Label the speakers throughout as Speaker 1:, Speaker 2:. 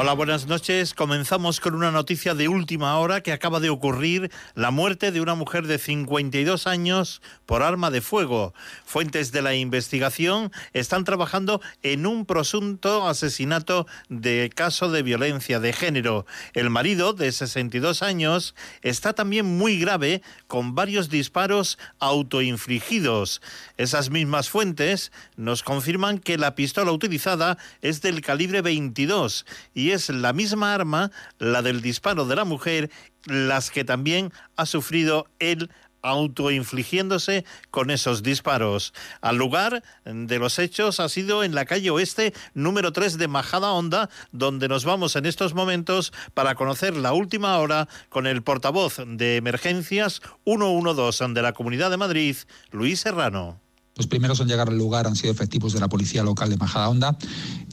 Speaker 1: Hola, buenas noches. Comenzamos con una noticia de última hora que acaba de ocurrir, la muerte de una mujer de 52 años por arma de fuego. Fuentes de la investigación están trabajando en un presunto asesinato de caso de violencia de género. El marido, de 62 años, está también muy grave con varios disparos autoinfligidos. Esas mismas fuentes nos confirman que la pistola utilizada es del calibre 22 y es la misma arma, la del disparo de la mujer, las que también ha sufrido él autoinfligiéndose con esos disparos. Al lugar de los hechos ha sido en la calle oeste número 3 de Majada Honda, donde nos vamos en estos momentos para conocer la última hora con el portavoz de emergencias 112 de la Comunidad de Madrid, Luis Serrano.
Speaker 2: Los primeros en llegar al lugar han sido efectivos de la policía local de Majadahonda,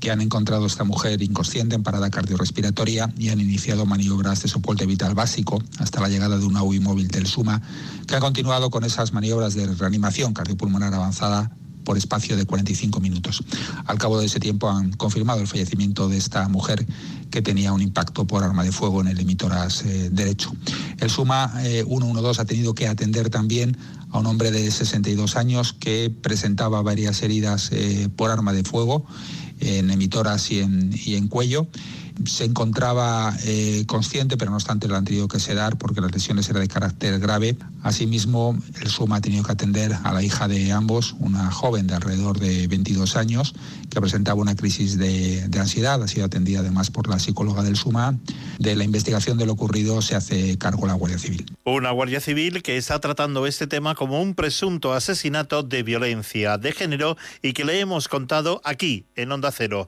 Speaker 2: que han encontrado a esta mujer inconsciente en parada cardiorrespiratoria y han iniciado maniobras de soporte vital básico hasta la llegada de un UI móvil del SUMA, que ha continuado con esas maniobras de reanimación cardiopulmonar avanzada por espacio de 45 minutos. Al cabo de ese tiempo han confirmado el fallecimiento de esta mujer que tenía un impacto por arma de fuego en el emitoras eh, derecho. El SUMA 112 eh, ha tenido que atender también a un hombre de 62 años que presentaba varias heridas eh, por arma de fuego en emitoras y en cuello se encontraba eh, consciente, pero no obstante lo han tenido que sedar porque las lesiones eran de carácter grave. Asimismo, el SUMA ha tenido que atender a la hija de ambos, una joven de alrededor de 22 años, que presentaba una crisis de, de ansiedad. Ha sido atendida además por la psicóloga del SUMA. De la investigación de lo ocurrido se hace cargo la Guardia Civil.
Speaker 1: Una Guardia Civil que está tratando este tema como un presunto asesinato de violencia de género y que le hemos contado aquí, en Onda Cero.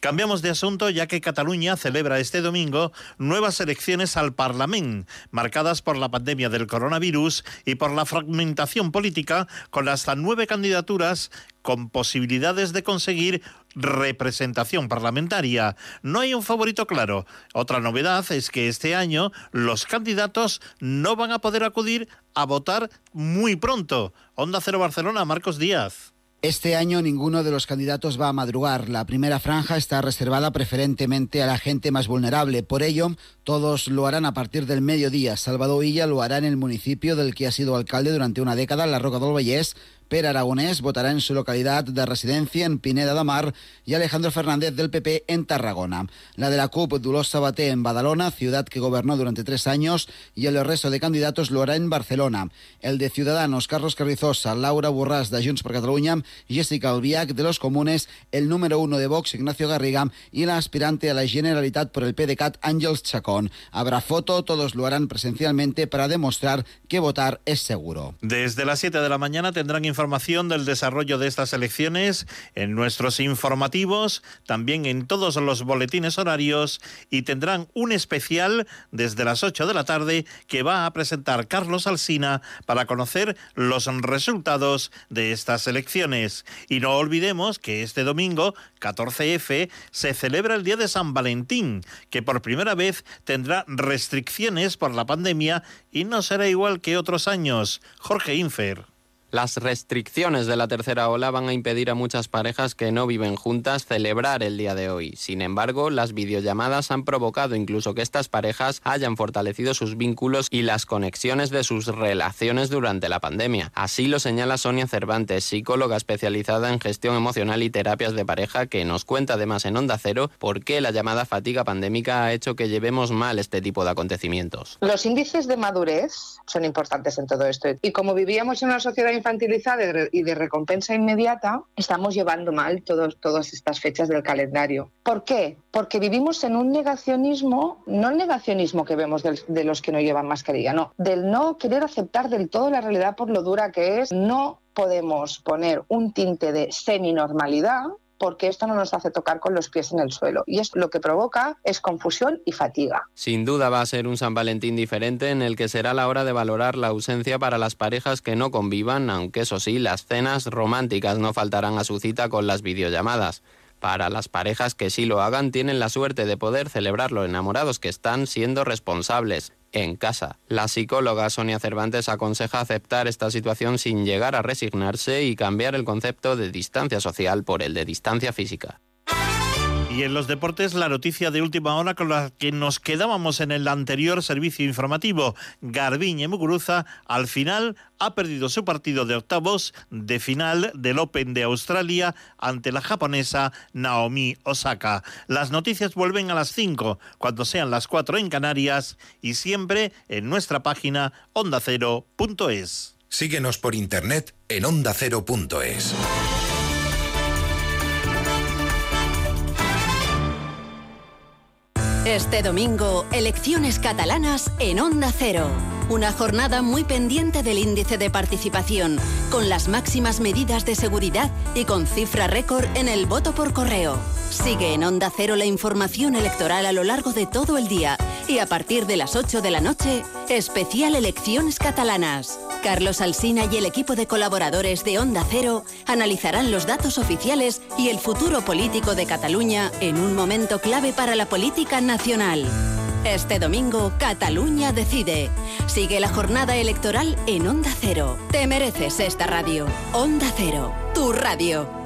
Speaker 1: Cambiamos de asunto ya que Cataluña celebra este domingo nuevas elecciones al Parlamento, marcadas por la pandemia del coronavirus y por la fragmentación política, con hasta nueve candidaturas con posibilidades de conseguir representación parlamentaria. No hay un favorito claro. Otra novedad es que este año los candidatos no van a poder acudir a votar muy pronto. Onda Cero Barcelona, Marcos Díaz.
Speaker 3: Este año ninguno de los candidatos va a madrugar. La primera franja está reservada preferentemente a la gente más vulnerable. Por ello, todos lo harán a partir del mediodía. Salvador Illa lo hará en el municipio del que ha sido alcalde durante una década, la Roca del Per Aragonés votará en su localidad de residencia en Pineda de Mar y Alejandro Fernández del PP en Tarragona. La de la CUP, Dolors Sabaté en Badalona, ciudad que gobernó durante tres años, y el resto de candidatos lo hará en Barcelona. El de Ciudadanos, Carlos Carrizosa, Laura Borràs de Junts per Catalunya, Jessica Albiach de Los Comunes, el número uno de Vox, Ignacio Garriga, y la aspirante a la Generalitat por el PDCAT, Ángels Chacón. Habrá foto, todos lo harán presencialmente para demostrar que votar es seguro.
Speaker 1: Desde las 7 de la mañana tendrán información del desarrollo de estas elecciones en nuestros informativos, también en todos los boletines horarios y tendrán un especial desde las 8 de la tarde que va a presentar Carlos Alsina para conocer los resultados de estas elecciones. Y no olvidemos que este domingo, 14F, se celebra el Día de San Valentín, que por primera vez tendrá restricciones por la pandemia y no será igual que otros años. Jorge Infer.
Speaker 4: Las restricciones de la tercera ola van a impedir a muchas parejas que no viven juntas celebrar el día de hoy. Sin embargo, las videollamadas han provocado incluso que estas parejas hayan fortalecido sus vínculos y las conexiones de sus relaciones durante la pandemia. Así lo señala Sonia Cervantes, psicóloga especializada en gestión emocional y terapias de pareja, que nos cuenta además en Onda Cero por qué la llamada fatiga pandémica ha hecho que llevemos mal este tipo de acontecimientos.
Speaker 5: Los índices de madurez son importantes en todo esto. Y como vivíamos en una sociedad infantilizada y de recompensa inmediata, estamos llevando mal todos, todas estas fechas del calendario. ¿Por qué? Porque vivimos en un negacionismo, no el negacionismo que vemos de, los que no llevan mascarilla, no, del no querer aceptar del todo la realidad por lo dura que es, no podemos poner un tinte de semi-normalidad porque esto no nos hace tocar con los pies en el suelo. Y es lo que provoca es confusión y fatiga.
Speaker 4: Sin duda va a ser un San Valentín diferente en el que será la hora de valorar la ausencia para las parejas que no convivan, aunque eso sí, las cenas románticas no faltarán a su cita con las videollamadas. Para las parejas que sí lo hagan, tienen la suerte de poder celebrarlo enamorados que están siendo responsables. En casa. La psicóloga Sonia Cervantes aconseja aceptar esta situación sin llegar a resignarse y cambiar el concepto de distancia social por el de distancia física.
Speaker 1: Y en los deportes, la noticia de última hora con la que nos quedábamos en el anterior servicio informativo. Garbiñe Muguruza al final ha perdido su partido de octavos de final del Open de Australia ante la japonesa Naomi Osaka. Las noticias vuelven a las 5, cuando sean las 4 en Canarias y siempre en nuestra página ondacero.es.
Speaker 6: Síguenos por internet en ondacero.es.
Speaker 7: Este domingo, elecciones catalanas en Onda Cero. Una jornada muy pendiente del índice de participación, con las máximas medidas de seguridad y con cifra récord en el voto por correo. Sigue en Onda Cero la información electoral a lo largo de todo el día y a partir de las 8 de la noche, especial Elecciones Catalanas. Carlos Alsina y el equipo de colaboradores de Onda Cero analizarán los datos oficiales y el futuro político de Cataluña en un momento clave para la política nacional. Este domingo, Cataluña decide. Sigue la jornada electoral en Onda Cero. Te mereces esta radio. Onda Cero, tu radio.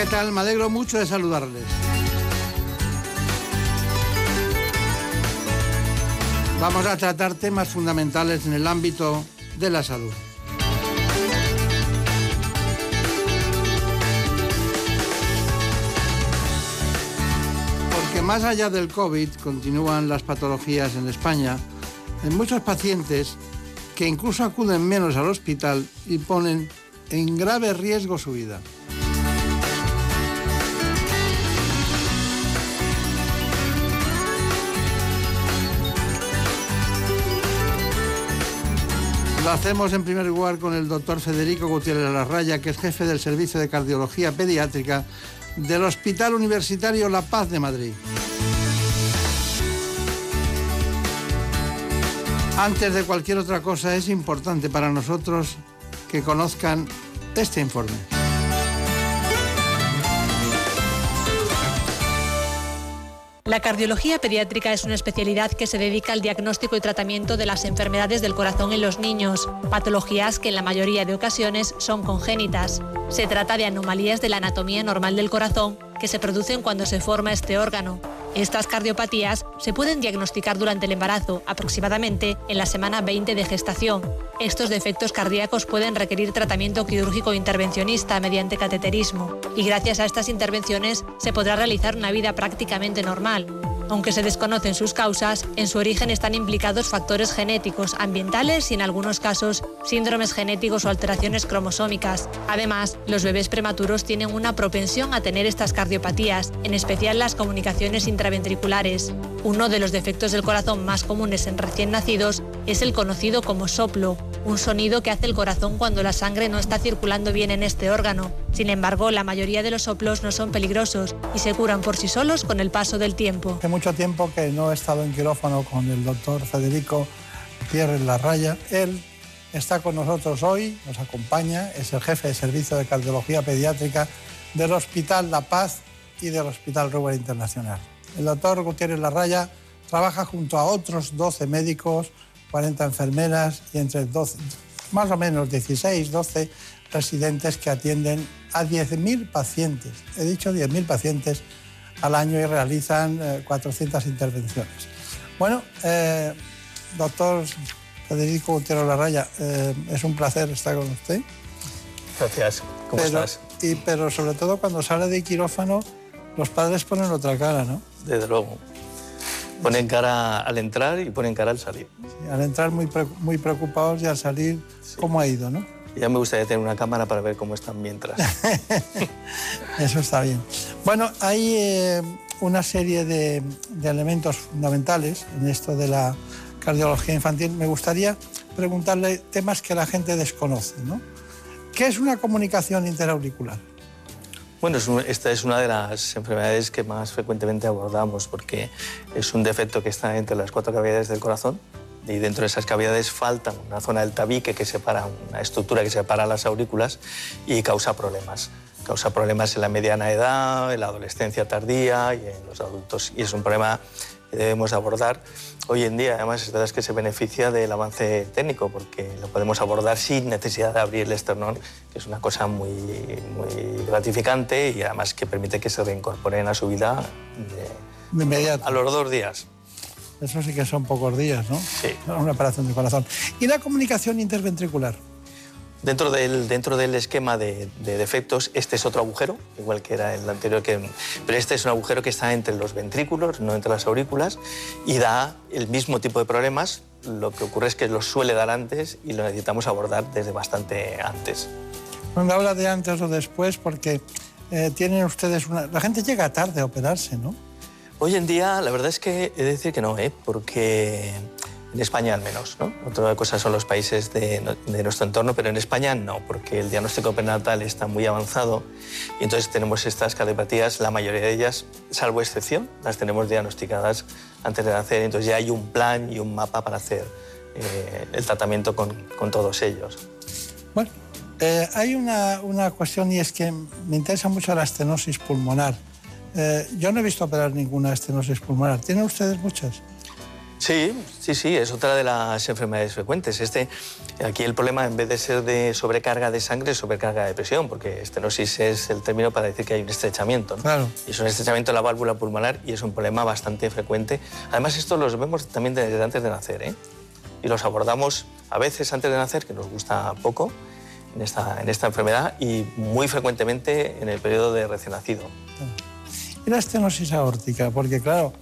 Speaker 8: ¿Qué tal? Me alegro mucho de saludarles. Vamos a tratar temas fundamentales en el ámbito de la salud. Porque más allá del COVID continúan las patologías en España, en muchos pacientes que incluso acuden menos al hospital y ponen en grave riesgo su vida. Lo hacemos en primer lugar con el doctor Federico Gutiérrez Larraya, que es jefe del Servicio de Cardiología Pediátrica del Hospital Universitario La Paz de Madrid. Antes de cualquier otra cosa, es importante para nosotros que conozcan este informe.
Speaker 9: La cardiología pediátrica es una especialidad que se dedica al diagnóstico y tratamiento de las enfermedades del corazón en los niños, patologías que en la mayoría de ocasiones son congénitas. Se trata de anomalías de la anatomía normal del corazón que se producen cuando se forma este órgano. Estas cardiopatías se pueden diagnosticar durante el embarazo, aproximadamente en la semana 20 de gestación. Estos defectos cardíacos pueden requerir tratamiento quirúrgico intervencionista mediante cateterismo, y gracias a estas intervenciones se podrá realizar una vida prácticamente normal. Aunque se desconocen sus causas, en su origen están implicados factores genéticos, ambientales y en algunos casos síndromes genéticos o alteraciones cromosómicas. Además, los bebés prematuros tienen una propensión a tener estas cardiopatías, en especial las comunicaciones intraventriculares. Uno de los defectos del corazón más comunes en recién nacidos es el conocido como soplo, un sonido que hace el corazón cuando la sangre no está circulando bien en este órgano. Sin embargo, la mayoría de los soplos no son peligrosos y se curan por sí solos con el paso del tiempo.
Speaker 8: Hace mucho tiempo que no he estado en quirófano con el doctor Federico Pierre Larraya. Él está con nosotros hoy, nos acompaña, es el jefe de servicio de cardiología pediátrica del Hospital La Paz y del Hospital Ruber Internacional. El doctor Gutiérrez Larraya trabaja junto a otros 12 médicos 40 enfermeras y entre 12, más o menos 16, 12 residentes que atienden a 10.000 pacientes. He dicho 10.000 pacientes al año y realizan 400 eh, intervenciones. Bueno, eh, doctor Federico Gutiérrez Larraya, eh, es un placer estar con usted.
Speaker 10: Gracias. ¿Cómo estás?
Speaker 8: Y, pero sobre todo cuando sale de quirófano, los padres ponen otra cara, ¿no?
Speaker 10: Desde luego. Ponen cara al entrar y ponen cara al salir.
Speaker 8: al entrar muy, muy preocupados y al salir, ¿cómo ha ido, no?
Speaker 10: Ya me gustaría tener una cámara para ver cómo están mientras.
Speaker 8: Eso está bien. Bueno, hay eh, una serie de, elementos fundamentales en esto de la cardiología infantil. Me gustaría preguntarle temas que la gente desconoce. ¿no? ¿Qué es una comunicación interauricular?
Speaker 10: Bueno, esta es una de las enfermedades que más frecuentemente abordamos porque es un defecto que está entre las cuatro cavidades del corazón y dentro de esas cavidades falta una zona del tabique que separa, una estructura que separa las aurículas y causa problemas. Causa problemas en la mediana edad, en la adolescencia tardía y en los adultos. Y es un problema que debemos abordar hoy en día. Además, es verdad que se beneficia del avance técnico porque lo podemos abordar sin necesidad de abrir el esternón, que es una cosa muy, muy gratificante y además que permite que se reincorporen a su vida
Speaker 8: de,
Speaker 10: a los dos días.
Speaker 8: Eso sí que son pocos días, ¿no?
Speaker 10: Sí.
Speaker 8: Una operación de corazón. ¿Y la comunicación interventricular?
Speaker 10: Dentro del, dentro del esquema de, defectos, este es otro agujero, igual que era el anterior, que, pero este es un agujero que está entre los ventrículos, no entre las aurículas, y da el mismo tipo de problemas. Lo que ocurre es que lo suele dar antes y lo necesitamos abordar desde bastante antes.
Speaker 8: Cuando habla de antes o después, porque eh, tienen ustedes una... La gente llega tarde a operarse, ¿no?
Speaker 10: Hoy en día, la verdad es que he de decir que no, ¿eh? porque en España al menos. ¿no? Otra cosa son los países de, nuestro entorno, pero en España no, porque el diagnóstico prenatal está muy avanzado y entonces tenemos estas cardiopatías, la mayoría de ellas, salvo excepción, las tenemos diagnosticadas antes de nacer. Entonces ya hay un plan y un mapa para hacer eh, el tratamiento con, todos ellos.
Speaker 8: Bueno, eh, hay una, una cuestión y es que me interesa mucho la estenosis pulmonar. Eh, yo no he visto operar ninguna estenosis pulmonar. ¿Tienen ustedes muchas?
Speaker 10: Sí, sí, sí, es otra de las enfermedades frecuentes. Este, aquí el problema, en vez de ser de sobrecarga de sangre, es sobrecarga de presión, porque estenosis es el término para decir que hay un estrechamiento.
Speaker 8: Claro.
Speaker 10: Y es un estrechamiento de la válvula pulmonar y es un problema bastante frecuente. Además, esto los vemos también desde antes de nacer, ¿eh? Y los abordamos a veces antes de nacer, que nos gusta poco en esta, en esta enfermedad, y muy frecuentemente en el periodo de recién nacido
Speaker 8: y la estenosis aórtica, porque claro,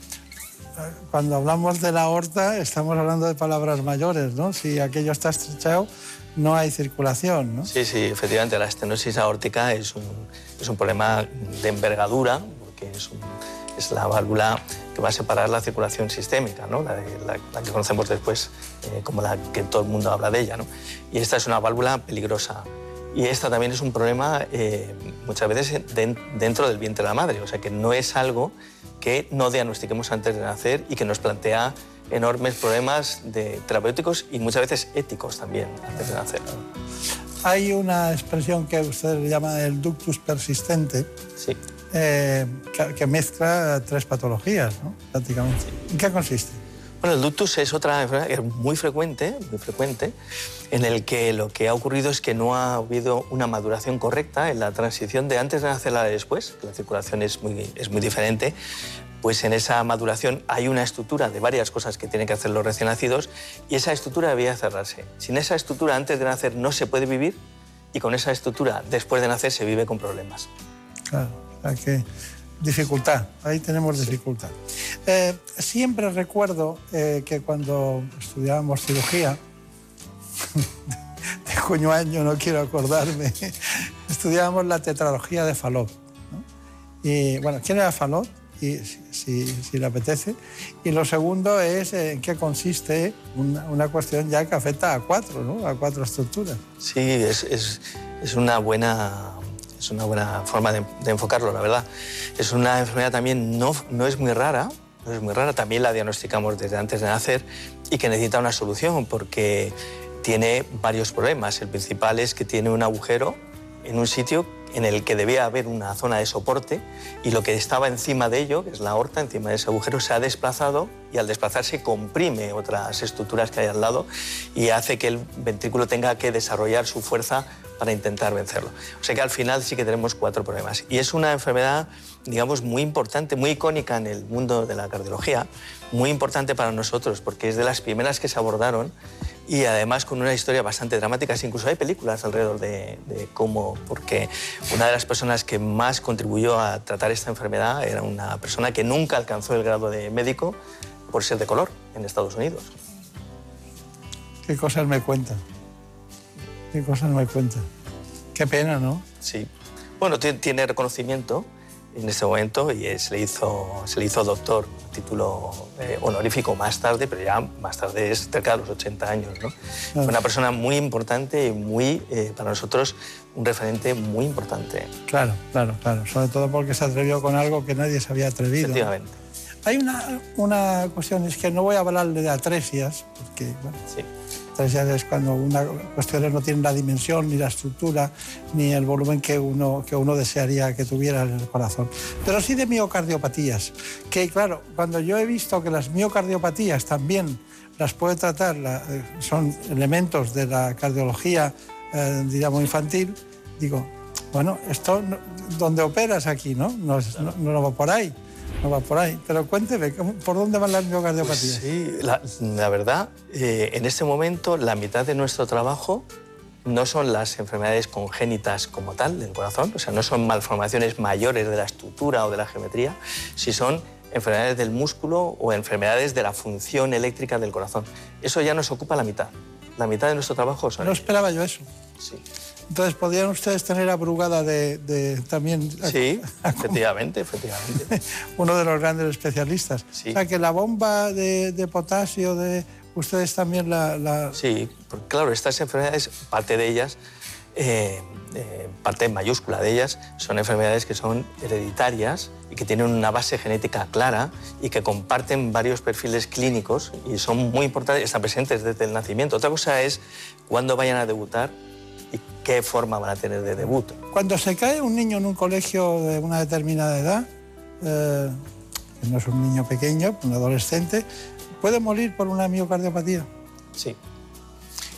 Speaker 8: cuando hablamos de la aorta estamos hablando de palabras mayores, ¿no? Si aquello está estrechado, no hay circulación, ¿no?
Speaker 10: Sí, sí, efectivamente, la estenosis aórtica es un, es un problema de envergadura, porque es, es, la válvula que va a separar la circulación sistémica, ¿no? la, que conocemos después eh, como la que todo el mundo habla de ella. ¿no? Y esta es una válvula peligrosa. Y esta también es un problema eh, muchas veces dentro del vientre de la madre, o sea que no es algo que no diagnostiquemos antes de nacer y que nos plantea enormes problemas de terapéuticos y muchas veces éticos también antes de nacer.
Speaker 8: Hay una expresión que usted le llama el ductus persistente,
Speaker 10: sí.
Speaker 8: Eh, que, mezcla tres patologías, ¿no? prácticamente. ¿En qué consiste?
Speaker 10: Bueno, el ductus es otra enfermedad muy frecuente, muy frecuente, en el que lo que ha ocurrido es que no ha habido una maduración correcta en la transición de antes de nacer a la de después, la circulación es muy, es muy diferente, pues en esa maduración hay una estructura de varias cosas que tienen que hacer los recién nacidos y esa estructura debía cerrarse. Sin esa estructura antes de nacer no se puede vivir y con esa estructura después de nacer se vive con problemas.
Speaker 8: Claro, hay que Dificultad, ahí tenemos dificultad. Eh, siempre recuerdo eh, que cuando estudiábamos cirugía, de coño año no quiero acordarme, estudiábamos la tetralogía de Falot. Y bueno, ¿quién era Falot? Y, si, si, le apetece. Y lo segundo es en qué consiste una, una, cuestión ya que afecta a cuatro, ¿no? A cuatro estructuras.
Speaker 10: Sí, es, es, es una buena es una buena forma de, enfocarlo, la verdad. Es una enfermedad también no, no es muy rara, no es muy rara, también la diagnosticamos desde antes de nacer y que necesita una solución porque tiene varios problemas. El principal es que tiene un agujero en un sitio en el que debía haber una zona de soporte y lo que estaba encima de ello, que es la aorta, encima de ese agujero, se ha desplazado y al desplazarse comprime otras estructuras que hay al lado y hace que el ventrículo tenga que desarrollar su fuerza para intentar vencerlo. O sea que al final sí que tenemos cuatro problemas. Y es una enfermedad, digamos, muy importante, muy icónica en el mundo de la cardiología, muy importante para nosotros porque es de las primeras que se abordaron y además con una historia bastante dramática. Incluso hay películas alrededor de, cómo, porque una de las personas que más contribuyó a tratar esta enfermedad era una persona que nunca alcanzó el grado de médico por ser de color en Estados Unidos.
Speaker 8: ¿Qué cosas me cuentan? ¿Qué cosas me cuentan? Qué pena, ¿no?
Speaker 10: Sí. Bueno, tiene reconocimiento en ese momento y se le hizo, se le hizo doctor, título eh, honorífico más tarde, pero ya más tarde es cerca de los 80 años. ¿no? Fue una persona muy importante y muy, eh, para nosotros, un referente muy importante.
Speaker 8: Claro, claro, claro. Sobre todo porque se atrevió con algo que nadie se había atrevido.
Speaker 10: Efectivamente.
Speaker 8: Hay una, una cuestión, es que no voy a hablarle de atresias, porque bueno,
Speaker 10: sí
Speaker 8: es cuando una cuestión no tiene la dimensión, ni la estructura, ni el volumen que uno, que uno desearía que tuviera en el corazón. Pero sí de miocardiopatías, que claro, cuando yo he visto que las miocardiopatías también las puede tratar, eh, son elementos de la cardiología, eh, diríamos, infantil, digo, bueno, esto, donde operas aquí, ¿no? No, no, no va por ahí no va por ahí. Pero cuénteme, ¿por dónde van las miocardiopatías?
Speaker 10: Pues sí, la, verdad, eh, en este momento la mitad de nuestro trabajo no son las enfermedades congénitas como tal del corazón, o sea, no son malformaciones mayores de la estructura o de la geometría, si son enfermedades del músculo o enfermedades de la función eléctrica del corazón. Eso ya nos ocupa la mitad. La mitad de nuestro trabajo son...
Speaker 8: No esperaba yo eso.
Speaker 10: Sí.
Speaker 8: Entonces, ¿podrían ustedes tener abrugada de, también...
Speaker 10: Sí, efectivamente, efectivamente.
Speaker 8: Uno de los grandes especialistas.
Speaker 10: Sí.
Speaker 8: O sea, que la bomba de, potasio, de ustedes también la...
Speaker 10: Sí, claro, estas enfermedades, parte de ellas, eh, eh, parte mayúscula de ellas, son enfermedades que son hereditarias y que tienen una base genética clara y que comparten varios perfiles clínicos y son muy importantes, están presentes desde el nacimiento. Otra cosa es cuando vayan a debutar qué forma van a tener de debut.
Speaker 8: Cuando se cae un niño en un colegio de una determinada edad, eh, que no es un niño pequeño, un adolescente, puede morir por una miocardiopatía.
Speaker 10: Sí.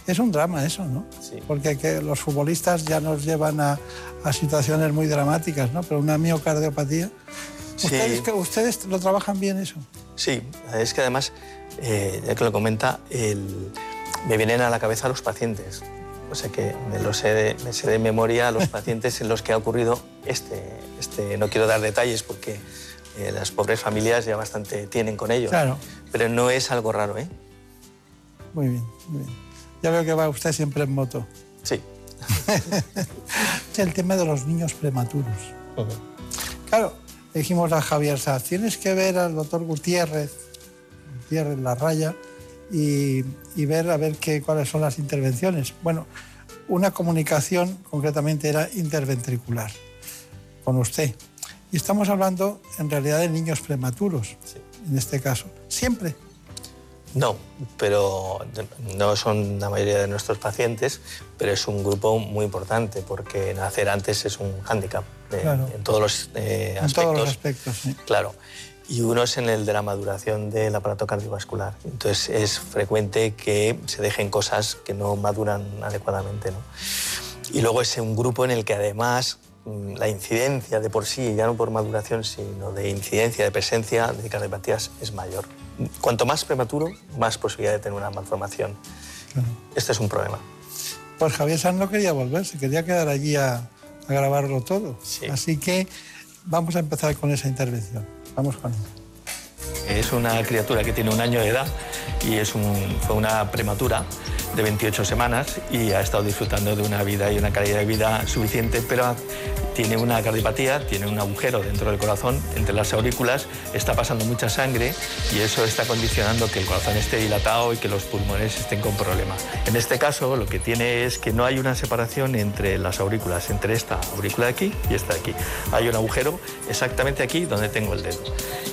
Speaker 8: Es un drama eso, ¿no?
Speaker 10: Sí.
Speaker 8: Porque que los futbolistas ya nos llevan a, situaciones muy dramáticas, ¿no? Pero una miocardiopatía... ¿Ustedes, que, ¿Ustedes lo trabajan bien eso?
Speaker 10: Sí, es que además, eh, ya que lo comenta, me vienen a la cabeza los pacientes. O sea que me lo sé de, me sé de memoria a los pacientes en los que ha ocurrido este, este no quiero dar detalles porque eh, las pobres familias ya bastante tienen con ello.
Speaker 8: Claro.
Speaker 10: Pero no es algo raro, ¿eh?
Speaker 8: Muy bien, muy bien. Ya veo que va usted siempre en moto.
Speaker 10: Sí.
Speaker 8: el tema de los niños prematuros. Claro, dijimos a Javier Sá, tienes que ver al doctor Gutiérrez, Gutiérrez La Raya, y, ver a ver qué, cuáles son las intervenciones. Bueno, una comunicación concretamente era interventricular con usted. Y estamos hablando en realidad de niños prematuros, en este caso. ¿Siempre?
Speaker 10: No, pero no son la mayoría de nuestros pacientes, pero es un grupo muy importante porque nacer antes es un hándicap en todos los eh, aspectos.
Speaker 8: En todos los aspectos, sí.
Speaker 10: Claro y uno es en el de la maduración del aparato cardiovascular. Entonces es frecuente que se dejen cosas que no maduran adecuadamente. ¿no? Y luego es un grupo en el que además mm, la incidencia de por sí, ya no por maduración, sino de incidencia, de presencia de cardiopatías es mayor. Cuanto más prematuro, más posibilidad de tener una malformación. Este es un problema.
Speaker 8: Pues Javier Sanz no quería volver, se quería quedar allí a, a grabarlo todo. Así que vamos a empezar con esa intervención. Vamos con
Speaker 10: Es una criatura que tiene un año de edad y es fue una prematura de 28 semanas y ha estado disfrutando de una vida y una calidad de vida suficiente, pero tiene una cardiopatía, tiene un agujero dentro del corazón, entre las aurículas, está pasando mucha sangre y eso está condicionando que el corazón esté dilatado y que los pulmones estén con problemas. En este caso, lo que tiene es que no hay una separación entre las aurículas, entre esta aurícula de aquí y esta de aquí. Hay un agujero exactamente aquí donde tengo el dedo.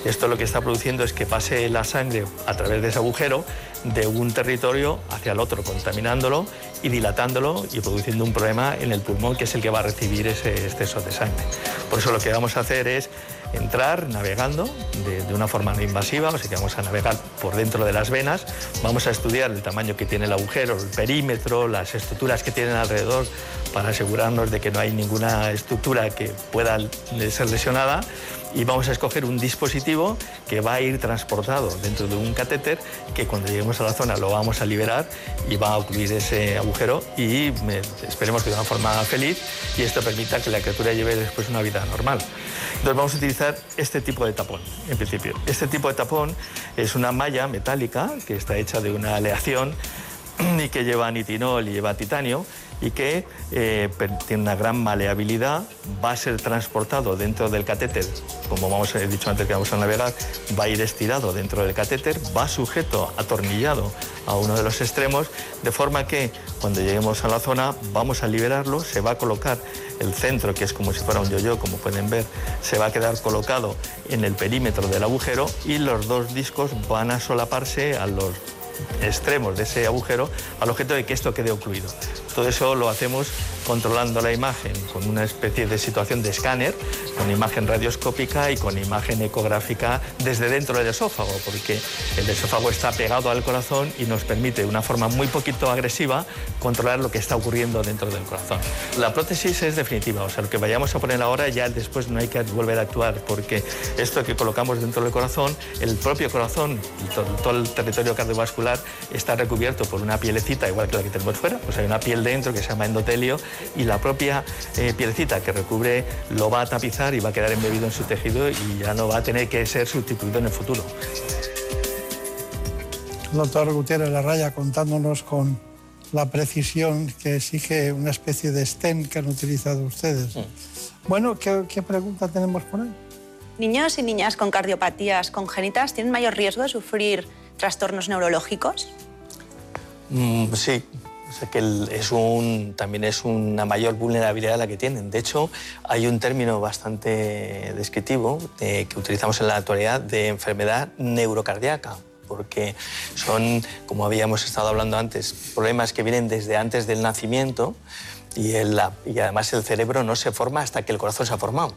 Speaker 10: Esto lo que está produciendo es que pase la sangre a través de ese agujero de un territorio hacia el otro, contaminándolo y dilatándolo y produciendo un problema en el pulmón que es el que va a recibir ese exceso de sangre. Por eso lo que vamos a hacer es entrar navegando de, una forma no invasiva, o sea que vamos a navegar por dentro de las venas, vamos a estudiar el tamaño que tiene el agujero, el perímetro, las estructuras que tienen alrededor para asegurarnos de que no hay ninguna estructura que pueda ser lesionada y vamos a escoger un dispositivo que va a ir transportado dentro de un catéter que cuando lleguemos a la zona lo vamos a liberar y va a ocluir ese agujero y esperemos que de una forma feliz y esto permita que la criatura lleve después una vida normal. Entonces vamos a utilizar este tipo de tapón, en principio. Este tipo de tapón es una malla metálica que está hecha de una aleación y que lleva nitinol y lleva titanio y que eh, tiene una gran maleabilidad, va a ser transportado dentro del catéter, como hemos dicho antes que vamos a navegar, va a ir estirado dentro del catéter, va sujeto, atornillado a uno de los extremos, de forma que cuando lleguemos a la zona vamos a liberarlo, se va a colocar el centro, que es como si fuera un yo-yo, como pueden ver, se va a quedar colocado en el perímetro del agujero y los dos discos van a solaparse a los extremos de ese agujero al objeto de que esto quede ocluido. Todo eso lo hacemos controlando la imagen con una especie de situación de escáner, con imagen radioscópica y con imagen ecográfica desde dentro del esófago, porque el esófago está pegado al corazón y nos permite de una forma muy poquito agresiva controlar lo que está ocurriendo dentro del corazón. La prótesis es definitiva, o sea, lo que vayamos a poner ahora ya después no hay que volver a actuar, porque esto que colocamos dentro del corazón, el propio corazón y todo, el territorio cardiovascular está recubierto por una pielecita igual que la que tenemos fuera, pues hay una piel dentro que se llama endotelio y la propia eh, pielecita que recubre lo va a tapizar y va a quedar embebido en su tejido y ya no va a tener que ser sustituido en el futuro.
Speaker 8: Doctor Gutiérrez Larraya contándonos con la precisión que exige una especie de stent que han utilizado ustedes. Mm. Bueno, ¿qué, pregunta tenemos por ahí?
Speaker 11: ¿Niños y niñas con cardiopatías congénitas tienen mayor riesgo de sufrir trastornos neurológicos?
Speaker 10: Mm, sí, sea que es un, también es una mayor vulnerabilidad la que tienen. De hecho, hay un término bastante descriptivo que utilizamos en la actualidad de enfermedad neurocardíaca, porque son, como habíamos estado hablando antes, problemas que vienen desde antes del nacimiento y, y además el cerebro no se forma hasta que el corazón se ha formado.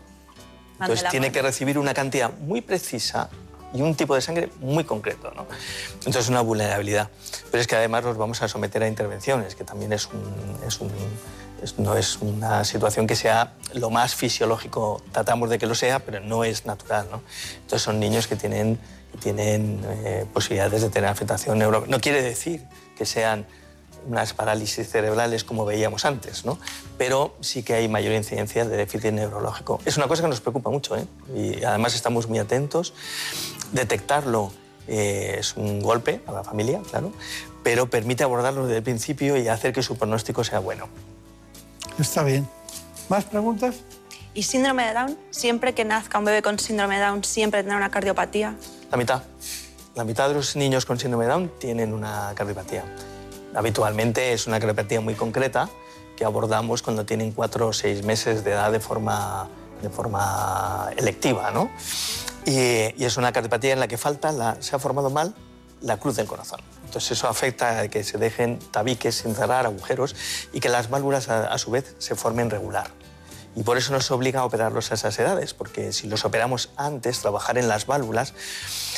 Speaker 10: Entonces tiene que recibir una cantidad muy precisa y un tipo de sangre muy concreto. ¿no? Entonces es una vulnerabilidad. Pero es que además nos vamos a someter a intervenciones, que también es un, no es una situación que sea lo más fisiológico, tratamos de que lo sea, pero no es natural. ¿no? Entonces son niños que tienen, tienen eh, posibilidades de tener afectación neuro... No quiere decir que sean unas parálisis cerebrales como veíamos antes, ¿no? pero sí que hay mayor incidencia de déficit neurológico. Es una cosa que nos preocupa mucho ¿eh? y además estamos muy atentos. Detectarlo eh, es un golpe a la familia, claro, pero permite abordarlo desde el principio y hacer que su pronóstico sea bueno.
Speaker 8: Está bien. ¿Más preguntas?
Speaker 11: ¿Y síndrome de Down? ¿Siempre que nazca un bebé con síndrome de Down, siempre tendrá una cardiopatía?
Speaker 10: La mitad. La mitad de los niños con síndrome de Down tienen una cardiopatía. Habitualmente es una cardiopatía muy concreta que abordamos cuando tienen cuatro o seis meses de edad de forma, de forma electiva. ¿no? Y, es una cardiopatía en la que falta, se ha formado mal la cruz del corazón. Entonces eso afecta a que se dejen tabiques sin cerrar, agujeros, y que las válvulas a, su vez se formen regular. Y por eso nos obliga a operarlos a esas edades, porque si los operamos antes, trabajar en las válvulas,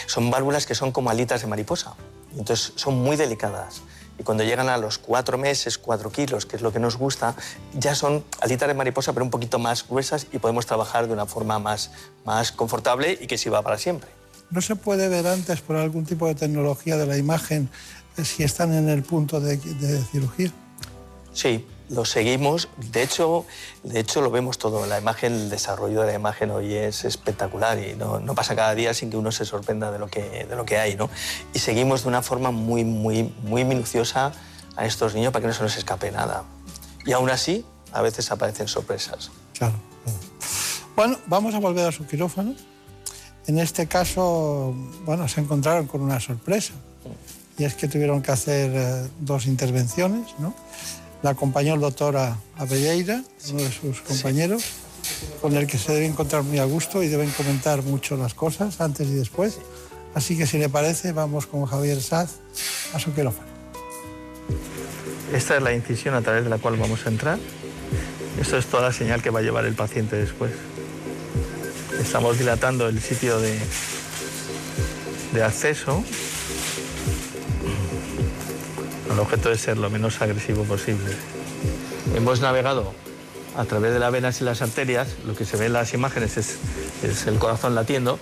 Speaker 10: son válvulas que son como alitas de mariposa. Entonces son muy delicadas. Y cuando llegan a los cuatro meses, cuatro kilos, que es lo que nos gusta, ya son alitas de mariposa, pero un poquito más gruesas y podemos trabajar de una forma más, más confortable y que sirva para siempre.
Speaker 8: ¿No se puede ver antes por algún tipo de tecnología de la imagen eh, si están en el punto de, de cirugía?
Speaker 10: Sí, lo seguimos. De hecho, de hecho, lo vemos todo. La imagen, el desarrollo de la imagen hoy es espectacular y no, no, pasa cada día sin que uno se sorprenda de lo que, de lo que hay. ¿no? Y seguimos de una forma muy, muy, muy minuciosa a estos niños para que no se nos escape nada. Y aún así, a veces aparecen sorpresas.
Speaker 8: Claro. Bueno, vamos a volver a su quirófano. En este caso, bueno, se encontraron con una sorpresa. Y es que tuvieron que hacer eh, dos intervenciones, ¿no? La acompañó el doctor Abelleira, uno de sus compañeros. con el que se debe encontrar muy a gusto y deben comentar mucho las cosas antes y después. Así que si le parece, vamos con Javier Saz a su quirófano.
Speaker 10: Esta es la incisión a través de la cual vamos a entrar. Esto es toda la señal que va a llevar el paciente después. Estamos dilatando el sitio de, de acceso. El objeto es ser lo menos agresivo posible. Hemos navegado a través de las venas y las arterias, lo que se ve en las imágenes es, es el corazón latiendo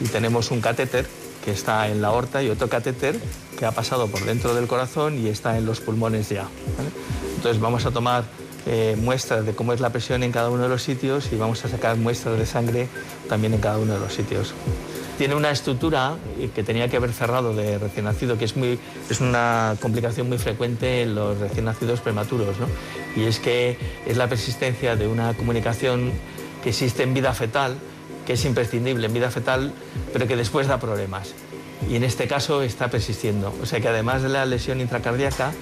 Speaker 10: y tenemos un catéter que está en la aorta y otro catéter que ha pasado por dentro del corazón y está en los pulmones ya. Entonces vamos a tomar eh, muestras de cómo es la presión en cada uno de los sitios y vamos a sacar muestras de sangre también en cada uno de los sitios. Tiene una estructura que tenía que haber cerrado de recién nacido, que es, muy, es una complicación muy frecuente en los recién nacidos prematuros, ¿no? y es que es la persistencia de una comunicación que existe en vida fetal, que es imprescindible en vida fetal, pero que después da problemas. Y en este caso está persistiendo. O sea que además de la lesión intracardíaca,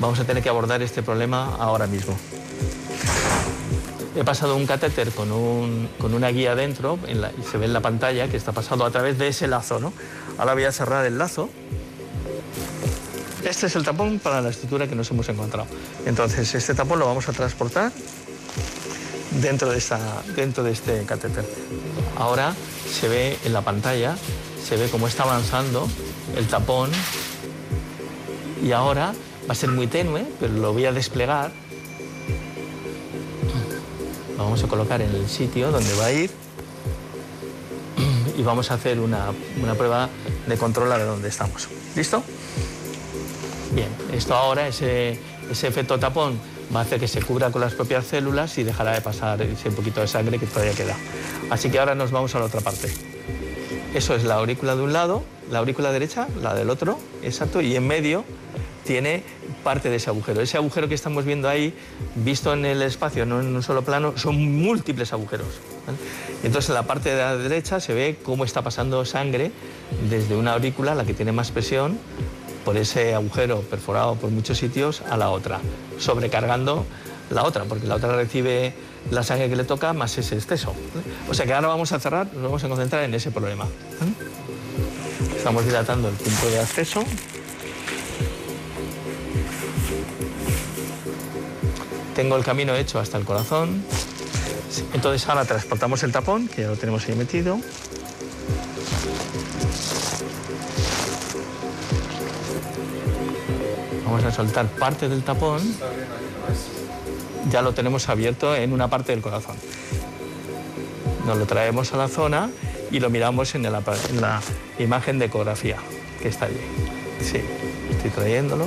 Speaker 10: vamos a tener que abordar este problema ahora mismo. He pasado un catéter con, un, con una guía dentro, y se ve en la pantalla que está pasado a través de ese lazo. ¿no? Ahora voy a cerrar el lazo. Este es el tapón para la estructura que nos hemos encontrado. Entonces, este tapón lo vamos a transportar dentro de, esta, dentro de este catéter. Ahora se ve en la pantalla, se ve cómo está avanzando el tapón y ahora va a ser muy tenue, pero lo voy a desplegar lo vamos a colocar en el sitio donde va a ir y vamos a hacer una, una prueba de control a dónde estamos. ¿Listo? Bien, esto ahora, ese, ese efecto tapón va a hacer que se cubra con las propias células y dejará de pasar ese poquito de sangre que todavía queda. Así que ahora nos vamos a la otra parte. Eso es la aurícula de un lado, la aurícula derecha, la del otro, exacto, y en medio tiene parte de ese agujero. Ese agujero que estamos viendo ahí, visto en el espacio, no en un solo plano, son múltiples agujeros. entonces en la parte de la derecha se ve cómo está pasando sangre desde una aurícula, la que tiene más presión, por ese agujero perforado por muchos sitios a la otra, sobrecargando la otra, porque la otra recibe la sangre que le toca más ese exceso. O sea que ahora vamos a cerrar, nos vamos a concentrar en ese problema. Estamos dilatando el punto de acceso. Tengo el camino hecho hasta el corazón. Entonces ahora transportamos el tapón, que ya lo tenemos ahí metido. Vamos a soltar parte del tapón. Ya lo tenemos abierto en una parte del corazón. Nos lo traemos a la zona y lo miramos en, la imagen de ecografía que está allí. Sí, estoy trayéndolo.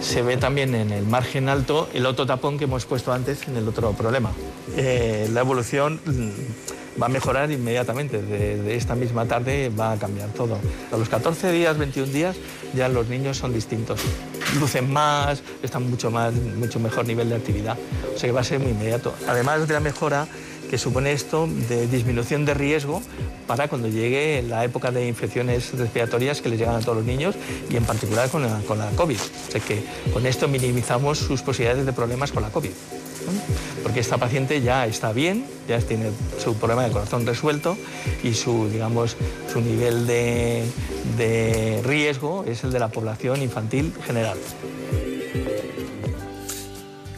Speaker 10: Se ve también en el margen alto el otro tapón que hemos puesto antes en el otro problema. Eh, la evolución mm, va a mejorar inmediatamente. De, esta misma tarde va a cambiar todo. A los 14 días, 21 días, ya los niños son distintos. Lucen más, están mucho, más, mucho mejor nivel de actividad. O sea que va a ser muy inmediato. Además de la mejora que supone esto de disminución de riesgo para cuando llegue la época de infecciones respiratorias que les llegan a todos los niños y en particular con la, con la COVID. O sea que con esto minimizamos sus posibilidades de problemas con la COVID. Porque esta paciente ya está bien, ya tiene su problema de corazón resuelto y su, digamos, su nivel de, de riesgo es el de la población infantil general.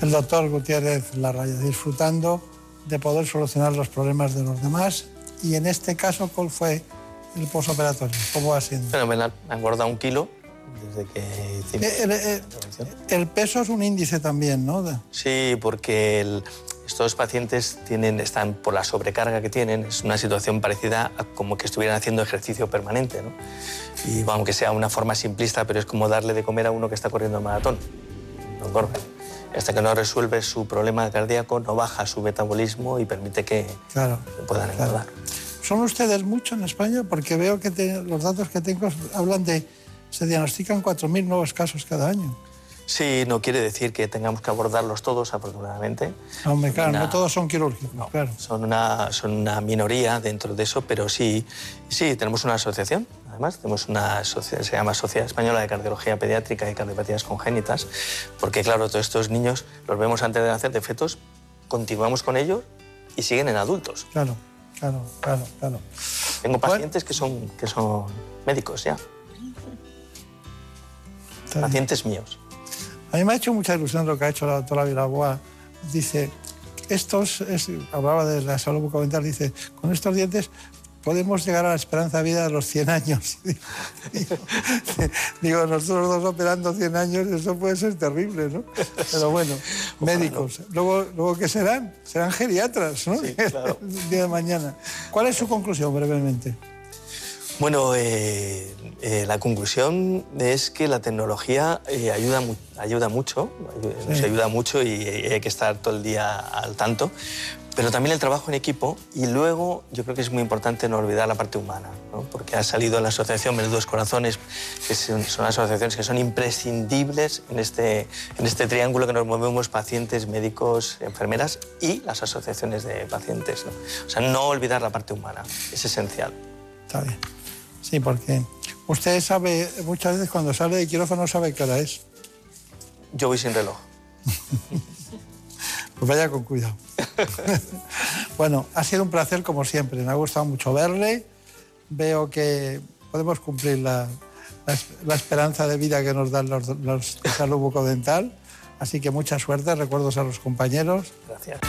Speaker 8: El doctor Gutiérrez Larraya disfrutando de poder solucionar los problemas de los demás. Y en este caso, ¿cuál fue el posoperatorio? ¿Cómo ha sido?
Speaker 10: Fenomenal. Un kilo desde que
Speaker 8: eh, el, el, el, peso es un índice también, ¿no?
Speaker 10: Sí, porque estos pacientes tienen, están por la sobrecarga que tienen, es una situación parecida a como que estuvieran haciendo ejercicio permanente, ¿no? Y aunque sea una forma simplista, pero es como darle de comer a uno que está corriendo el maratón. No engorda hasta que no resuelve su problema cardíaco, no baja su metabolismo y permite que, puedan engordar.
Speaker 8: ¿Son ustedes mucho en España? Porque veo que los datos que tengo hablan de... Se diagnostican 4.000 nuevos casos cada año.
Speaker 10: Sí, no quiere decir que tengamos que abordarlos todos, afortunadamente.
Speaker 8: Hombre, claro, no todos son quirúrgicos, claro.
Speaker 10: Son una, son una minoría dentro de eso, pero sí, sí, tenemos una asociación, además, tenemos una sociedad, se llama Sociedad Española de Cardiología Pediátrica y Cardiopatías Congénitas, porque claro, todos estos niños los vemos antes de nacer de fetos, continuamos con ellos y siguen en adultos.
Speaker 8: Claro, claro, claro, claro.
Speaker 10: Tengo pacientes que son, que son médicos ya. Pacientes míos.
Speaker 8: A mí me ha hecho mucha ilusión lo que ha hecho la doctora Vilaboa. Dice, estos, es, hablaba de la salud bucodental, dice, con estos dientes podemos llegar a la esperanza de vida de los 100 años. digo, nosotros dos operando 100 años, eso puede ser terrible, ¿no? Pero bueno, médicos. Luego, luego, ¿qué serán? Serán geriatras, ¿no?
Speaker 10: Sí, claro.
Speaker 8: El día de mañana. ¿Cuál es su conclusión, brevemente?
Speaker 10: Bueno, eh, eh, la conclusión es que la tecnología eh, ayuda, ayuda mucho, nos
Speaker 8: Sí.
Speaker 10: ayuda mucho y hay que estar todo el día al tanto, pero también el trabajo en equipo y luego yo creo que es muy importante no olvidar la parte humana, ¿no? porque ha salido en la asociación Menudos Corazones, que son, son asociaciones que son imprescindibles en este, en este triángulo que nos movemos pacientes, médicos, enfermeras y las asociaciones de pacientes. ¿no? O sea, no olvidar la parte humana, es esencial.
Speaker 8: Está bien. Sí, porque usted sabe, muchas veces cuando sale de quirófano sabe qué hora es.
Speaker 10: Yo voy sin reloj.
Speaker 8: Pues vaya con cuidado. bueno, ha sido un placer como siempre. Me ha gustado mucho verle. Veo que podemos cumplir la, la es- la esperanza de vida que nos dan los, los de salud bucodental. Así que mucha suerte, recuerdos a los compañeros.
Speaker 10: Gracias.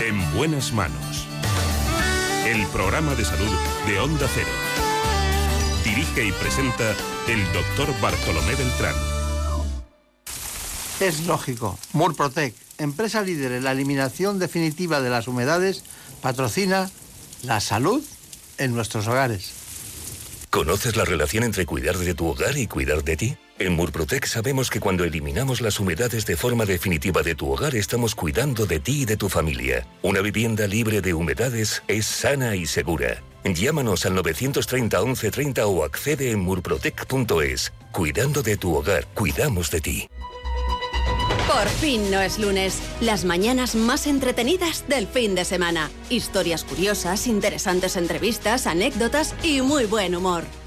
Speaker 6: En buenas manos. El programa de salud de Onda Cero. Dirige y presenta el doctor Bartolomé Beltrán.
Speaker 12: Es lógico. Murprotec, empresa líder en la eliminación definitiva de las humedades, patrocina la salud en nuestros hogares.
Speaker 13: ¿Conoces la relación entre cuidar de tu hogar y cuidar de ti? En Murprotec sabemos que cuando eliminamos las humedades de forma definitiva de tu hogar estamos cuidando de ti y de tu familia. Una vivienda libre de humedades es sana y segura. Llámanos al 930 1130 o accede en murprotec.es. Cuidando de tu hogar, cuidamos de ti.
Speaker 7: Por fin no es lunes. Las mañanas más entretenidas del fin de semana. Historias curiosas, interesantes entrevistas, anécdotas y muy buen humor.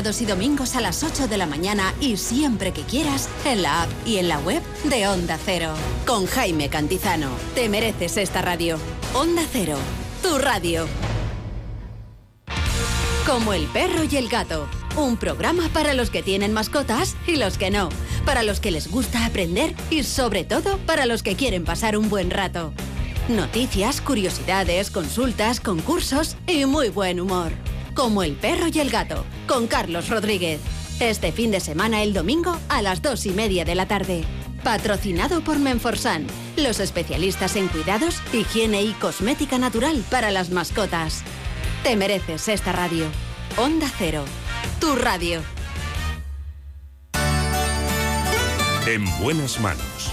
Speaker 7: Y domingos a las 8 de la mañana y siempre que quieras en la app y en la web de Onda Cero. Con Jaime Cantizano. Te mereces esta radio. Onda Cero. Tu radio. Como el perro y el gato. Un programa para los que tienen mascotas y los que no. Para los que les gusta aprender y sobre todo para los que quieren pasar un buen rato. Noticias, curiosidades, consultas, concursos y muy buen humor. Como el perro y el gato, con Carlos Rodríguez. Este fin de semana el domingo a las dos y media de la tarde. Patrocinado por Menforsan, los especialistas en cuidados, higiene y cosmética natural para las mascotas. Te mereces esta radio. Onda Cero, tu radio.
Speaker 6: En buenas manos.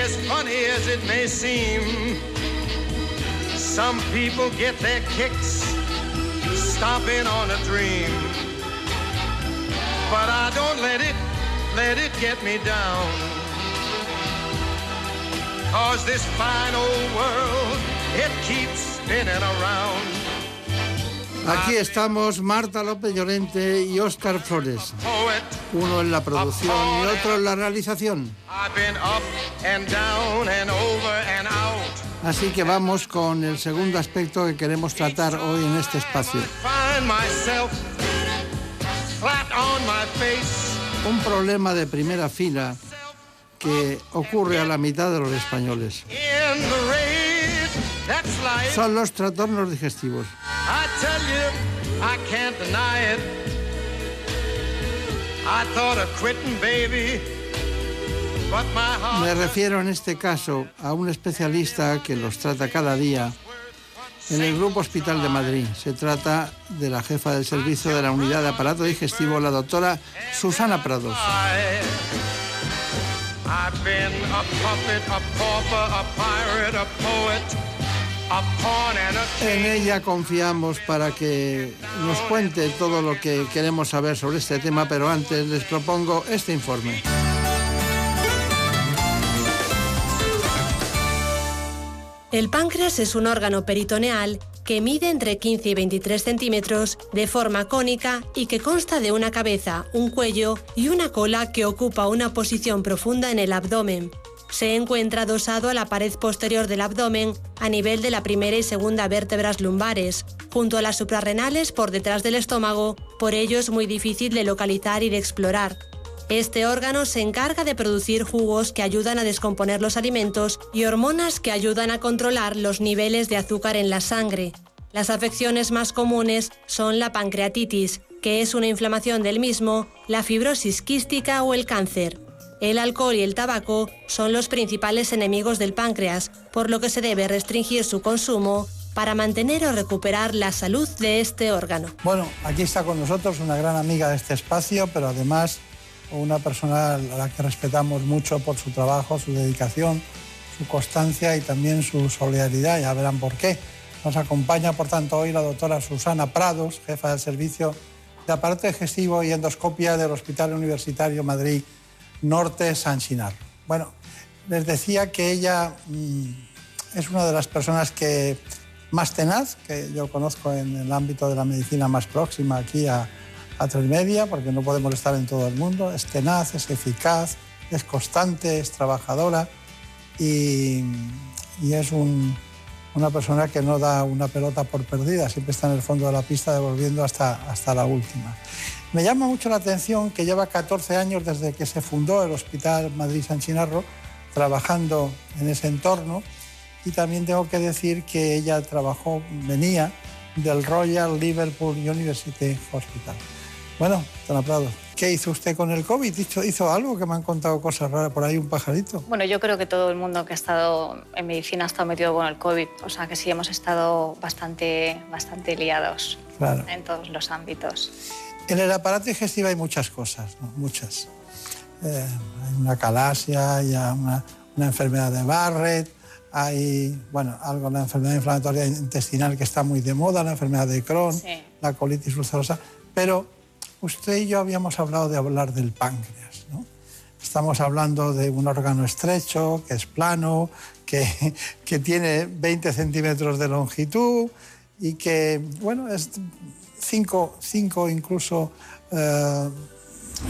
Speaker 14: As funny as it may seem, some people get their kicks stomping on a dream. But I don't let it, let it get me down. Cause this fine old world, it keeps spinning around.
Speaker 12: Aquí estamos Marta López Llorente y Óscar Flores. Uno en la producción y otro en la realización. Así que vamos con el segundo aspecto que queremos tratar hoy en este espacio. Un problema de primera fila que ocurre a la mitad de los españoles. Son los trastornos digestivos. Me refiero en este caso a un especialista que los trata cada día en el Grupo Hospital de Madrid. Se trata de la jefa del servicio de la unidad de aparato digestivo, la doctora Susana Prados.
Speaker 14: I've been a puppet, a pauper, a pirate, a poet,
Speaker 12: En ella confiamos para que nos cuente todo lo que queremos saber sobre este tema, pero antes les propongo este informe.
Speaker 9: El páncreas es un órgano peritoneal que mide entre 15 y 23 centímetros de forma cónica y que consta de una cabeza, un cuello y una cola que ocupa una posición profunda en el abdomen. Se encuentra adosado a la pared posterior del abdomen a nivel de la primera y segunda vértebras lumbares, junto a las suprarrenales por detrás del estómago, por ello es muy difícil de localizar y de explorar. Este órgano se encarga de producir jugos que ayudan a descomponer los alimentos y hormonas que ayudan a controlar los niveles de azúcar en la sangre. Las afecciones más comunes son la pancreatitis, que es una inflamación del mismo, la fibrosis quística o el cáncer. El alcohol y el tabaco son los principales enemigos del páncreas, por lo que se debe restringir su consumo para mantener o recuperar la salud de este órgano.
Speaker 8: Bueno, aquí está con nosotros una gran amiga de este espacio, pero además una persona a la que respetamos mucho por su trabajo, su dedicación, su constancia y también su solidaridad. Ya verán por qué. Nos acompaña, por tanto, hoy la doctora Susana Prados, jefa del servicio de aparato digestivo y endoscopia del Hospital Universitario Madrid Norte San Chinarro. Bueno, les decía que ella mm, es una de las personas que más tenaz, que yo conozco en el ámbito de la medicina más próxima aquí a, a tres media, porque no podemos estar en todo el mundo. Es tenaz, es eficaz, es constante, es trabajadora y, y es un- una persona que no da una pelota por perdida, siempre está en el fondo de la pista devolviendo hasta, hasta la última. Me llama mucho la atención que lleva 14 años desde que se fundó el Hospital Madrid San Chinarro trabajando en ese entorno y también tengo que decir que ella trabajó, venía del Royal Liverpool University Hospital. Bueno, don Prado, ¿qué hizo usted con el COVID? ¿Hizo, ¿Hizo algo que me han contado cosas raras por ahí, un pajarito?
Speaker 15: Bueno, yo creo que todo el mundo que ha estado en medicina ha estado metido con el COVID, o sea que sí hemos estado bastante, bastante liados
Speaker 8: Claro.
Speaker 15: en todos los ámbitos.
Speaker 8: En el aparato digestivo hay muchas cosas, ¿no? muchas. Eh, hay una calasia, hay una, una enfermedad de Barrett, hay, bueno, algo, la enfermedad inflamatoria intestinal que está muy de moda, la enfermedad de Crohn, la colitis ulcerosa, pero usted y yo habíamos hablado de hablar del páncreas, ¿no? Estamos hablando de un órgano estrecho, que es plano, que, que tiene 20 centímetros de longitud y que, bueno, es 5 incluso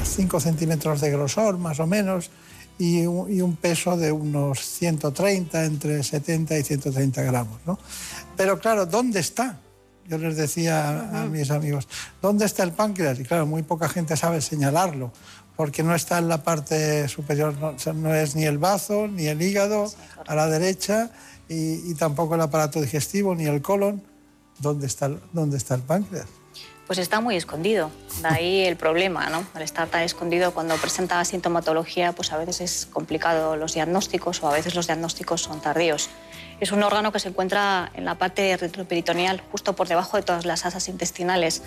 Speaker 8: 5 centímetros de grosor, más o menos, y un, y un peso de unos 130, entre 70 y 130 gramos. ¿no? Pero claro, ¿dónde está? Yo les decía a mis amigos, ¿dónde está el páncreas? Y claro, muy poca gente sabe señalarlo, porque no está en la parte superior, no, es ni el bazo, ni el hígado a la derecha, y, y tampoco el aparato digestivo, ni el colon. ¿Dónde está, dónde está el páncreas?
Speaker 15: Pues está muy escondido, de ahí el problema, ¿no? Al estar tan escondido cuando presenta sintomatología, pues a veces es complicado los diagnósticos o a veces los diagnósticos son tardíos. Es un órgano que se encuentra en la parte retroperitoneal, justo por debajo de todas las asas intestinales,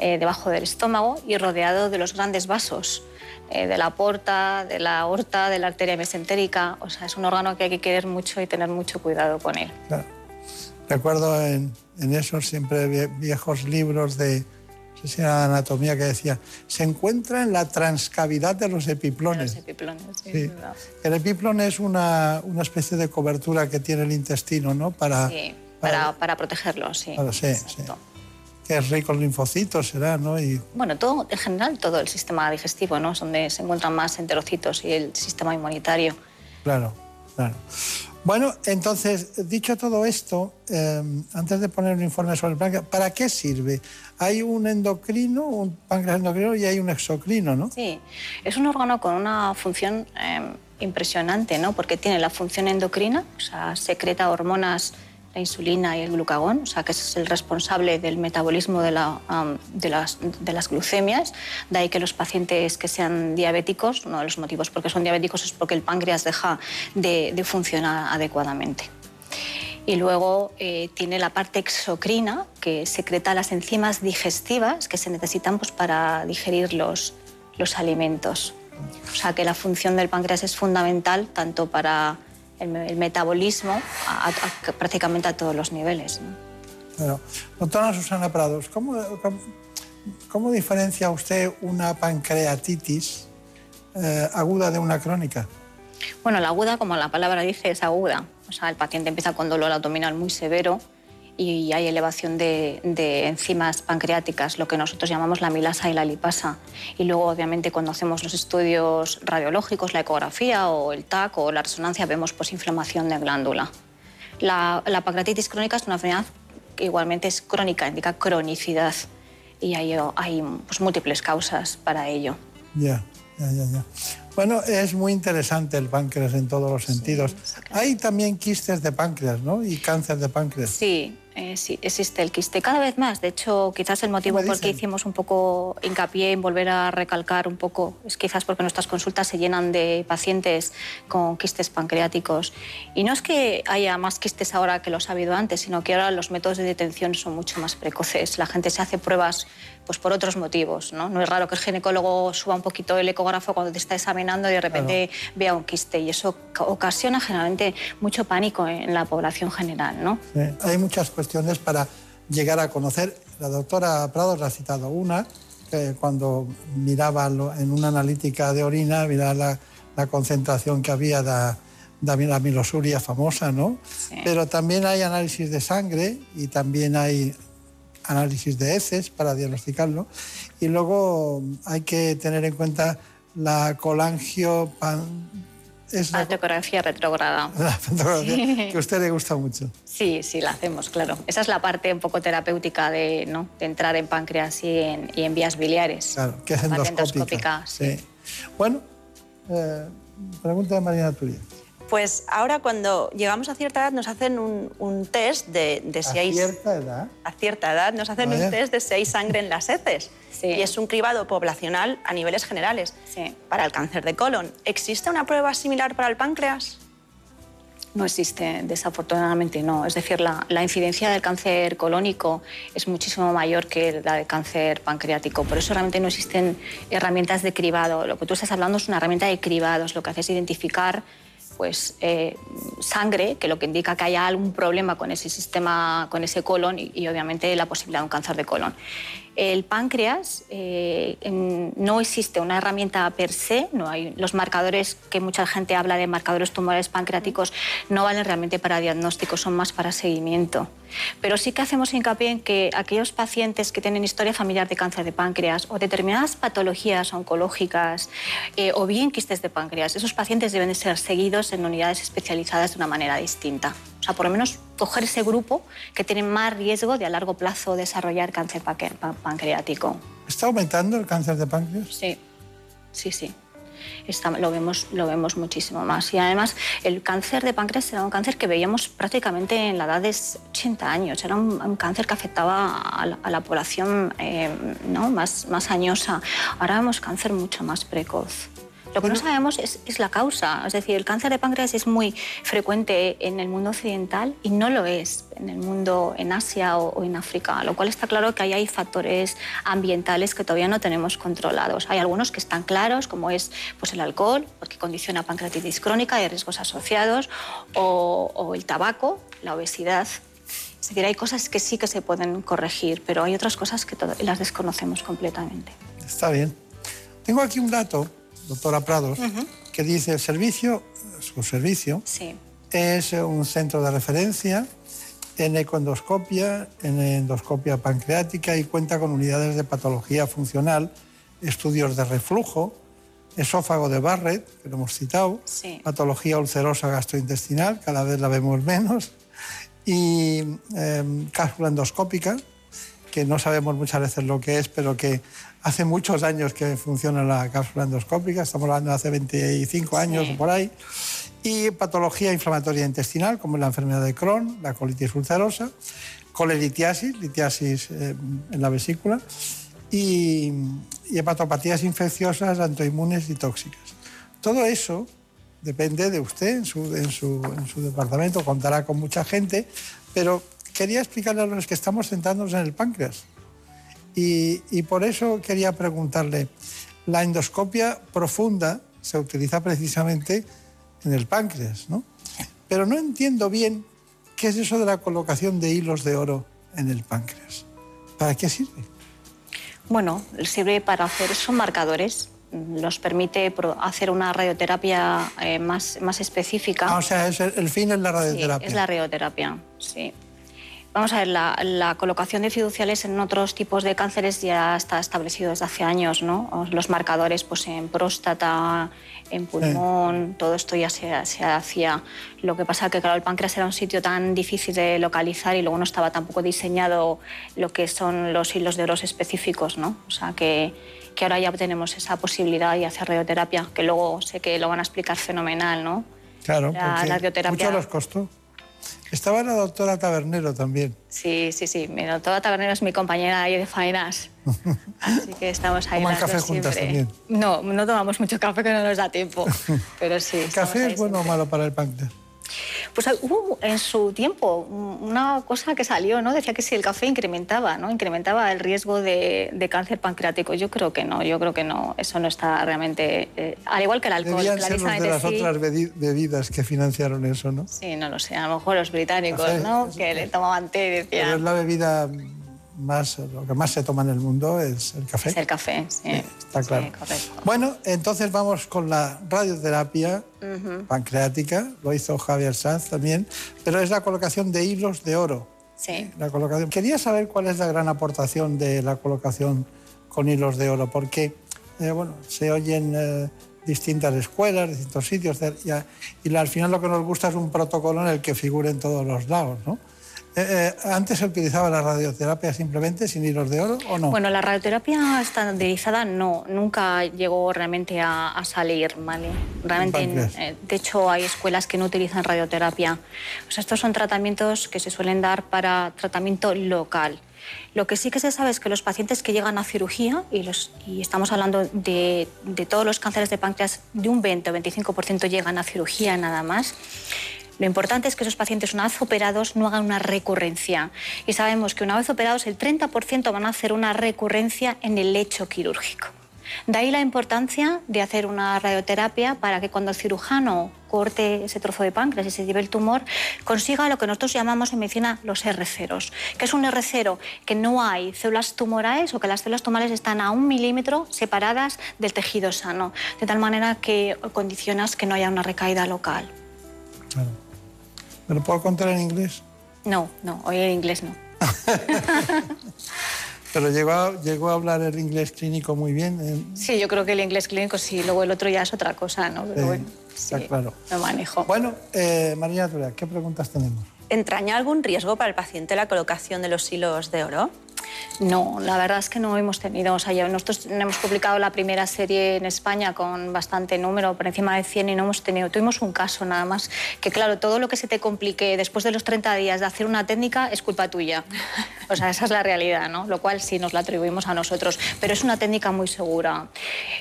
Speaker 15: eh, debajo del estómago y rodeado de los grandes vasos, eh, de la porta, de la aorta, de la arteria mesentérica. O sea, es un órgano que hay que querer mucho y tener mucho cuidado con él.
Speaker 8: Recuerdo en, en esos siempre vie- viejos libros de, si era de anatomía, que decía, se encuentra en la transcavidad de los epiplones.
Speaker 15: Epiplones, sí, es.
Speaker 8: El epiplón es una, una especie de cobertura que tiene el intestino ¿no? para,
Speaker 15: Sí. para, para protegerlo, sí.
Speaker 8: Claro, sí, sí. Que es rico en linfocitos, será, ¿no? Y
Speaker 15: Bueno, todo, en general todo el sistema digestivo, ¿no? Es donde se encuentran más enterocitos y el sistema inmunitario.
Speaker 8: Claro, claro. Bueno, entonces, dicho todo esto, eh, antes de poner un informe sobre el páncreas, ¿para qué sirve? Hay un endocrino, un páncreas endocrino y hay un exocrino, ¿no?
Speaker 15: Sí, es un órgano con una función eh, impresionante, ¿no? Porque tiene la función endocrina, o sea, secreta hormonas, la insulina y el glucagón, o sea, que es el responsable del metabolismo de, las, glucemias. De ahí que los pacientes que sean diabéticos, uno de los motivos por qué son diabéticos es porque el páncreas deja de, de funcionar adecuadamente. Y luego eh, tiene la parte exocrina, que secreta las enzimas digestivas que se necesitan pues, para digerir los, los alimentos. O sea que la función del páncreas es fundamental tanto para el, me- el metabolismo a- a- a- prácticamente a todos los niveles. ¿no?
Speaker 8: Claro. Doctora Susana Prados, ¿cómo, cómo, cómo diferencia usted una pancreatitis eh, aguda de una crónica?
Speaker 15: Bueno, la aguda, como la palabra dice, es aguda. O sea, el paciente empieza con dolor abdominal muy severo y hay elevación de, de enzimas pancreáticas, lo que nosotros llamamos la milasa y la lipasa. Y luego, obviamente, cuando hacemos los estudios radiológicos, la ecografía o el TAC o la resonancia, vemos pues, inflamación de glándula. La, la pancreatitis crónica es una enfermedad que igualmente es crónica, indica cronicidad y hay, hay pues, múltiples causas para ello.
Speaker 8: Ya, ya, ya, ya. Bueno, es muy interesante el páncreas en todos los sentidos. Hay también quistes de páncreas, ¿no? Y cáncer de páncreas.
Speaker 15: Sí, sí, existe el quiste cada vez más. De hecho, quizás el motivo por qué hicimos un poco hincapié en volver a recalcar un poco es quizás porque nuestras consultas se llenan de pacientes con quistes pancreáticos. Y no es que haya más quistes ahora que los ha habido antes, sino que ahora los métodos de detención son mucho más precoces. La gente se hace pruebas pues por otros motivos. ¿no? no es raro que el ginecólogo suba un poquito el ecógrafo cuando te está examinando y de repente vea un quiste. Y eso ca- ocasiona generalmente mucho pánico en la población general. ¿no?
Speaker 8: Sí, Hay muchas cuestiones para llegar a conocer. La doctora Prados ha citado una, que cuando miraba lo- en una analítica de orina, miraba la, la concentración que había de, de la milosuria famosa, ¿no? Pero también hay análisis de sangre y también hay análisis de heces para diagnosticarlo. Y luego hay que tener en cuenta la colangio... Es la,
Speaker 15: retrógrada.
Speaker 8: que a usted le gusta mucho.
Speaker 15: Sí, sí, la hacemos, claro. Esa es la parte un poco terapéutica de, ¿no? de entrar en páncreas y en, y en vías biliares.
Speaker 8: Claro, que es endoscópica.
Speaker 15: endoscópica, sí.
Speaker 8: Sí. Bueno, eh, pregunta de Marina Turia.
Speaker 11: Pues ahora cuando llegamos a cierta edad nos hacen un, un test de, de si
Speaker 8: A
Speaker 11: hay...
Speaker 8: cierta edad.
Speaker 11: A cierta edad nos hacen
Speaker 8: Vaya.
Speaker 11: un test de si hay sangre en las heces. Y es un cribado poblacional a niveles generales para el cáncer de colon. ¿Existe una prueba similar para el páncreas?
Speaker 15: No existe, desafortunadamente no. Es decir, la, la incidencia del cáncer colónico es muchísimo mayor que la del cáncer pancreático. Por eso realmente no existen herramientas de cribado. Lo que tú estás hablando es una herramienta de cribados. Lo que hace es identificar pues, eh, sangre, que lo que indica que haya algún problema con ese sistema, con ese colon y, y obviamente la posibilidad de un cáncer de colon. El páncreas eh, no existe una herramienta per se, no hay los marcadores que mucha gente habla de marcadores tumorales pancreáticos no valen realmente para diagnóstico, son más para seguimiento. Pero sí que hacemos hincapié en que aquellos pacientes que tienen historia familiar de cáncer de páncreas o determinadas patologías oncológicas eh, o bien quistes de páncreas, esos pacientes deben de ser seguidos en unidades especializadas de una manera distinta. O sea, por lo menos coger ese grupo que tiene más riesgo de a largo plazo desarrollar cáncer pancreático.
Speaker 8: ¿Está aumentando el cáncer de páncreas?
Speaker 15: Sí, sí, sí. Está- lo, vemos, lo vemos muchísimo más. Y además, el cáncer de páncreas era un cáncer que veíamos prácticamente en la edad de 80 años. Era un, un cáncer que afectaba a la, a la población eh, ¿no? más, más añosa. Ahora vemos cáncer mucho más precoz. Lo que no sabemos es, es la causa. Es decir, el cáncer de páncreas es muy frecuente en el mundo occidental y no lo es en el mundo, en Asia o, o en África, lo cual está claro que ahí hay factores ambientales que todavía no tenemos controlados. Hay algunos que están claros, como es pues, el alcohol, porque condiciona pancreatitis crónica y riesgos asociados, o, o el tabaco, la obesidad. Es decir, hay cosas que sí que se pueden corregir, pero hay otras cosas que las desconocemos completamente.
Speaker 8: Está bien. Tengo aquí un dato, doctora Prados, que dice el servicio, su servicio,
Speaker 15: Sí.
Speaker 8: es un centro de referencia en ecoendoscopia, en endoscopia pancreática y cuenta con unidades de patología funcional, estudios de reflujo, esófago de Barrett, que lo hemos citado, patología ulcerosa gastrointestinal, cada vez la vemos menos, y em, cápsula endoscópica, que no sabemos muchas veces lo que es, pero que hace muchos años que funciona la cápsula endoscópica, estamos hablando de hace 25 años o por ahí, y patología inflamatoria intestinal, como la enfermedad de Crohn, la colitis ulcerosa, colelitiasis, litiasis eh, en la vesícula, y, hepatopatías infecciosas, antoinmunes y tóxicas. Todo eso depende de usted en su, en su, en su departamento, contará con mucha gente, pero quería explicarle a los que estamos centrándonos en el páncreas. Y, y, por eso quería preguntarle, la endoscopia profunda se utiliza precisamente en el páncreas, ¿no? Pero no entiendo bien qué es eso de la colocación de hilos de oro en el páncreas. ¿Para qué sirve?
Speaker 15: Bueno, sirve para hacer, son marcadores, nos permite hacer una radioterapia eh, más, más específica.
Speaker 8: Ah, o sea, el, fin es la radioterapia.
Speaker 15: Sí, es la radioterapia, sí. Vamos a ver, la, colocación de fiduciales en otros tipos de cánceres ya está establecido desde hace años, ¿no? Los marcadores pues, en próstata, en pulmón, todo esto ya se, hacía. Lo que pasa es que, claro, el páncreas era un sitio tan difícil de localizar y luego no estaba tampoco diseñado lo que son los hilos de oros específicos, ¿no? O sea, que, que ahora ya tenemos esa posibilidad y hacer radioterapia, que luego sé que lo van a explicar fenomenal, ¿no?
Speaker 8: Claro, la, radioterapia... mucho los costó. Estaba la doctora Tabernero también.
Speaker 15: Sí, sí, sí. Mi doctora Tabernero es mi compañera ahí de faenas. Así que estamos ahí.
Speaker 8: ¿Toman café juntas también?
Speaker 15: No, no tomamos mucho café que no nos da tiempo. Pero sí.
Speaker 8: ¿El café es bueno o malo para el páncreas?
Speaker 15: Pues hubo en su tiempo una cosa que salió, ¿no? Decía que si el café incrementaba, ¿no? Incrementaba el riesgo de, cáncer pancreático. Yo creo que no, yo creo que no. Eso no está realmente... Eh, al igual que el alcohol.
Speaker 8: Debían ser los de las otras bebidas que financiaron eso, ¿no?
Speaker 15: Sí, no lo sé. A lo mejor los británicos, ¿no? Que le tomaban té y decían...
Speaker 8: Pero es la bebida más, lo que más se toma en el mundo es el café.
Speaker 15: Es el café, sí.
Speaker 8: está claro. Bueno, entonces vamos con la radioterapia pancreática, lo hizo Javier Sanz también, pero es la colocación de hilos de oro.
Speaker 15: Sí.
Speaker 8: La colocación. Quería saber cuál es la gran aportación de la colocación con hilos de oro, porque eh, bueno, se oyen eh, distintas escuelas, distintos sitios, y, al final lo que nos gusta es un protocolo en el que figure en todos los lados, ¿no? Eh, eh, ¿Antes se utilizaba la radioterapia simplemente sin hilos de oro o no?
Speaker 15: Bueno, la radioterapia estandarizada no, nunca llegó realmente a, salir, ¿vale? Realmente, eh, de hecho, hay escuelas que no utilizan radioterapia. O sea, estos son tratamientos que se suelen dar para tratamiento local. Lo que sí que se sabe es que los pacientes que llegan a cirugía, y, los, y estamos hablando de, de todos los cánceres de páncreas, de un 20 o 25% llegan a cirugía nada más, lo importante es que esos pacientes, una vez operados, no hagan una recurrencia. Y sabemos que una vez operados, el 30% van a hacer una recurrencia en el lecho quirúrgico. De ahí la importancia de hacer una radioterapia para que cuando el cirujano corte ese trozo de páncreas y se lleve el tumor, consiga lo que nosotros llamamos en medicina los R0. que es un R0? Que no hay células tumorales o que las células tumorales están a un milímetro separadas del tejido sano, de tal manera que condicionas que no haya una recaída local.
Speaker 8: ¿Me lo puedo contar en inglés?
Speaker 15: No, no, hoy en inglés no.
Speaker 8: Pero llegó a, llegó a hablar el inglés clínico muy bien.
Speaker 15: Sí, yo creo que el inglés clínico sí, luego el otro ya es otra cosa, ¿no?
Speaker 8: Pero bueno, está claro.
Speaker 15: Lo manejo.
Speaker 8: Bueno, eh, María ¿qué preguntas tenemos?
Speaker 11: ¿Entraña algún riesgo para el paciente la colocación de los hilos de oro?
Speaker 15: No, la verdad es que no hemos tenido. O sea, nosotros hemos publicado la primera serie en España con bastante número, por encima de 100, y no hemos tenido. Tuvimos un caso nada más. Que claro, todo lo que se te complique después de los 30 días de hacer una técnica es culpa tuya. O sea, esa es la realidad, ¿no? Lo cual sí nos la atribuimos a nosotros. Pero es una técnica muy segura.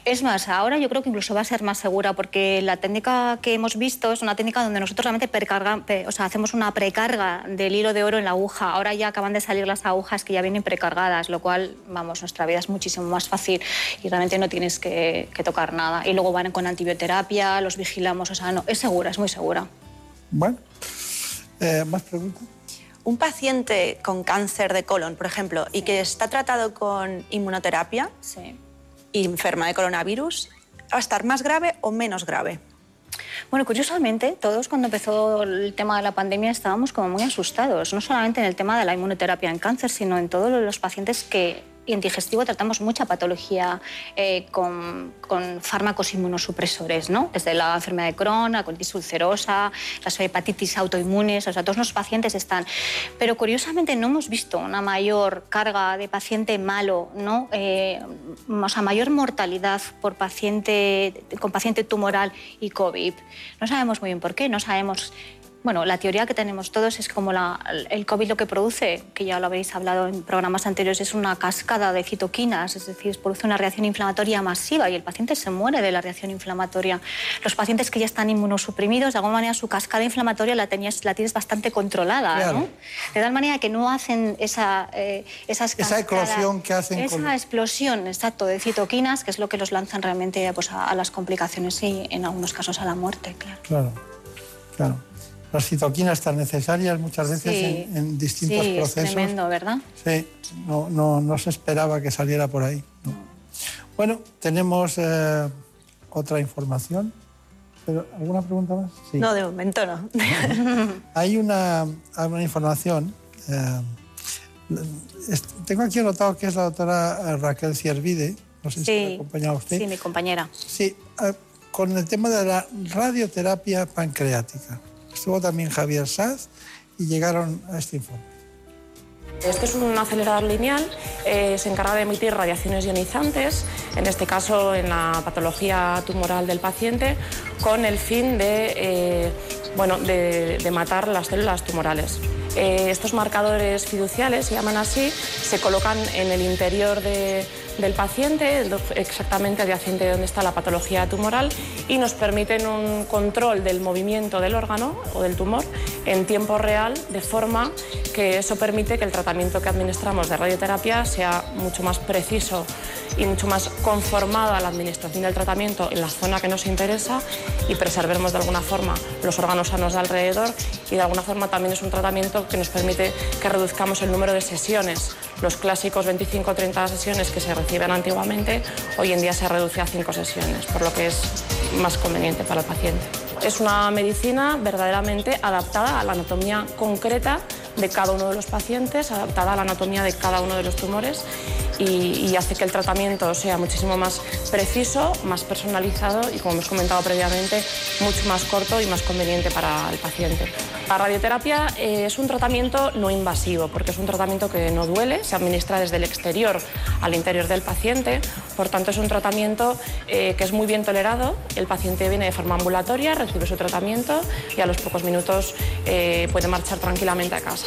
Speaker 15: Es más, ahora yo creo que incluso va a ser más segura porque la técnica que hemos visto es una técnica donde nosotros realmente o sea, hacemos una precarga del hilo de oro en la aguja. Ahora ya acaban de salir las agujas que ya vienen precargadas lo cual, vamos, nuestra vida es muchísimo más fácil y realmente no tienes que, tocar nada. Y luego van con antibioterapia, los vigilamos, o sea, no, es segura, es muy segura.
Speaker 8: Bueno, eh, ¿más preguntas?
Speaker 11: Un paciente con cáncer de colon, por ejemplo, y que está tratado con inmunoterapia y enferma de coronavirus, ¿va a estar más grave o menos grave?
Speaker 15: Bueno, curiosamente, todos cuando empezó el tema de la pandemia estábamos como muy asustados, no solamente en el tema de la inmunoterapia en cáncer, sino en todos los pacientes que y en digestivo tratamos mucha patología eh, con, fármacos inmunosupresores, ¿no? desde la enfermedad de Crohn, la colitis ulcerosa, las hepatitis autoinmunes, o sea, todos los pacientes están. Pero curiosamente no hemos visto una mayor carga de paciente malo, ¿no? Eh, o sea, mayor mortalidad por paciente, con paciente tumoral y COVID. No sabemos muy bien por qué, no sabemos bueno, la teoría que tenemos todos es como el COVID lo que produce, que ya lo habéis hablado en programas anteriores, es una cascada de citoquinas, es decir, produce una reacción inflamatoria masiva y el paciente se muere de la reacción inflamatoria. Los pacientes que ya están inmunosuprimidos, de alguna manera su cascada inflamatoria la, tenías, la tienes bastante controlada, ¿no? De tal manera que no hacen esa, eh, esas
Speaker 8: Esa eclosión que hacen
Speaker 15: Esa explosión, exacto, de citoquinas, que es lo que los lanzan realmente pues, a, las complicaciones y en algunos casos a la muerte, claro.
Speaker 8: Claro, claro las citoquinas tan necesarias muchas veces en, distintos
Speaker 15: sí,
Speaker 8: procesos.
Speaker 15: Es tremendo, ¿verdad?
Speaker 8: Sí, no, no, no se esperaba que saliera por ahí. Bueno, tenemos eh, otra información. ¿Pero ¿Alguna pregunta más?
Speaker 15: No, de momento no.
Speaker 8: Hay una, una información. Eh, tengo aquí anotado que es la doctora Raquel Ciervide. No sé si me acompaña usted.
Speaker 15: Sí, mi compañera.
Speaker 8: Sí, eh, con el tema de la radioterapia pancreática estuvo también Javier Saz y llegaron a este informe.
Speaker 16: Este es un acelerador lineal, eh, se encarga de emitir radiaciones ionizantes, en este caso en la patología tumoral del paciente, con el fin de, eh, bueno, de, matar las células tumorales. Eh, estos marcadores fiduciales, se llaman así, se colocan en el interior de, del paciente, exactamente adyacente de donde está la patología tumoral, y nos permiten un control del movimiento del órgano o del tumor en tiempo real, de forma que eso permite que el tratamiento que administramos de radioterapia sea mucho más preciso y mucho más conformado a la administración del tratamiento en la zona que nos interesa y preservemos de alguna forma los órganos sanos de alrededor y de alguna forma también es un tratamiento que nos permite que reduzcamos el número de sesiones. Los clásicos 25 o 30 sesiones que se antiguamente, hoy en día se reduce a 5 sesiones, por lo que es más conveniente para el paciente. Es una medicina verdaderamente adaptada a la anatomía concreta de cada uno de los pacientes, adaptada a la anatomía de cada uno de los tumores y, hace que el tratamiento sea muchísimo más preciso, más personalizado y, como hemos comentado previamente, mucho más corto y más conveniente para el paciente. La radioterapia eh, es un tratamiento no invasivo porque es un tratamiento que no duele, se administra desde el exterior al interior del paciente, por tanto es un tratamiento eh, que es muy bien tolerado, el paciente viene de forma ambulatoria, recibe su tratamiento y a los pocos minutos eh, puede marchar tranquilamente a casa.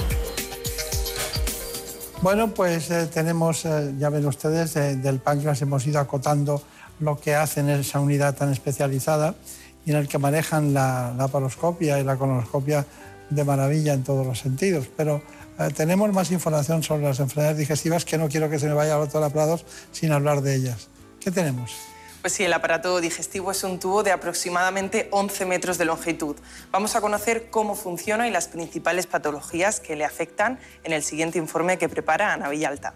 Speaker 8: Bueno, pues eh, tenemos, eh, ya ven ustedes, eh, del páncreas hemos ido acotando lo que hacen en esa unidad tan especializada y en el que manejan la, la paroscopia y la colonoscopia de maravilla en todos los sentidos. Pero tenemos más información sobre las enfermedades digestivas que no quiero que se me vaya a doctora Prados sin hablar de ellas. ¿Qué tenemos?
Speaker 17: Pues sí, el aparato digestivo es un tubo de aproximadamente 11 metros de longitud. Vamos a conocer cómo funciona y las principales patologías que le afectan en el siguiente informe que prepara Ana Villalta.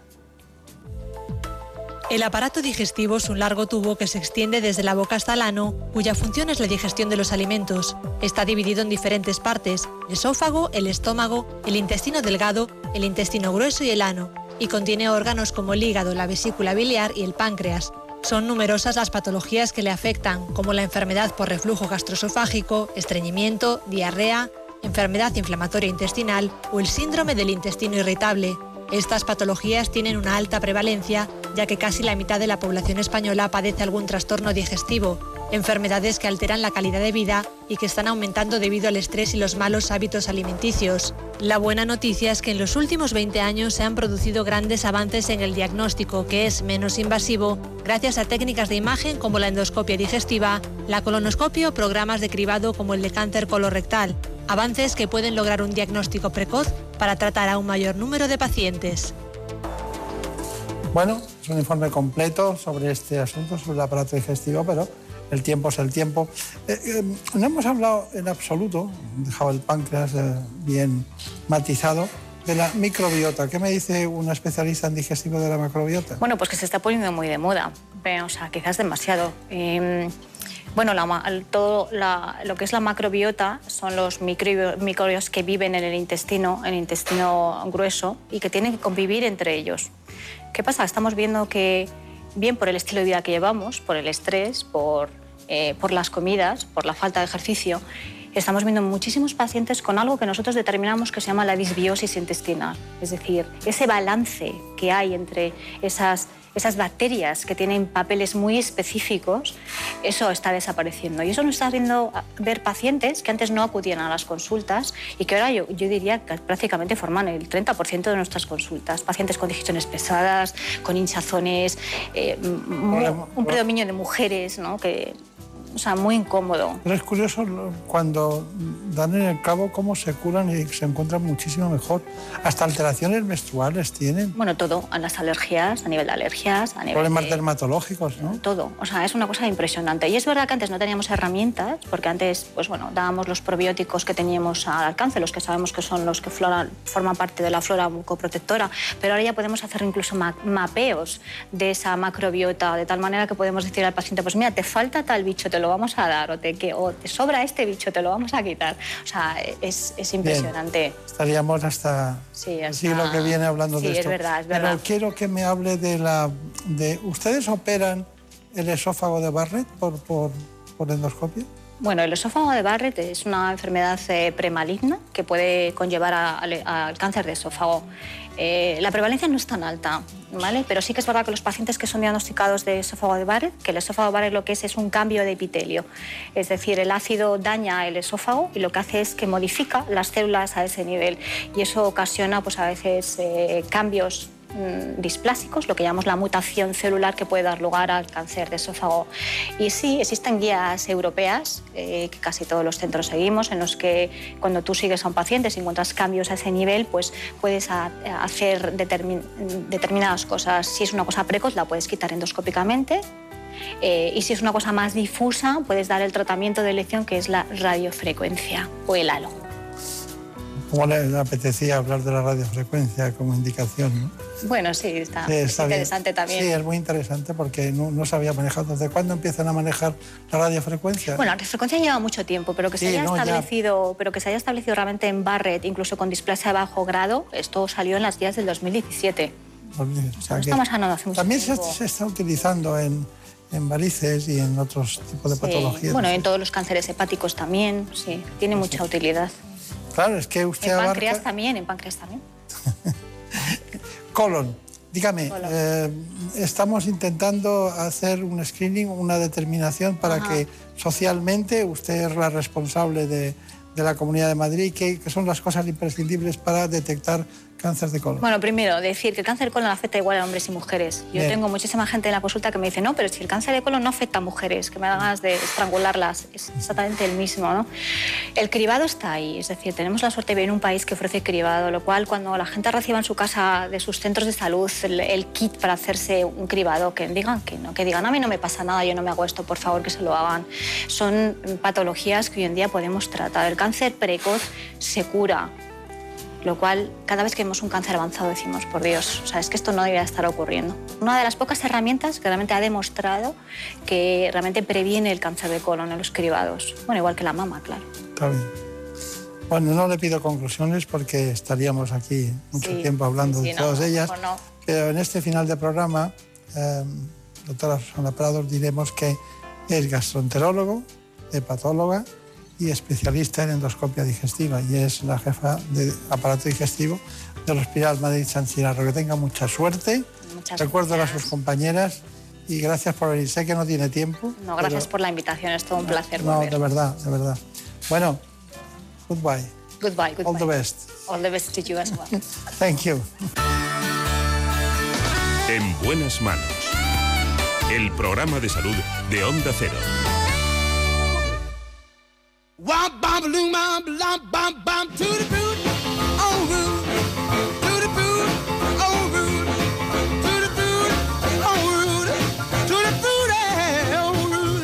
Speaker 9: El aparato digestivo es un largo tubo que se extiende desde la boca hasta el ano, cuya función es la digestión de los alimentos. Está dividido en diferentes partes, el esófago, el estómago, el intestino delgado, el intestino grueso y el ano, y contiene órganos como el hígado, la vesícula biliar y el páncreas. Son numerosas las patologías que le afectan, como la enfermedad por reflujo gastroesofágico, estreñimiento, diarrea, enfermedad inflamatoria intestinal o el síndrome del intestino irritable. Estas patologías tienen una alta prevalencia, ya que casi la mitad de la población española padece algún trastorno digestivo, enfermedades que alteran la calidad de vida y que están aumentando debido al estrés y los malos hábitos alimenticios. La buena noticia es que en los últimos 20 años se han producido grandes avances en el diagnóstico, que es menos invasivo, gracias a técnicas de imagen como la endoscopia digestiva, la colonoscopia o programas de cribado como el de cáncer colorectal, avances que pueden lograr un diagnóstico precoz para tratar a un mayor número de pacientes.
Speaker 8: Bueno, es un informe completo sobre este asunto, sobre el aparato digestivo, pero el tiempo es el tiempo. Eh, eh, no hemos hablado en absoluto, dejado el páncreas eh, bien matizado, de la microbiota. ¿Qué me dice una especialista en digestivo de la microbiota?
Speaker 15: Bueno, pues que se está poniendo muy de moda, o sea, quizás demasiado. Em, Bueno, todo lo que es la macrobiota son los microbios que viven en el intestino, en el intestino grueso, y que tienen que convivir entre ellos. ¿Qué pasa? Estamos viendo que, bien por el estilo de vida que llevamos, por el estrés, por, eh, por las comidas, por la falta de ejercicio, estamos viendo muchísimos pacientes con algo que nosotros determinamos que se llama la disbiosis intestinal, es decir, ese balance que hay entre esas esas bacterias que tienen papeles muy específicos, eso está desapareciendo. Y eso nos está haciendo ver pacientes que antes no acudían a las consultas y que ahora yo, diría que prácticamente forman el 30% de nuestras consultas. Pacientes con digestiones pesadas, con hinchazones, eh, un predominio de mujeres, ¿no? que o sea, muy incómodo.
Speaker 8: Pero es curioso cuando dan en el cabo cómo se curan y se encuentran muchísimo mejor. Hasta alteraciones menstruales tienen.
Speaker 15: Bueno, todo, a las alergias, a nivel de alergias, a nivel
Speaker 8: Problemas dermatológicos, ¿no?
Speaker 15: Todo, o sea, es una cosa impresionante. Y es verdad que antes no teníamos herramientas, porque antes, pues bueno, dábamos los probióticos que teníamos al alcance, los que sabemos que son los que flora, forman parte de la flora bucoprotectora, pero ahora ya podemos hacer incluso mapeos de esa macrobiota, de tal manera que podemos decir al paciente, pues mira, te falta tal bicho, te lo lo vamos a dar, o te, que, o te sobra este bicho, te lo vamos a quitar. O sea, es, es impresionante.
Speaker 8: Estaríamos hasta, sí, el siglo que viene hablando de esto.
Speaker 15: Sí, es verdad, es verdad.
Speaker 8: Pero quiero que me hable de la... De, ¿Ustedes operan el esófago de Barrett por, por, por endoscopia?
Speaker 15: Bueno, el esófago de Barrett es una enfermedad eh, premaligna que puede conllevar al cáncer de esófago. Eh, la prevalencia no es tan alta, ¿vale? pero sí que es verdad que los pacientes que son diagnosticados de esófago de Barrett, que el esófago de Barrett lo que es es un cambio de epitelio, es decir, el ácido daña el esófago y lo que hace es que modifica las células a ese nivel y eso ocasiona pues, a veces eh, cambios Mm, displásicos, lo que llamamos la mutación celular que puede dar lugar al cáncer de esófago. Y sí, existen guías europeas eh, que casi todos los centros seguimos, en los que cuando tú sigues a un paciente, si encuentras cambios a ese nivel, pues puedes hacer determinadas cosas. Si es una cosa precoz, la puedes quitar endoscópicamente. Eh, y si es una cosa más difusa, puedes dar el tratamiento de elección que es la radiofrecuencia o el halo.
Speaker 8: ¿Cómo le apetecía hablar de la radiofrecuencia como indicación? ¿no?
Speaker 15: Bueno, sí, está, interesante también.
Speaker 8: Sí, es muy interesante porque no, no se había manejado. ¿Desde cuándo empiezan a manejar la radiofrecuencia?
Speaker 15: Bueno, la radiofrecuencia lleva mucho tiempo, pero que se haya establecido, pero que se haya establecido realmente en Barrett, incluso con displasia de bajo grado, esto salió en las guías del 2017. estamos hace mucho
Speaker 8: También Se, se está utilizando en, en varices y en otros tipos de patologías.
Speaker 15: Bueno, en todos los cánceres hepáticos también, sí, tiene mucha utilidad.
Speaker 8: Claro, es que usted
Speaker 15: En páncreas también, en páncreas también.
Speaker 8: colon. Dígame, eh, estamos intentando hacer un screening, una determinación para que socialmente usted es la responsable de, de la Comunidad de Madrid, ¿qué, son las cosas imprescindibles para detectar cáncer de colon?
Speaker 15: Bueno, primero, decir que el cáncer de colon afecta igual a hombres y mujeres. Yo tengo muchísima gente en la consulta que me dice, no, pero si el cáncer de colon no afecta a mujeres, que me dan ganas de estrangularlas, es exactamente el mismo. ¿no? El cribado está ahí, es decir, tenemos la suerte de vivir en un país que ofrece cribado, lo cual cuando la gente reciba en su casa de sus centros de salud el, kit para hacerse un cribado, que digan que no, que digan, a mí no me pasa nada, yo no me hago esto, por favor que se lo hagan. Son patologías que hoy en día podemos tratar. El cáncer precoz se cura, lo cual cada vez que vemos un cáncer avanzado decimos, por Dios, o sea, es que esto no debería estar ocurriendo. Una de las pocas herramientas que realmente ha demostrado que realmente previene el cáncer de colon en los cribados. Bueno, igual que la mama, claro.
Speaker 8: Está bien. Bueno, no le pido conclusiones porque estaríamos aquí mucho tiempo hablando de todas ellas, pero en este final de programa, eh, doctora Susana Prados, diremos que es gastroenterólogo, hepatóloga, y especialista en endoscopia digestiva y es la jefa de aparato digestivo del Hospital Madrid San Cirarro. Que tenga mucha suerte. Muchas Recuerdo a sus compañeras y gracias por venir. Sé que no tiene tiempo.
Speaker 15: No, gracias por la invitación, es todo un placer.
Speaker 8: No, de verdad, de verdad. Bueno, goodbye.
Speaker 15: Goodbye, goodbye.
Speaker 8: All the best.
Speaker 15: All the best to you as well.
Speaker 8: Thank you.
Speaker 6: En buenas manos. El programa de salud de Onda Cero. Loom bop bop to the boot on root to the boot on root to the boot on root to the boot on root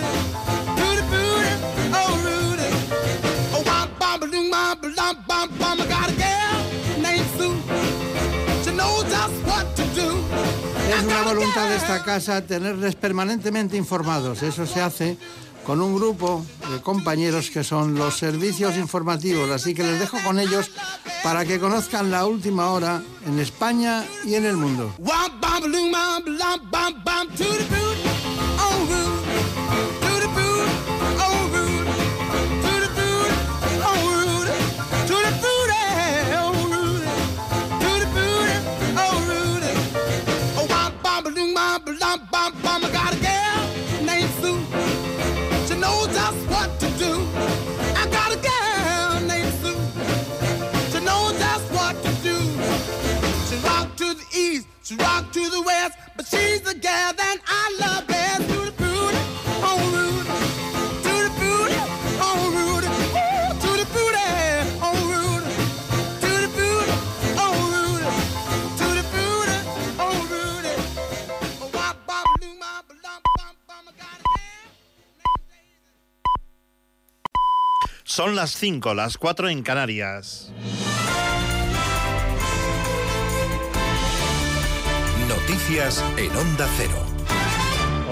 Speaker 6: to the boot on root oh wop bop loom bop bop bop bop I got a girl named Sue. She knows just what to do.
Speaker 12: Es una voluntad de esta casa tenerles permanentemente informados. Eso se hace con un grupo de compañeros que son los servicios informativos, así que les dejo con ellos para que conozcan la última hora en España y en el mundo.
Speaker 6: But she's the that I love oh oh oh oh oh bump, bum, got
Speaker 1: Son las 5, las 4 en Canarias.
Speaker 18: En Onda Cero.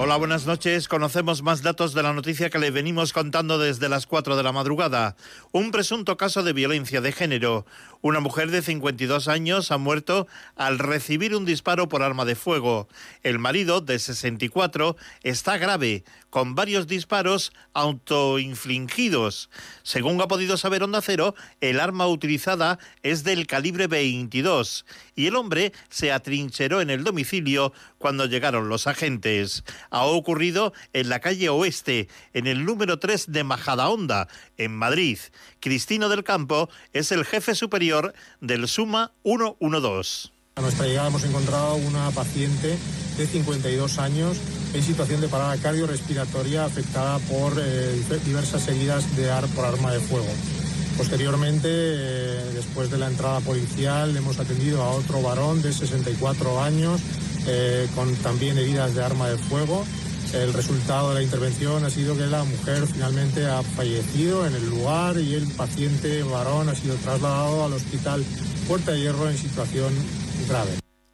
Speaker 1: Hola, buenas noches. Conocemos más datos de la noticia que le venimos contando desde las 4 de la madrugada. Un presunto caso de violencia de género. Una mujer de 52 años ha muerto al recibir un disparo por arma de fuego. El marido, de 64, está grave, con varios disparos autoinfligidos. Según ha podido saber Onda Cero, el arma utilizada es del calibre 22 y el hombre se atrincheró en el domicilio cuando llegaron los agentes. Ha ocurrido en la calle Oeste, en el número 3 de Majadahonda, en Madrid. Cristino del Campo es el jefe superior del Suma 112.
Speaker 19: A nuestra llegada hemos encontrado una paciente de 52 años en situación de parada cardiorrespiratoria afectada por eh, diversas heridas de ar por arma de fuego. Posteriormente, eh, después de la entrada policial, hemos atendido a otro varón de 64 años eh, con también heridas de arma de fuego. El resultado de la intervención ha sido que la mujer finalmente ha fallecido en el lugar y el paciente varón ha sido trasladado al hospital Puerta de Hierro en situación grave.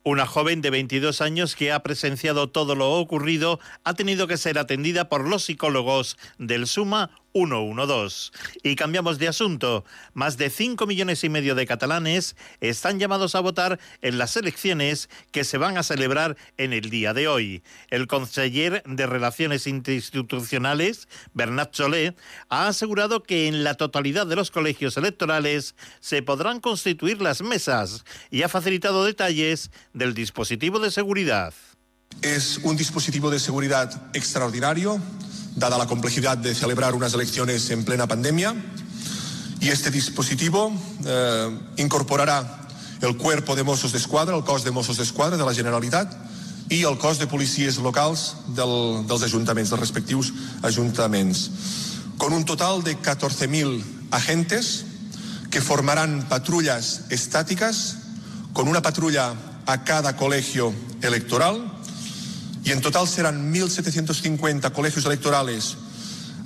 Speaker 1: Una joven de 22 años que ha presenciado todo lo ocurrido ha tenido que ser atendida por los psicólogos del Suma 112. Y cambiamos de asunto. Más de 5 millones y medio de catalanes están llamados a votar en las elecciones que se van a celebrar en el día de hoy. El conseller de Relaciones Interinstitucionales, Bernat Solé, ha asegurado que en la totalidad de los colegios electorales se podrán constituir las mesas y ha facilitado detalles del dispositivo de seguridad.
Speaker 20: Es un dispositivo de seguridad extraordinario, dada la complejidad de celebrar unas elecciones en plena pandemia. Y este dispositivo eh, incorporará el cuerpo de Mossos d'Esquadra, el cos de Mossos d'Esquadra de la Generalitat i el cos de policies locals del, dels ajuntaments, dels respectius ajuntaments, con un total de 14.000 agentes que formarán patrullas estáticas con una patrulla a cada colegio electoral y en total serán 1.750 colegios electorales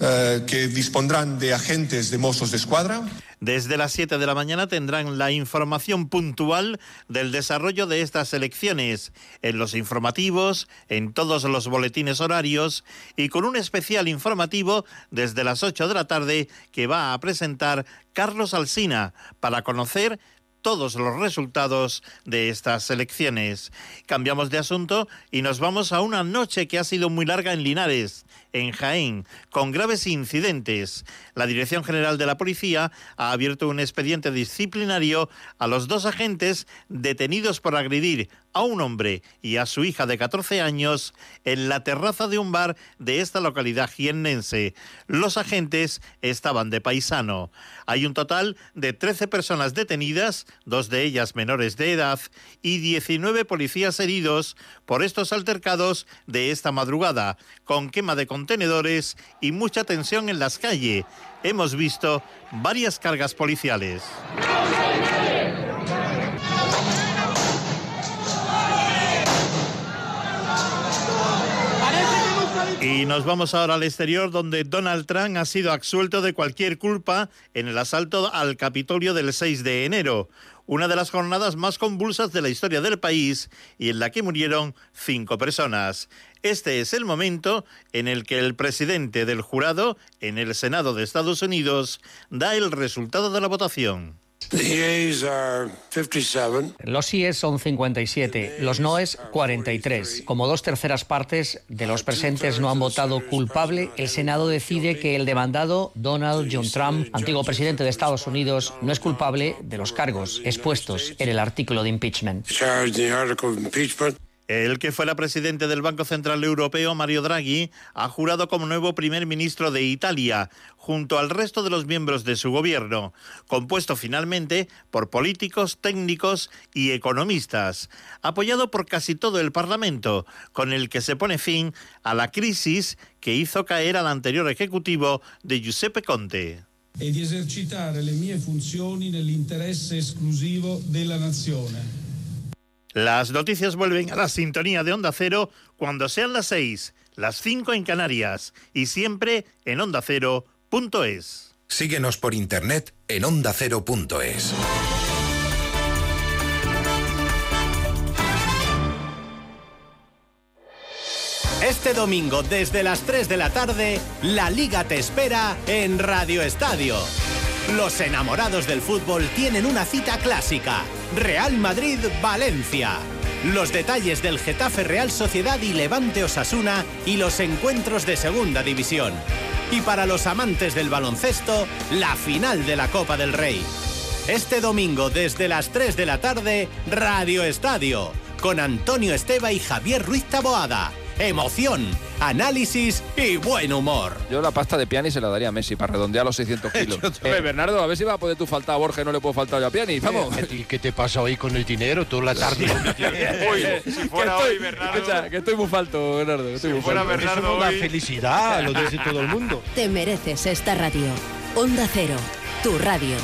Speaker 20: eh, que dispondrán de agentes de Mossos de Escuadra.
Speaker 1: Desde las 7 de la mañana tendrán la información puntual del desarrollo de estas elecciones en los informativos, en todos los boletines horarios y con un especial informativo desde las 8 de la tarde que va a presentar Carlos Alsina para conocer todos los resultados de estas elecciones. Cambiamos de asunto y nos vamos a una noche que ha sido muy larga en Linares, en Jaén, con graves incidentes. La Dirección General de la Policía ha abierto un expediente disciplinario a los dos agentes detenidos por agredir a un hombre y a su hija de 14 años en la terraza de un bar de esta localidad jiennense. Los agentes estaban de paisano. Hay un total de 13 personas detenidas, dos de ellas menores de edad, y 19 policías heridos por estos altercados de esta madrugada, con quema de contenedores y mucha tensión en las calles. Hemos visto varias cargas policiales. Y nos vamos ahora al exterior donde Donald Trump ha sido absuelto de cualquier culpa en el asalto al Capitolio del 6 de enero, una de las jornadas más convulsas de la historia del país y en la que murieron cinco personas. Este es el momento en el que el presidente del jurado en el Senado de Estados Unidos da el resultado de la votación.
Speaker 21: Los síes son 57, los noes 43. Como dos terceras partes de los presentes no han votado culpable, el Senado decide que el demandado Donald John Trump, antiguo presidente de Estados Unidos, no es culpable de los cargos expuestos en el artículo de impeachment.
Speaker 1: El que fuera presidente del Banco Central Europeo, Mario Draghi, ha jurado como nuevo primer ministro de Italia, junto al resto de los miembros de su gobierno, compuesto finalmente por políticos, técnicos y economistas, apoyado por casi todo el Parlamento, con el que se pone fin a la crisis que hizo caer al anterior ejecutivo de Giuseppe Conte.
Speaker 22: e di esercitare le mie funzioni nell'interesse esclusivo della nazione.
Speaker 1: Las noticias vuelven a la sintonía de Onda Cero cuando sean las seis, las cinco en Canarias y siempre en ondacero.es.
Speaker 18: Síguenos por internet en ondacero.es.
Speaker 23: Este domingo desde las 3 de la tarde, la liga te espera en Radio Estadio. Los enamorados del fútbol tienen una cita clásica. Real Madrid-Valencia. Los detalles del Getafe Real Sociedad y Levante Osasuna y los encuentros de Segunda División. Y para los amantes del baloncesto, la final de la Copa del Rey. Este domingo desde las 3 de la tarde, Radio Estadio, con Antonio Esteba y Javier Ruiz Taboada. Emoción, análisis y buen humor.
Speaker 24: Yo la pasta de Piani se la daría a Messi para redondear los 600 kilos. Hombre, Bernardo, a ver si va a poder tú faltar a Borja y no le puedo faltar yo a Piani. Vamos.
Speaker 25: ¿Y qué te pasa hoy con el dinero? Toda la tarde.
Speaker 24: Uy, si fuera hoy, Bernardo. Escucha, que estoy muy falto, Bernardo. que Estoy muy
Speaker 25: fuera
Speaker 24: falto.
Speaker 25: Bernardo Eso es una hoy- felicidad, lo dice todo el mundo.
Speaker 7: Te mereces esta radio. Onda Cero, tu radio.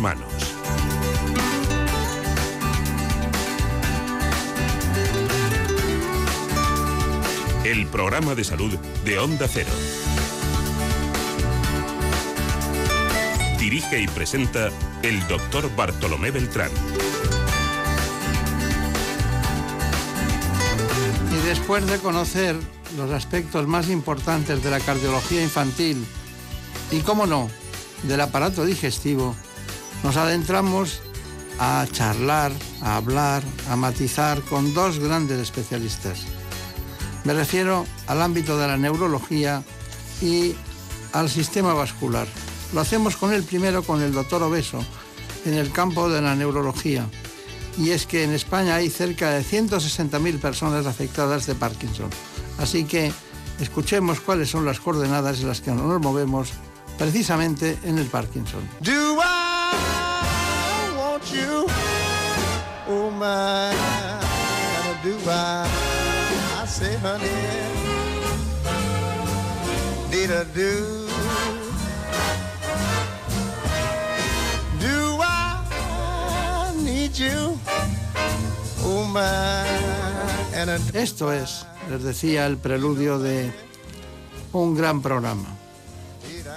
Speaker 18: Manos. El programa de salud de Onda Cero. Dirige y presenta el doctor Bartolomé Beltrán.
Speaker 8: Y después de conocer los aspectos más importantes de la cardiología infantil y, cómo no, del aparato digestivo, nos adentramos a charlar, a hablar, a matizar con dos grandes especialistas. Me refiero al ámbito de la neurología y al sistema vascular. Lo hacemos con el primero, con el doctor Obeso, en el campo de la neurología. Y es que en España hay cerca de 160.000 personas afectadas de Parkinson. Así que escuchemos cuáles son las coordenadas en las que nos movemos precisamente en el Parkinson.
Speaker 26: Want you? Oh my, do I? I say, honey, did I do? Do I need you? Oh my, I
Speaker 8: Esto es, les decía, el preludio de un gran programa.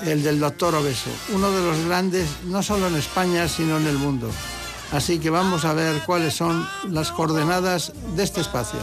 Speaker 8: El del doctor Obeso, uno de los grandes no solo en España, sino en el mundo. Así que vamos a ver cuáles son las coordenadas de este espacio.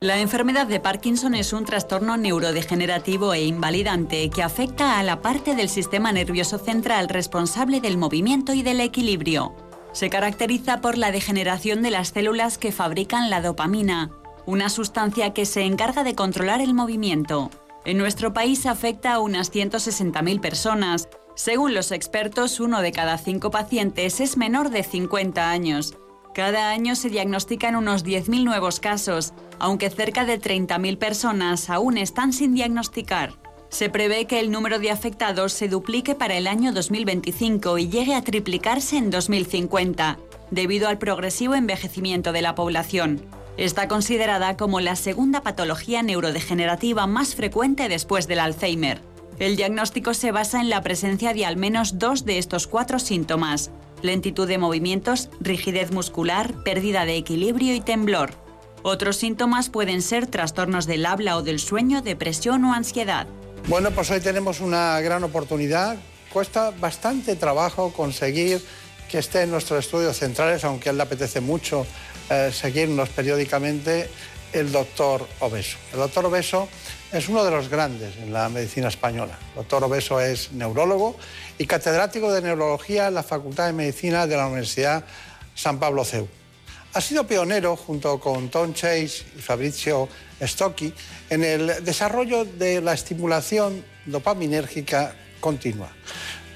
Speaker 27: La enfermedad de Parkinson es un trastorno neurodegenerativo e invalidante que afecta a la parte del sistema nervioso central responsable del movimiento y del equilibrio. Se caracteriza por la degeneración de las células que fabrican la dopamina, una sustancia que se encarga de controlar el movimiento. En nuestro país afecta a unas 160.000 personas. Según los expertos, uno de cada cinco pacientes es menor de 50 años. Cada año se diagnostican unos 10.000 nuevos casos, aunque cerca de 30.000 personas aún están sin diagnosticar. Se prevé que el número de afectados se duplique para el año 2025 y llegue a triplicarse en 2050, debido al progresivo envejecimiento de la población. Está considerada como la segunda patología neurodegenerativa más frecuente después del Alzheimer. El diagnóstico se basa en la presencia de al menos dos de estos cuatro síntomas. Lentitud de movimientos, rigidez muscular, pérdida de equilibrio y temblor. Otros síntomas pueden ser trastornos del habla o del sueño, depresión o ansiedad.
Speaker 8: Bueno, pues hoy tenemos una gran oportunidad. Cuesta bastante trabajo conseguir que esté en nuestros estudios centrales, aunque a él le apetece mucho eh, seguirnos periódicamente, el doctor Obeso. El doctor Obeso es uno de los grandes en la medicina española. El doctor Obeso es neurólogo y catedrático de neurología en la Facultad de Medicina de la Universidad San Pablo CEU. Ha sido pionero, junto con Tom Chase y Fabrizio Stocchi, en el desarrollo de la estimulación dopaminérgica continua.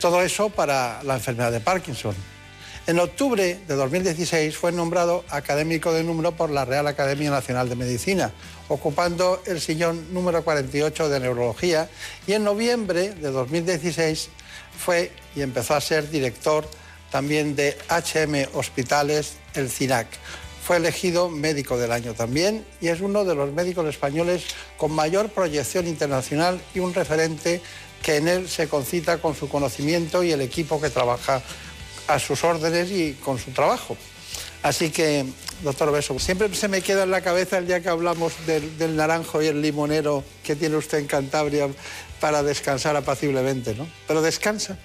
Speaker 8: Todo eso para la enfermedad de Parkinson. En octubre de 2016 fue nombrado académico de número por la Real Academia Nacional de Medicina, ocupando el sillón número 48 de neurología y en noviembre de 2016 fue y empezó a ser director también de HM Hospitales, el CINAC. Fue elegido médico del año también y es uno de los médicos españoles con mayor proyección internacional y un referente que en él se concita con su conocimiento y el equipo que trabaja a sus órdenes y con su trabajo. Así que, doctor Beso, siempre se me queda en la cabeza el día que hablamos del, del naranjo y el limonero que tiene usted en Cantabria para descansar apaciblemente, ¿no? Pero descansa.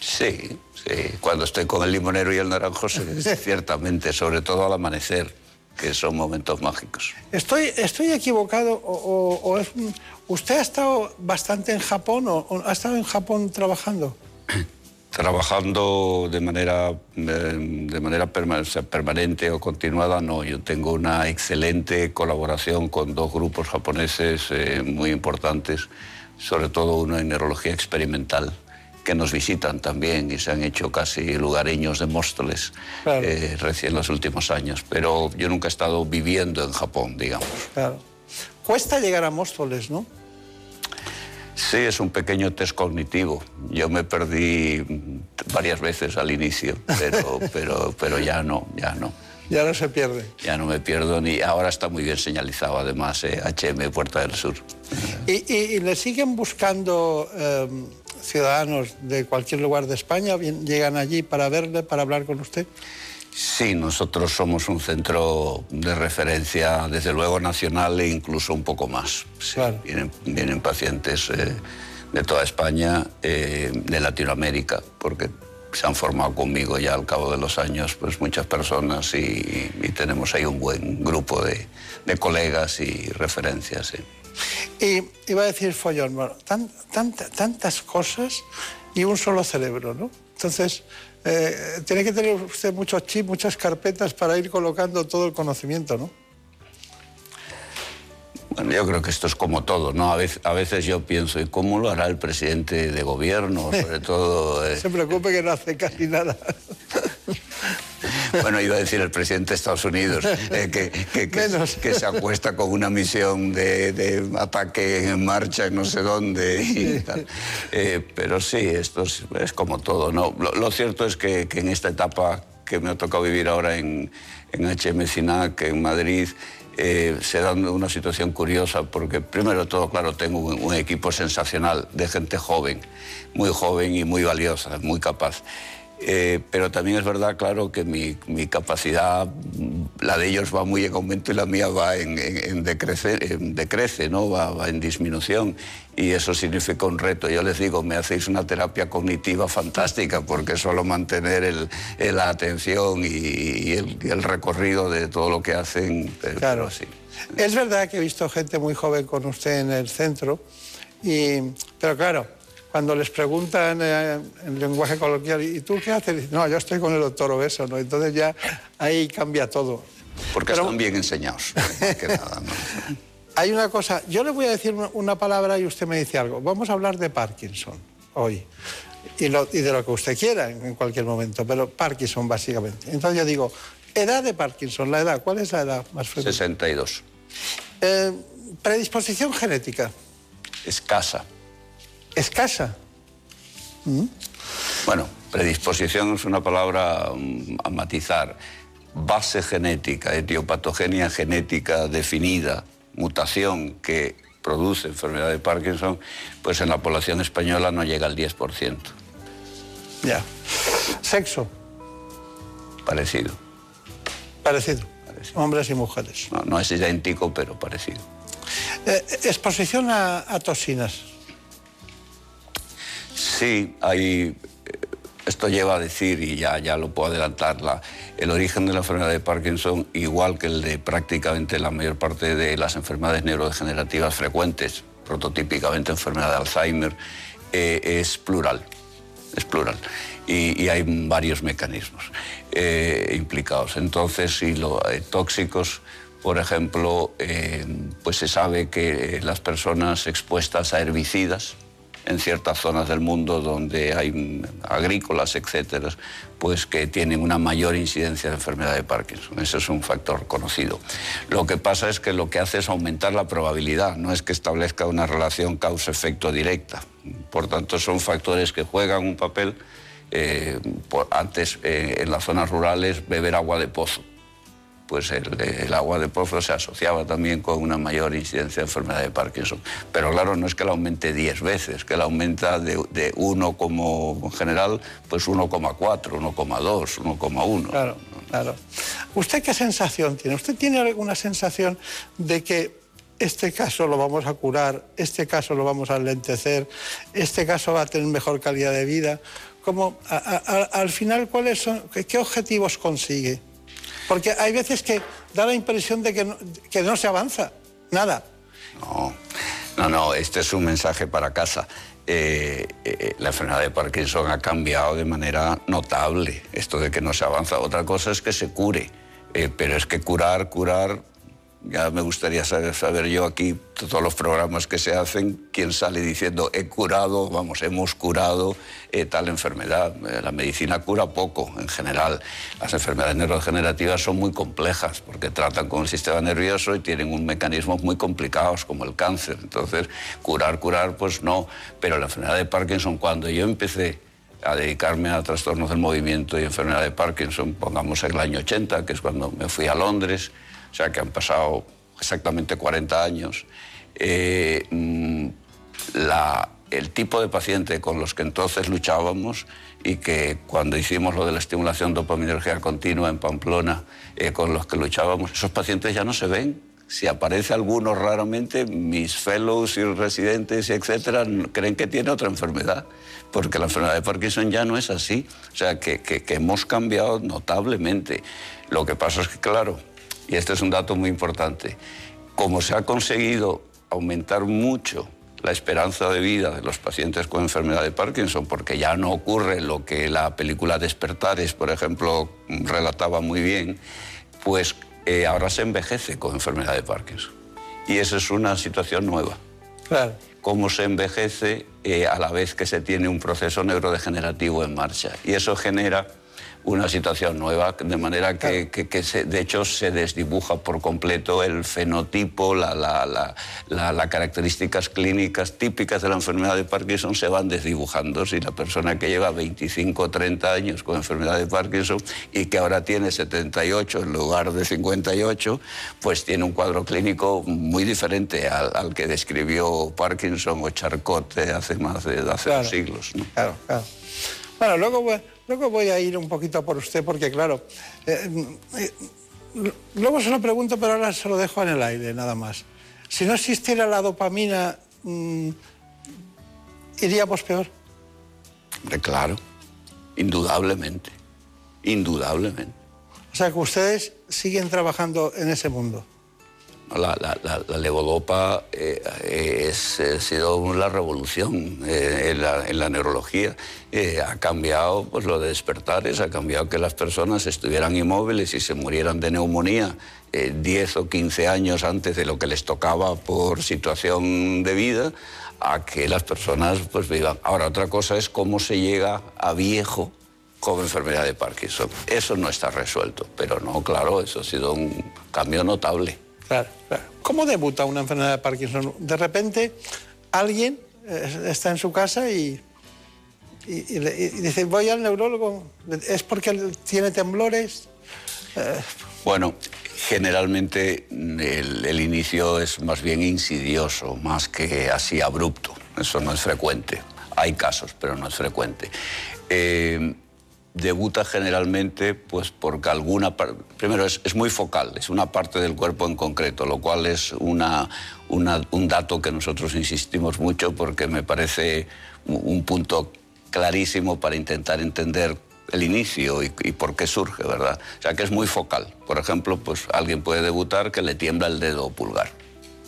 Speaker 28: Sí, sí. Cuando estoy con el limonero y el naranjo, ciertamente, sobre todo al amanecer, que son momentos mágicos.
Speaker 8: ¿Estoy, estoy equivocado o, o- o es usted ha estado bastante en Japón o, o ha estado en Japón trabajando?
Speaker 28: Trabajando de manera, eh, de manera permanente o continuada, no. Yo tengo una excelente colaboración con dos grupos japoneses eh, muy importantes, sobre todo uno en neurología experimental, que nos visitan también y se han hecho casi lugareños de Móstoles
Speaker 8: Claro.
Speaker 28: eh, recién los últimos años. Pero yo nunca he estado viviendo en Japón, digamos.
Speaker 8: Claro. Cuesta llegar a Móstoles, ¿no?
Speaker 28: Sí, es un pequeño test cognitivo. Yo me perdí varias veces al inicio, pero, pero, pero ya no, ya no.
Speaker 8: Ya no se pierde.
Speaker 28: Ya no me pierdo ni. Ahora está muy bien señalizado, además, eh, HM Puerta del Sur.
Speaker 8: ¿Y, y- y le siguen buscando eh, ciudadanos de cualquier lugar de España? ¿Llegan allí para verle, para hablar con usted?
Speaker 28: Sí, nosotros somos un centro de referencia, desde luego nacional e incluso un poco más. Sí, vienen, vienen pacientes eh, de toda España, eh, de Latinoamérica, porque se han formado conmigo ya al cabo de los años pues muchas personas y, y tenemos ahí un buen grupo de, de colegas y referencias. sí.
Speaker 8: Y iba a decir follón, bueno, tan- tanta- tantas cosas y un solo cerebro, ¿no? Entonces, eh, tiene que tener usted muchos chips, muchas carpetas para ir colocando todo el conocimiento, ¿no?
Speaker 28: Bueno, yo creo que esto es como todo, ¿no? A veces, a veces yo pienso, ¿y cómo lo hará el presidente de gobierno? Sobre todo... eh,
Speaker 8: Se preocupe que no hace casi nada.
Speaker 28: Bueno, iba a decir el presidente de Estados Unidos, eh, que, que- que- que se acuesta con una misión de, de ataque en marcha en no sé dónde y tal. Eh, pero sí, esto es, es como todo, ¿no? Lo, lo cierto es que, en esta etapa que me ha tocado vivir ahora en, en HM Cinac, en Madrid, eh, se da una situación curiosa porque primero de todo, claro, tengo un, un equipo sensacional de gente joven, muy joven y muy valiosa, muy capaz. Eh, pero también es verdad, claro, que mi, mi capacidad, la de ellos va muy en aumento y la mía va en, en- en decrece, en decrece, ¿no? Va, va en disminución. Y eso significa un reto. Yo les digo, me hacéis una terapia cognitiva fantástica porque solo mantener el- el- la atención y, y el, y el recorrido de todo lo que hacen. pero-
Speaker 8: Claro.
Speaker 28: sí.
Speaker 8: Es verdad que he visto gente muy joven con usted en el centro, y, pero claro, cuando les preguntan eh, en lenguaje coloquial, ¿y tú qué haces? Dicen, No, yo estoy con el doctor Obeso, ¿no? Entonces ya ahí cambia todo.
Speaker 28: Porque están bien enseñados. más que nada, ¿no?
Speaker 8: Hay una cosa, yo le voy a decir una, palabra y usted me dice algo. Vamos a hablar de Parkinson hoy. Y, lo- y de lo que usted quiera en, en cualquier momento, pero Parkinson básicamente. Entonces yo digo, edad de Parkinson, la edad, ¿cuál es la edad más frecuente?
Speaker 28: 62.
Speaker 8: Eh, predisposición genética.
Speaker 28: escasa.
Speaker 12: ¿Escasa?
Speaker 28: Bueno, predisposición es una palabra mm, a matizar. Base genética, etiopatogenia genética definida, mutación que produce enfermedad de Parkinson, pues en la población española no llega al 10%.
Speaker 12: Ya. ¿Sexo?
Speaker 28: Parecido.
Speaker 12: Parecido. Hombres y mujeres.
Speaker 28: No, no es idéntico, pero parecido.
Speaker 12: Eh, exposición a, a toxinas.
Speaker 28: Sí, eh, Esto lleva a decir, y ya, ya lo puedo adelantar, la- el origen de la enfermedad de Parkinson, igual que el de prácticamente la mayor parte de las enfermedades neurodegenerativas frecuentes, prototípicamente enfermedad de Alzheimer, eh, es plural. Es plural. Y, hay varios mecanismos eh, implicados. Entonces, si los tóxicos, por ejemplo, pues se sabe que las personas expuestas a herbicidas, en ciertas zonas del mundo donde hay agrícolas, etcétera, pues que tienen una mayor incidencia de enfermedad de Parkinson. Ese es un factor conocido. Lo que pasa es que lo que hace es aumentar la probabilidad, no es que establezca una relación causa-efecto directa. Por tanto, son factores que juegan un papel. eh, antes, eh, en las zonas rurales, beber agua de pozo pues el, agua de pozo se asociaba también con una mayor incidencia de enfermedad de Parkinson. Pero claro, no es que la aumente 10 veces, que la aumenta de, de 1 como en general, pues 1,4, 1,2, 1,1.
Speaker 12: Claro, claro. ¿Usted qué sensación tiene? ¿Usted tiene alguna sensación de que este caso lo vamos a curar, este caso lo vamos a alentecer, este caso va a tener mejor calidad de vida? ¿Cómo, a- a- a- al final, ¿cuáles son, qué objetivos consigue? Porque hay veces que da la impresión de que no, que no se avanza, nada.
Speaker 28: No, no, no, este es un mensaje para casa. Eh, eh, la enfermedad de Parkinson ha cambiado de manera notable, esto de que no se avanza. Otra cosa es que se cure, eh, pero es que curar, curar, ya me gustaría saber, yo aquí, todos los programas que se hacen, quién sale diciendo he curado, vamos, hemos curado eh, tal enfermedad. Eh, la medicina cura poco en general. Las enfermedades neurodegenerativas son muy complejas porque tratan con el sistema nervioso y tienen un mecanismos muy complicados como el cáncer. Entonces, curar, curar, pues no. Pero la enfermedad de Parkinson, cuando yo empecé a dedicarme a trastornos del movimiento y enfermedad de Parkinson, pongamos el año 80, que es cuando me fui a Londres, sea que han pasado exactamente 40 años, eh, mm, la- el tipo de paciente con los que entonces luchábamos y que cuando hicimos lo de la estimulación dopaminérgica continua en Pamplona, eh, con los que luchábamos, esos pacientes ya no se ven. Si aparece alguno raramente, mis fellows y residentes etcétera creen que tiene otra enfermedad, porque la enfermedad de Parkinson ya no es así. O sea, que, que- que hemos cambiado notablemente. Lo que pasa es que, claro, y este es un dato muy importante, como se ha conseguido aumentar mucho la esperanza de vida de los pacientes con enfermedad de Parkinson, porque ya no ocurre lo que la película Despertares, por ejemplo, relataba muy bien, pues eh, ahora se envejece con enfermedad de Parkinson. Y esa es una situación nueva.
Speaker 12: Claro.
Speaker 28: Cómo se envejece eh, a la vez que se tiene un proceso neurodegenerativo en marcha. Y eso genera una situación nueva, de manera que, que- que se- de hecho se desdibuja por completo el fenotipo, la, la- la- la- las características clínicas típicas de la enfermedad de Parkinson se van desdibujando. Si la persona que lleva 25 o 30 años con enfermedad de Parkinson y que ahora tiene 78 en lugar de 58, pues tiene un cuadro clínico muy diferente al, al que describió Parkinson o Charcot hace más de hace
Speaker 12: Claro.
Speaker 28: dos siglos. ¿no?
Speaker 12: Claro, claro. Bueno, luego voy, luego voy a ir un poquito por usted, porque claro, eh, eh, luego se lo pregunto, pero ahora se lo dejo en el aire, nada más. Si no existiera la dopamina, mm, iríamos peor.
Speaker 28: Claro, indudablemente, indudablemente.
Speaker 12: O sea, que ustedes siguen trabajando en ese mundo.
Speaker 28: La, levodopa eh, es, ha sido la revolución eh, en, la, neurología. Eh, ha cambiado pues, lo de despertares, ha cambiado que las personas estuvieran inmóviles y se murieran de neumonía eh, 10 o 15 años antes de lo que les tocaba por situación de vida, a que las personas pues, vivan. Ahora, otra cosa es cómo se llega a viejo con enfermedad de Parkinson. Eso no está resuelto, pero no, claro, eso ha sido un cambio notable.
Speaker 12: Claro, claro. ¿Cómo debuta una enfermedad de Parkinson? De repente
Speaker 8: alguien eh, está en su casa y, dice, voy al neurólogo, ¿es porque tiene temblores? Eh,
Speaker 28: Bueno, generalmente el, el inicio es más bien insidioso, más que así abrupto. Eso no es frecuente. Hay casos, pero no es frecuente. Eh, debuta generalmente pues porque alguna primero es, es muy focal es una parte del cuerpo en concreto lo cual es una, una- un dato que nosotros insistimos mucho porque me parece un- un punto clarísimo para intentar entender el inicio y, y por qué surge verdad o sea que es muy focal. Por ejemplo pues alguien puede debutar que le tiembla el dedo pulgar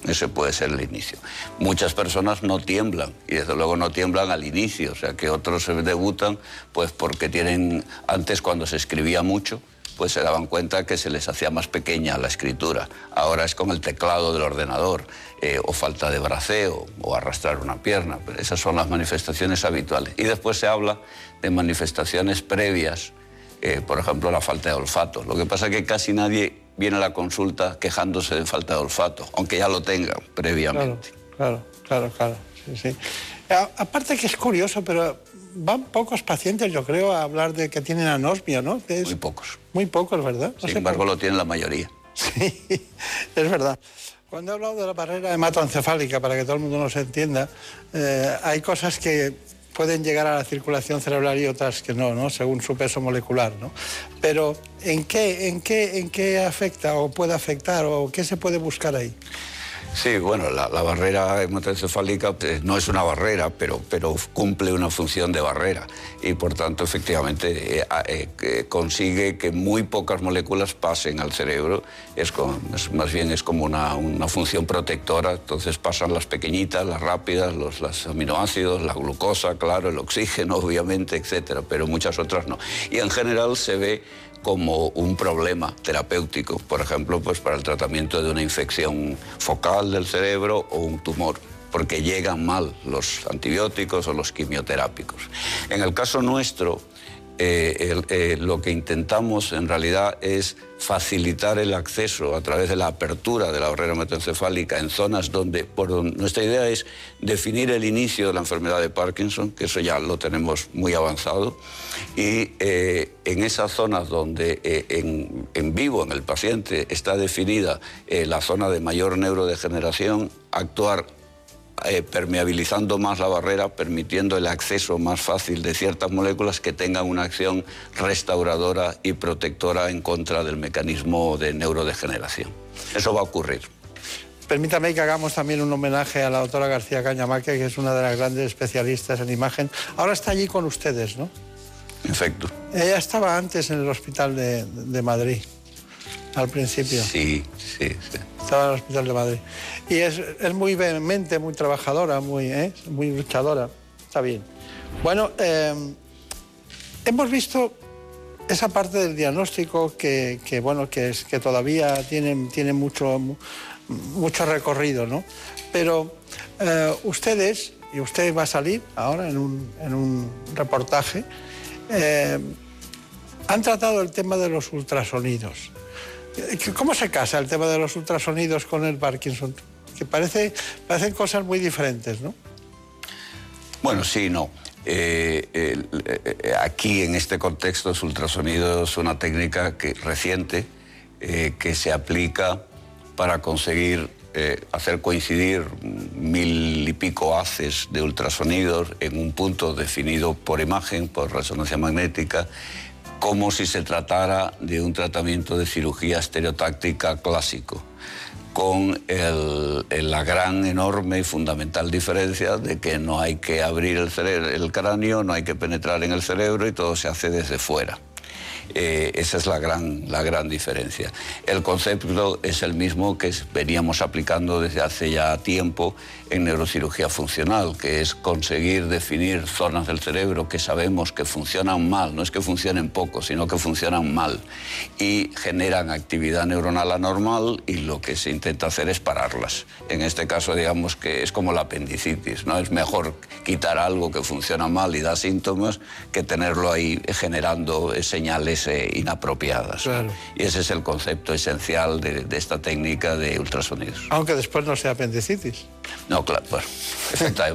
Speaker 28: ese puede ser el inicio. Muchas personas no tiemblan y desde luego no tiemblan al inicio, o sea que otros se debutan pues porque tienen, antes cuando se escribía mucho, pues se daban cuenta que se les hacía más pequeña la escritura. Ahora es con el teclado del ordenador, eh, o falta de braceo, o arrastrar una pierna. Pero esas son las manifestaciones habituales. Y después se habla de manifestaciones previas, eh, por ejemplo, la falta de olfato. Lo que pasa es que casi nadie viene a la consulta quejándose de falta de olfato, aunque ya lo tengan previamente.
Speaker 8: Claro, claro, claro. sí, sí. A- aparte que es curioso, pero van pocos pacientes, yo creo, a hablar de que tienen anosmia, ¿no? Es-
Speaker 28: Muy pocos.
Speaker 8: Muy pocos, ¿verdad? No
Speaker 28: Sin embargo, lo tienen la mayoría.
Speaker 8: Es verdad. Cuando he hablado de la barrera hematoencefálica, para que todo el mundo nos entienda, eh, hay cosas que pueden llegar a la circulación cerebral y otras que no, ¿no? Según su peso molecular, ¿no? Pero ¿en qué, en qué, en qué afecta o puede afectar o qué se puede buscar ahí?
Speaker 28: Sí, bueno, la, barrera hematoencefálica pues, no es una barrera, pero, pero cumple una función de barrera y por tanto efectivamente eh, eh, consigue que muy pocas moléculas pasen al cerebro. Es, más bien es como una, una función protectora, entonces pasan las pequeñitas, las rápidas, los aminoácidos, la glucosa, claro, el oxígeno obviamente, etcétera, pero muchas otras no. Y en general se ve como un problema terapéutico, por ejemplo, pues para el tratamiento de una infección focal del cerebro o un tumor, porque llegan mal los antibióticos o los quimioterápicos. En el caso nuestro, eh, eh, lo que intentamos en realidad es facilitar el acceso a través de la apertura de la barrera hematoencefálica en zonas donde, por nuestra idea es definir el inicio de la enfermedad de Parkinson, que eso ya lo tenemos muy avanzado, y eh, en esas zonas donde eh, en, en vivo en el paciente está definida eh, la zona de mayor neurodegeneración, actuar eh, permeabilizando más la barrera, permitiendo el acceso más fácil de ciertas moléculas que tengan una acción restauradora y protectora en contra del mecanismo de neurodegeneración. Eso va a ocurrir.
Speaker 8: Permítame que hagamos también un homenaje a la doctora García Cañamaque, que es una de las grandes especialistas en imagen. Ahora está allí con ustedes, ¿no?
Speaker 28: Efecto.
Speaker 8: Ella estaba antes en el hospital de, de Madrid, al principio.
Speaker 28: Sí, sí, sí.
Speaker 8: Estaba en el hospital de Madrid. Y es, es muy vehemente, muy trabajadora, muy, ¿eh? muy luchadora. Está bien. Bueno, eh, hemos visto esa parte del diagnóstico que, que, bueno, que, es, que todavía tiene, tiene mucho, mu- mucho recorrido, ¿no? Pero eh, ustedes, y usted va a salir ahora en un, en un reportaje, eh, han tratado el tema de los ultrasonidos. Eh, ¿Cómo se casa el tema de los ultrasonidos con el Parkinson? Que parece, parecen cosas muy diferentes, ¿no?
Speaker 28: Bueno, sí, no. Eh, eh, aquí en este contexto, el ultrasonido es una técnica que, reciente que se aplica para conseguir hacer coincidir mil y pico haces de ultrasonidos en un punto definido por imagen, por resonancia magnética, como si se tratara de un tratamiento de cirugía estereotáctica clásico con la gran, enorme y fundamental diferencia de que no hay que abrir el, cráneo, no hay que penetrar en el cerebro y todo se hace desde fuera. Eh, esa es la gran, la gran diferencia. El concepto es el mismo que veníamos aplicando desde hace ya tiempo en neurocirugía funcional, que es conseguir definir zonas del cerebro que sabemos que funcionan mal, no es que funcionen poco, sino que funcionan mal y generan actividad neuronal anormal y lo que se intenta hacer es pararlas. En este caso, digamos que es como la apendicitis, ¿no? Es mejor quitar algo que funciona mal y da síntomas que tenerlo ahí generando señales eh, inapropiadas. Y ese es el concepto esencial de, de esta técnica de ultrasonidos.
Speaker 12: Aunque después no sea apendicitis.
Speaker 28: No, claro,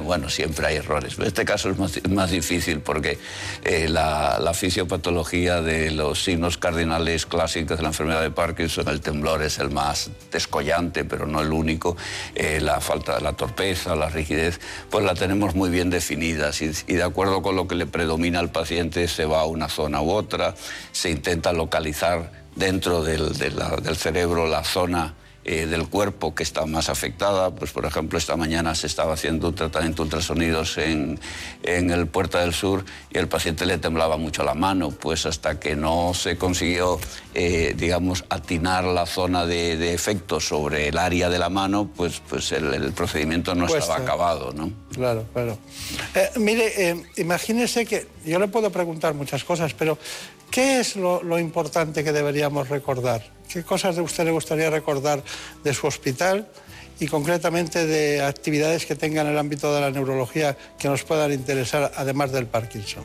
Speaker 28: bueno, siempre hay errores. En este caso es más, difícil porque eh, la, fisiopatología de los signos cardinales clásicos de la enfermedad de Parkinson, el temblor es el más descollante, pero no el único, eh, la falta de la torpeza, la rigidez, pues la tenemos muy bien definidas y, de acuerdo con lo que le predomina al paciente se va a una zona u otra, se intenta localizar dentro del cerebro la zona eh, del cuerpo que está más afectada. Pues, por ejemplo, esta mañana se estaba haciendo un tratamiento de ultrasonidos en, en el Puerta del Sur y el paciente le temblaba mucho la mano, pues hasta que no se consiguió, eh, digamos, atinar la zona de, de efecto sobre el área de la mano, pues, pues el, el procedimiento no
Speaker 12: Cuesta.
Speaker 28: estaba acabado, ¿no?
Speaker 12: Claro, claro. Eh, mire, imagínese que yo le puedo preguntar muchas cosas, pero ¿qué es lo, lo importante que deberíamos recordar? ¿Qué cosas de usted le gustaría recordar de su hospital y concretamente de actividades que tenga en el ámbito de la neurología que nos puedan interesar, además del Parkinson?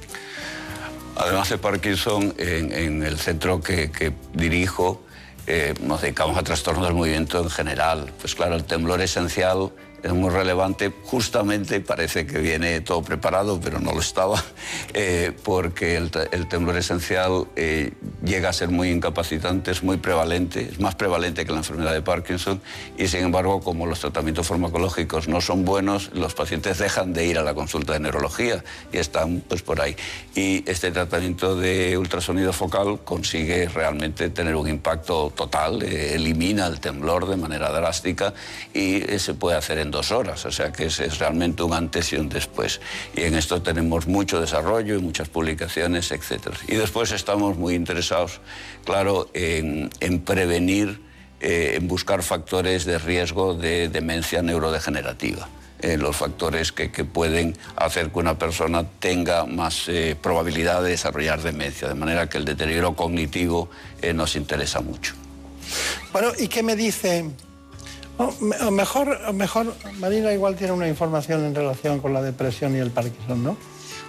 Speaker 28: Además de Parkinson, en, el centro que, que dirijo, eh, nos dedicamos a trastornos del movimiento en general. Pues claro, el temblor esencial es muy relevante. Justamente parece que viene todo preparado, pero no lo estaba, eh, porque el, te- el temblor esencial eh, llega a ser muy incapacitante, es muy prevalente, es más prevalente que la enfermedad de Parkinson y sin embargo, como los tratamientos farmacológicos no son buenos, los pacientes dejan de ir a la consulta de neurología y están pues por ahí. Y este tratamiento de ultrasonido focal consigue realmente tener un impacto total, eh, elimina el temblor de manera drástica y se puede hacer en dos horas, o sea que es, es realmente un antes y un después. Y en esto tenemos mucho desarrollo y muchas publicaciones, etc. Y después estamos muy interesados, claro, en, en prevenir, eh, en buscar factores de riesgo de demencia neurodegenerativa. eh, los factores que, que pueden hacer que una persona tenga más eh, probabilidad de desarrollar demencia, de manera que el deterioro cognitivo eh, nos interesa mucho.
Speaker 12: Bueno, ¿y qué me dice? Mejor, o mejor, Marina igual tiene una información en relación con la depresión y el Parkinson, ¿no?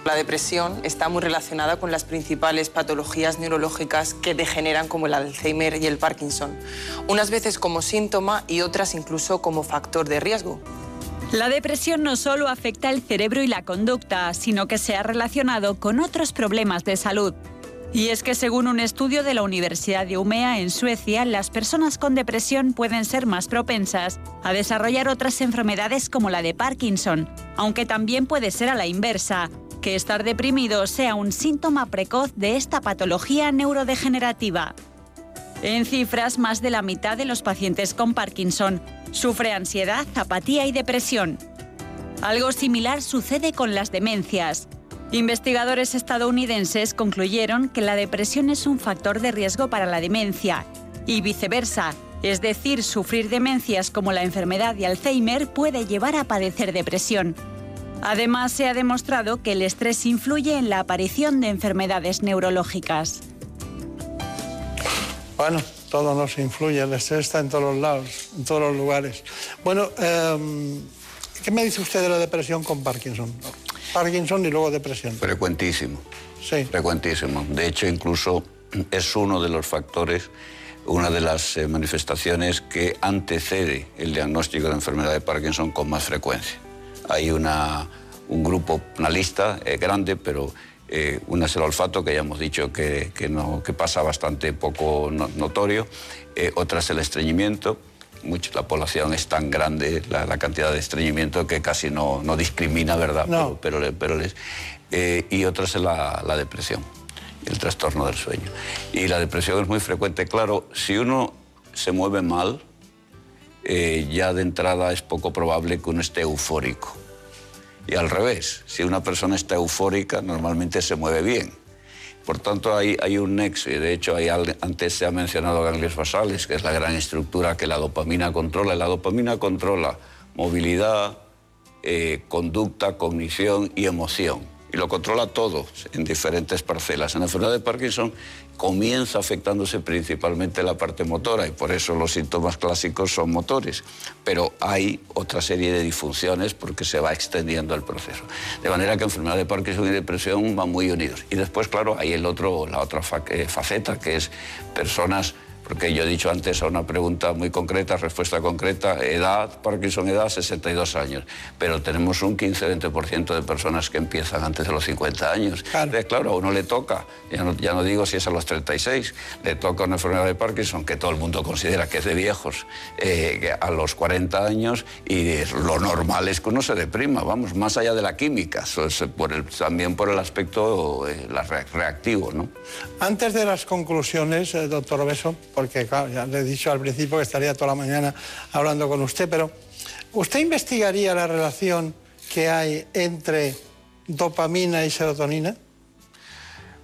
Speaker 17: La depresión está muy relacionada con las principales patologías neurológicas que degeneran como el Alzheimer y el Parkinson, unas veces como síntoma y otras incluso como factor de riesgo.
Speaker 27: La depresión no solo afecta el cerebro y la conducta, sino que se ha relacionado con otros problemas de salud. Y es que según un estudio de la Universidad de Umea en Suecia, las personas con depresión pueden ser más propensas a desarrollar otras enfermedades como la de Parkinson, aunque también puede ser a la inversa, que estar deprimido sea un síntoma precoz de esta patología neurodegenerativa. En cifras, más de la mitad de los pacientes con Parkinson sufre ansiedad, apatía y depresión. Algo similar sucede con las demencias. Investigadores estadounidenses concluyeron que la depresión es un factor de riesgo para la demencia y viceversa, es decir, sufrir demencias como la enfermedad de Alzheimer puede llevar a padecer depresión. Además, se ha demostrado que el estrés influye en la aparición de enfermedades neurológicas.
Speaker 12: Bueno, todo nos influye, el estrés está en todos los lados, en todos los lugares. Bueno, em, ¿qué me dice usted de la depresión con Parkinson? Parkinson y luego depresión.
Speaker 28: Frecuentísimo.
Speaker 12: Sí.
Speaker 28: Frecuentísimo. De hecho, incluso es uno de los factores, una de las eh, manifestaciones que antecede el diagnóstico de la enfermedad de Parkinson con más frecuencia. Hay una, un grupo, una lista eh, grande, pero eh, una es el olfato, que ya hemos dicho que, que no, que pasa bastante poco no- notorio, eh, otra es el estreñimiento, mucho, la población es tan grande, la, la cantidad de estreñimiento, que casi no, no discrimina, ¿verdad?
Speaker 12: No.
Speaker 28: Pero, pero, pero les- eh, y otra es la, la depresión, el trastorno del sueño. Y la depresión es muy frecuente. Claro, si uno se mueve mal, eh, ya de entrada es poco probable que uno esté eufórico. Y al revés, si una persona está eufórica, normalmente se mueve bien. Por tanto, hay, hay un nexo, y de hecho antes se ha mencionado ganglios basales, que es la gran estructura que la dopamina controla. La dopamina controla movilidad, eh, conducta, cognición y emoción. y lo controla todo en diferentes parcelas. En la enfermedad de Parkinson comienza afectándose principalmente la parte motora y por eso los síntomas clásicos son motores, pero hay otra serie de disfunciones porque se va extendiendo el proceso. De manera que enfermedad de Parkinson y depresión van muy unidos. Y después, claro, hay el otro, la otra eh, faceta que es personas porque yo he dicho antes a una pregunta muy concreta, respuesta concreta, edad, Parkinson edad, 62 años, pero tenemos un 15-20% de personas que empiezan antes de los 50 años. Entonces, claro, a uno le toca, ya no, ya no digo si es a los 36, le toca una enfermedad de Parkinson que todo el mundo considera que es de viejos, eh, a los 40 años y lo normal es que uno se deprima, vamos, más allá de la química, por el- también por el aspecto eh, reactivo, ¿no?
Speaker 8: Antes de las conclusiones, eh, doctor Obeso, porque claro, ya le he dicho al principio que estaría toda la mañana hablando con usted, pero ¿usted investigaría la relación que hay entre dopamina y serotonina?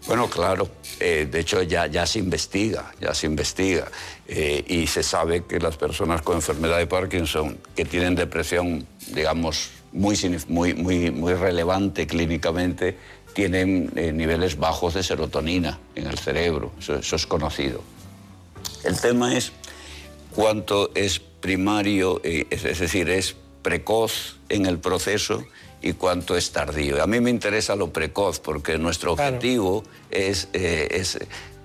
Speaker 28: Bueno, claro. Eh, de hecho, ya, se investiga, ya se investiga. Eh, y se sabe que las personas con enfermedad de Parkinson que tienen depresión, digamos, muy, muy, muy, muy relevante clínicamente, tienen eh, niveles bajos de serotonina en el cerebro. Eso es conocido. El tema es cuánto es primario, eh, es, decir, es precoz en el proceso y cuánto es tardío. A mí me interesa lo precoz porque nuestro objetivo es, eh, es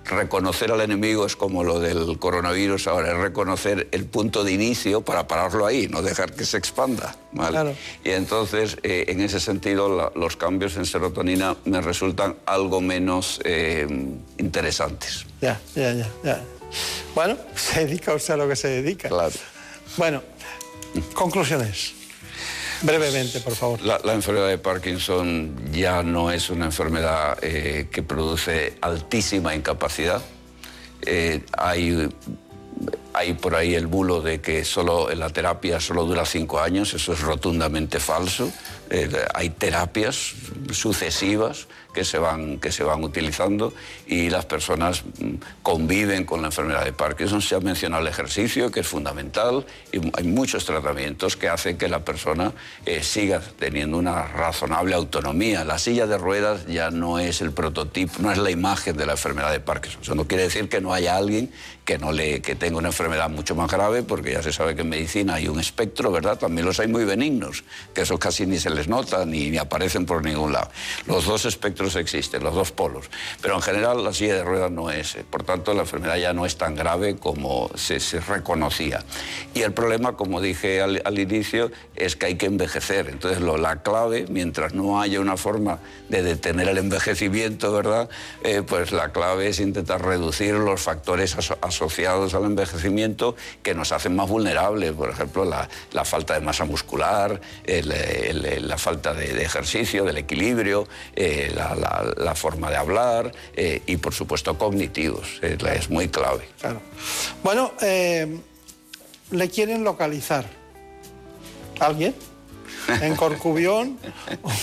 Speaker 28: reconocer al enemigo, es como lo del coronavirus ahora, es reconocer el punto de inicio para pararlo ahí, no dejar que se expanda. ¿vale?
Speaker 8: Claro.
Speaker 28: Y entonces, eh, en ese sentido, la- los cambios en serotonina me resultan algo menos eh, interesantes.
Speaker 8: Ya, ya, ya, ya. Bueno, se dedica usted a lo que se dedica.
Speaker 28: Claro.
Speaker 8: Bueno, conclusiones. Brevemente, por favor.
Speaker 28: La, la enfermedad de Parkinson ya no es una enfermedad eh, que produce altísima incapacidad. Eh, hay, hay por ahí el bulo de que solo la terapia solo dura cinco años. Eso es rotundamente falso. Eh, hay terapias sucesivas que se, van, que se van utilizando y las personas mm, conviven con la enfermedad de Parkinson. Se ha mencionado el ejercicio, que es fundamental, y hay muchos tratamientos que hacen que la persona eh, siga teniendo una razonable autonomía. La silla de ruedas ya no es el prototipo, no es la imagen de la enfermedad de Parkinson. Eso no quiere decir que no haya alguien que, no le, que tenga una enfermedad mucho más grave, porque ya se sabe que en medicina hay un espectro, ¿verdad? También los hay muy benignos, que esos casi ni se les nota ni, ni aparecen por ningún lado. Los dos espectros existen, los dos polos. Pero en general la silla de ruedas no es. eh, Por tanto, la enfermedad ya no es tan grave como se, se reconocía. Y el problema, como dije al, al inicio, es que hay que envejecer. Entonces, lo- la clave, mientras no haya una forma de detener el envejecimiento, ¿verdad? Eh, pues la clave es intentar reducir los factores aso- asociados al envejecimiento que nos hacen más vulnerables. Por ejemplo, la, la falta de masa muscular, el- el- la falta de, de ejercicio, del equilibrio, eh, la, la- la forma de hablar eh, y, por supuesto, cognitivos. Es, la- es muy clave.
Speaker 8: Claro. Bueno, eh, le quieren localizar. ¿Alguien? ¿En Corcubión?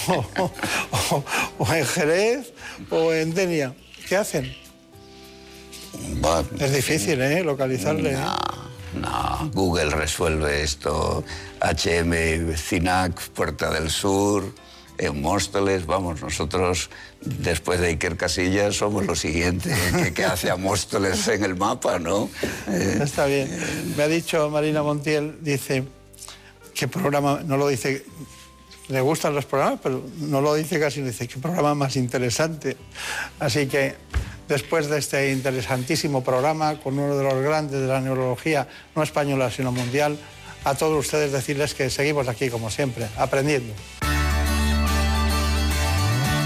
Speaker 8: o, o- o en Jerez? ¿O en Denia? ¿Qué hacen? Es difícil, ¿eh? Localizarle. ¿eh?
Speaker 28: No, Google resuelve esto. HM, CINAC, Puerta del Sur, en Móstoles, vamos, nosotros después de Iker Casillas somos lo siguiente que, que hace a Móstoles en el mapa, ¿no? Eh,
Speaker 8: Está bien. Me ha dicho Marina Montiel, dice, ¿qué programa? No lo dice, le gustan los programas, pero no lo dice casi, dice, ¿qué programa más interesante? Así que después de este interesantísimo programa, con uno de los grandes de la neurología, no española, sino mundial, a todos ustedes decirles que seguimos aquí, como siempre, aprendiendo.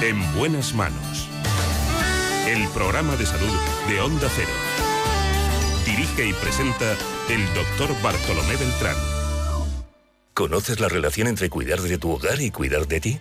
Speaker 18: En buenas manos. El programa de salud de Onda Cero. Dirige y presenta el doctor Bartolomé Beltrán.
Speaker 29: ¿Conoces la relación entre cuidar de tu hogar y cuidar de ti?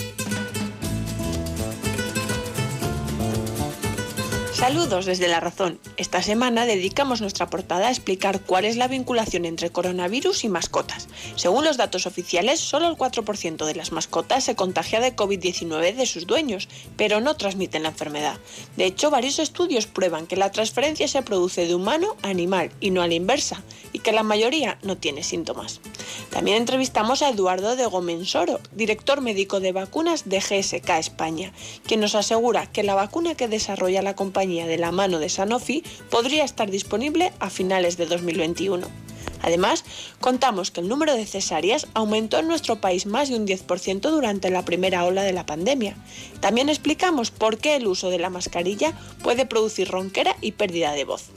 Speaker 30: Saludos desde La Razón. Esta semana dedicamos nuestra portada a explicar cuál es la vinculación entre coronavirus y mascotas. Según los datos oficiales, solo el 4% de las mascotas se contagia de COVID-19 de sus dueños, pero no transmiten la enfermedad. De hecho, varios estudios prueban que la transferencia se produce de humano a animal y no a la inversa, y que la mayoría no tiene síntomas. También entrevistamos a Eduardo de Gomensoro, director médico de vacunas de GSK España, quien nos asegura que la vacuna que desarrolla la compañía de la mano de Sanofi podría estar disponible a finales de 2021. Además, contamos que el número de cesáreas aumentó en nuestro país más de un 10% durante la primera ola de la pandemia. También explicamos por qué el uso de la mascarilla puede producir ronquera y pérdida de voz.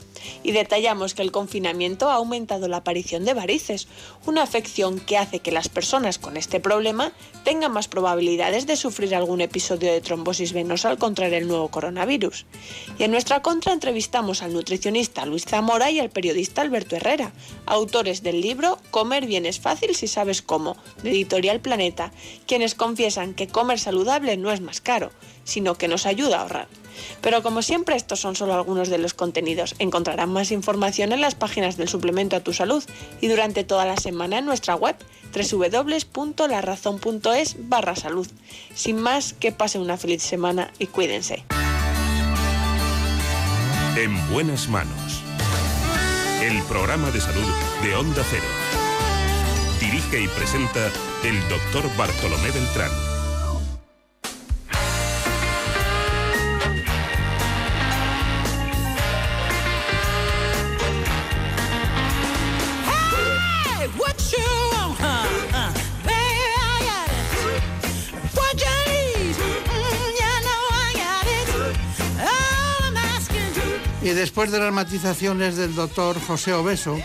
Speaker 30: Y detallamos que el confinamiento ha aumentado la aparición de varices, una afección que hace que las personas con este problema tengan más probabilidades de sufrir algún episodio de trombosis venosa al contraer el nuevo coronavirus. Y en nuestra contra entrevistamos al nutricionista Luis Zamora y al periodista Alberto Herrera, autores del libro Comer bien es fácil si sabes cómo, de Editorial Planeta, quienes confiesan que comer saludable no es más caro, sino que nos ayuda a ahorrar. Pero como siempre, estos son solo algunos de los contenidos. Encontrarán más información en las páginas del suplemento a tu salud y durante toda la semana en nuestra web www.larazón.es barra salud. Sin más, que pasen una feliz semana y cuídense.
Speaker 18: En buenas manos. El programa de salud de Onda Cero. Dirige y presenta el doctor Bartolomé Beltrán.
Speaker 12: Y después de las matizaciones del doctor José Obeso,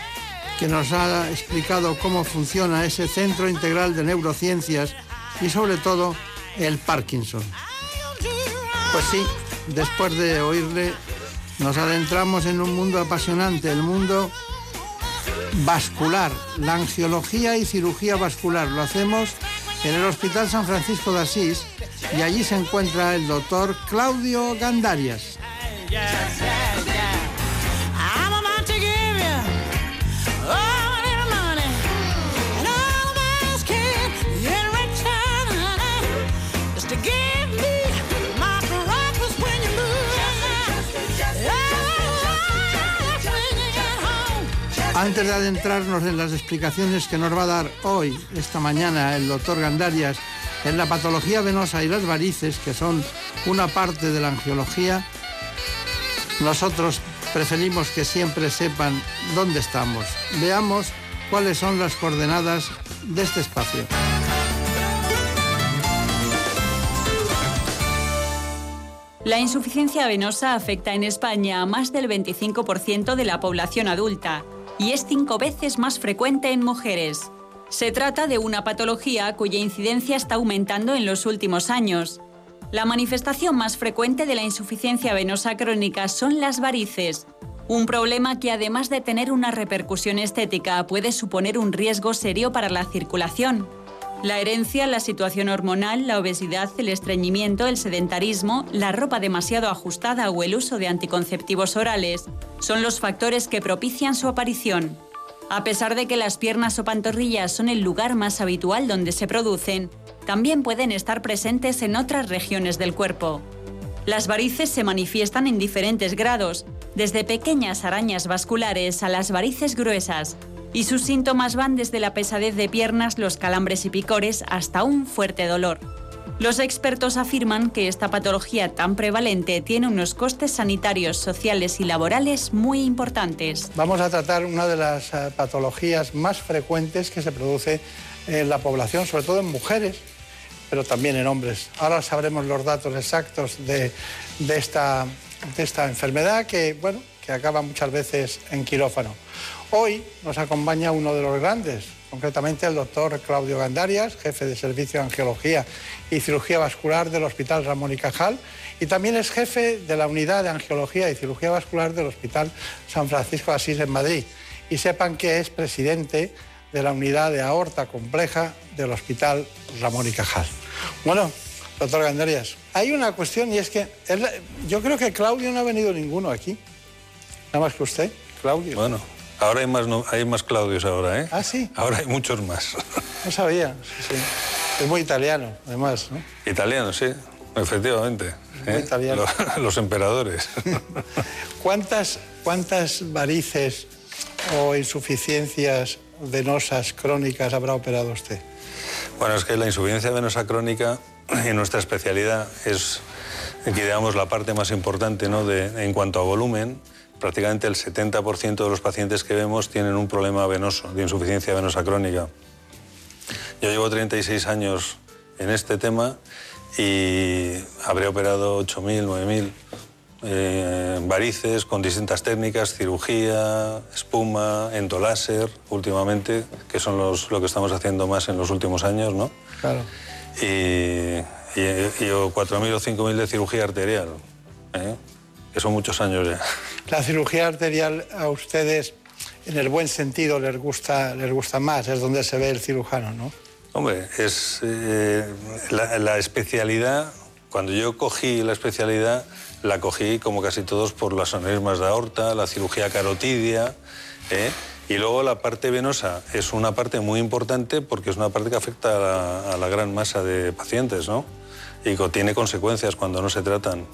Speaker 12: que nos ha explicado cómo funciona ese centro integral de neurociencias y sobre todo el Parkinson. Pues sí, después de oírle, nos adentramos en un mundo apasionante, el mundo vascular, la angiología y cirugía vascular. Lo hacemos en el Hospital San Francisco de Asís y allí se encuentra el doctor Claudio Gandarias. Antes de adentrarnos en las explicaciones que nos va a dar hoy, esta mañana, el doctor Gandarias en la patología venosa y las varices, que son una parte de la angiología, nosotros preferimos que siempre sepan dónde estamos. Veamos cuáles son las coordenadas de este espacio.
Speaker 27: La insuficiencia venosa afecta en España a más del 25% de la población adulta y es cinco veces más frecuente en mujeres. Se trata de una patología cuya incidencia está aumentando en los últimos años. La manifestación más frecuente de la insuficiencia venosa crónica son las varices, un problema que además de tener una repercusión estética puede suponer un riesgo serio para la circulación. La herencia, la situación hormonal, la obesidad, el estreñimiento, el sedentarismo, la ropa demasiado ajustada o el uso de anticonceptivos orales son los factores que propician su aparición. A pesar de que las piernas o pantorrillas son el lugar más habitual donde se producen, también pueden estar presentes en otras regiones del cuerpo. Las varices se manifiestan en diferentes grados, desde pequeñas arañas vasculares a las varices gruesas, y sus síntomas van desde la pesadez de piernas, los calambres y picores hasta un fuerte dolor. Los expertos afirman que esta patología tan prevalente tiene unos costes sanitarios, sociales y laborales muy importantes.
Speaker 8: Vamos a tratar una de las eh, patologías más frecuentes que se produce en la población, sobre todo en mujeres, pero también en hombres. Ahora sabremos los datos exactos de, esta, esta enfermedad que, bueno, que acaba muchas veces en quirófano. Hoy nos acompaña uno de los grandes, concretamente el doctor Claudio Gandarias, jefe de servicio de angiología y cirugía vascular del Hospital Ramón y Cajal, y también es jefe de la unidad de angiología y cirugía vascular del Hospital San Francisco de Asís en Madrid. y sepan que es presidente de la unidad de aorta compleja del Hospital Ramón y Cajal. Bueno, doctor Gandarias, hay una cuestión y es que él- yo creo que Claudio no ha venido ninguno aquí, nada más que usted, Claudio.
Speaker 31: Bueno, ahora hay más, no- hay más Claudios ahora, ¿eh?
Speaker 8: Ah, sí.
Speaker 31: Ahora hay muchos más.
Speaker 8: No sabía, sí, sí. Es muy italiano, además, ¿no?
Speaker 31: Italianos, sí, efectivamente.
Speaker 8: Muy
Speaker 31: ¿eh?
Speaker 8: italiano.
Speaker 31: Los, los emperadores.
Speaker 8: ¿Cuántas, ¿Cuántas varices o insuficiencias venosas crónicas habrá operado usted?
Speaker 31: Bueno, es que la insuficiencia venosa crónica en nuestra especialidad es, digamos, la parte más importante ¿no? de, en cuanto a volumen. Prácticamente el 70% de los pacientes que vemos tienen un problema venoso, de insuficiencia venosa crónica. Yo llevo 36 años en este tema y habré operado 8.000, 9.000 eh, varices con distintas técnicas, cirugía, espuma, endoláser últimamente, que son los, lo que estamos haciendo más en los últimos años, ¿no?
Speaker 8: Claro.
Speaker 31: Y, y, y o 4.000 o 5.000 de cirugía arterial, ¿eh? que son muchos años ya.
Speaker 8: La cirugía arterial a ustedes, en el buen sentido, les gusta, les gusta más, es donde se ve el cirujano, ¿no?
Speaker 31: Hombre, es eh, la, la especialidad, cuando yo cogí la especialidad, la cogí como casi todos por las aneurismas de aorta, la cirugía carotidia, ¿eh? y luego la parte venosa es una parte muy importante porque es una parte que afecta a la, gran masa de pacientes, ¿no? Y que tiene consecuencias cuando no se tratan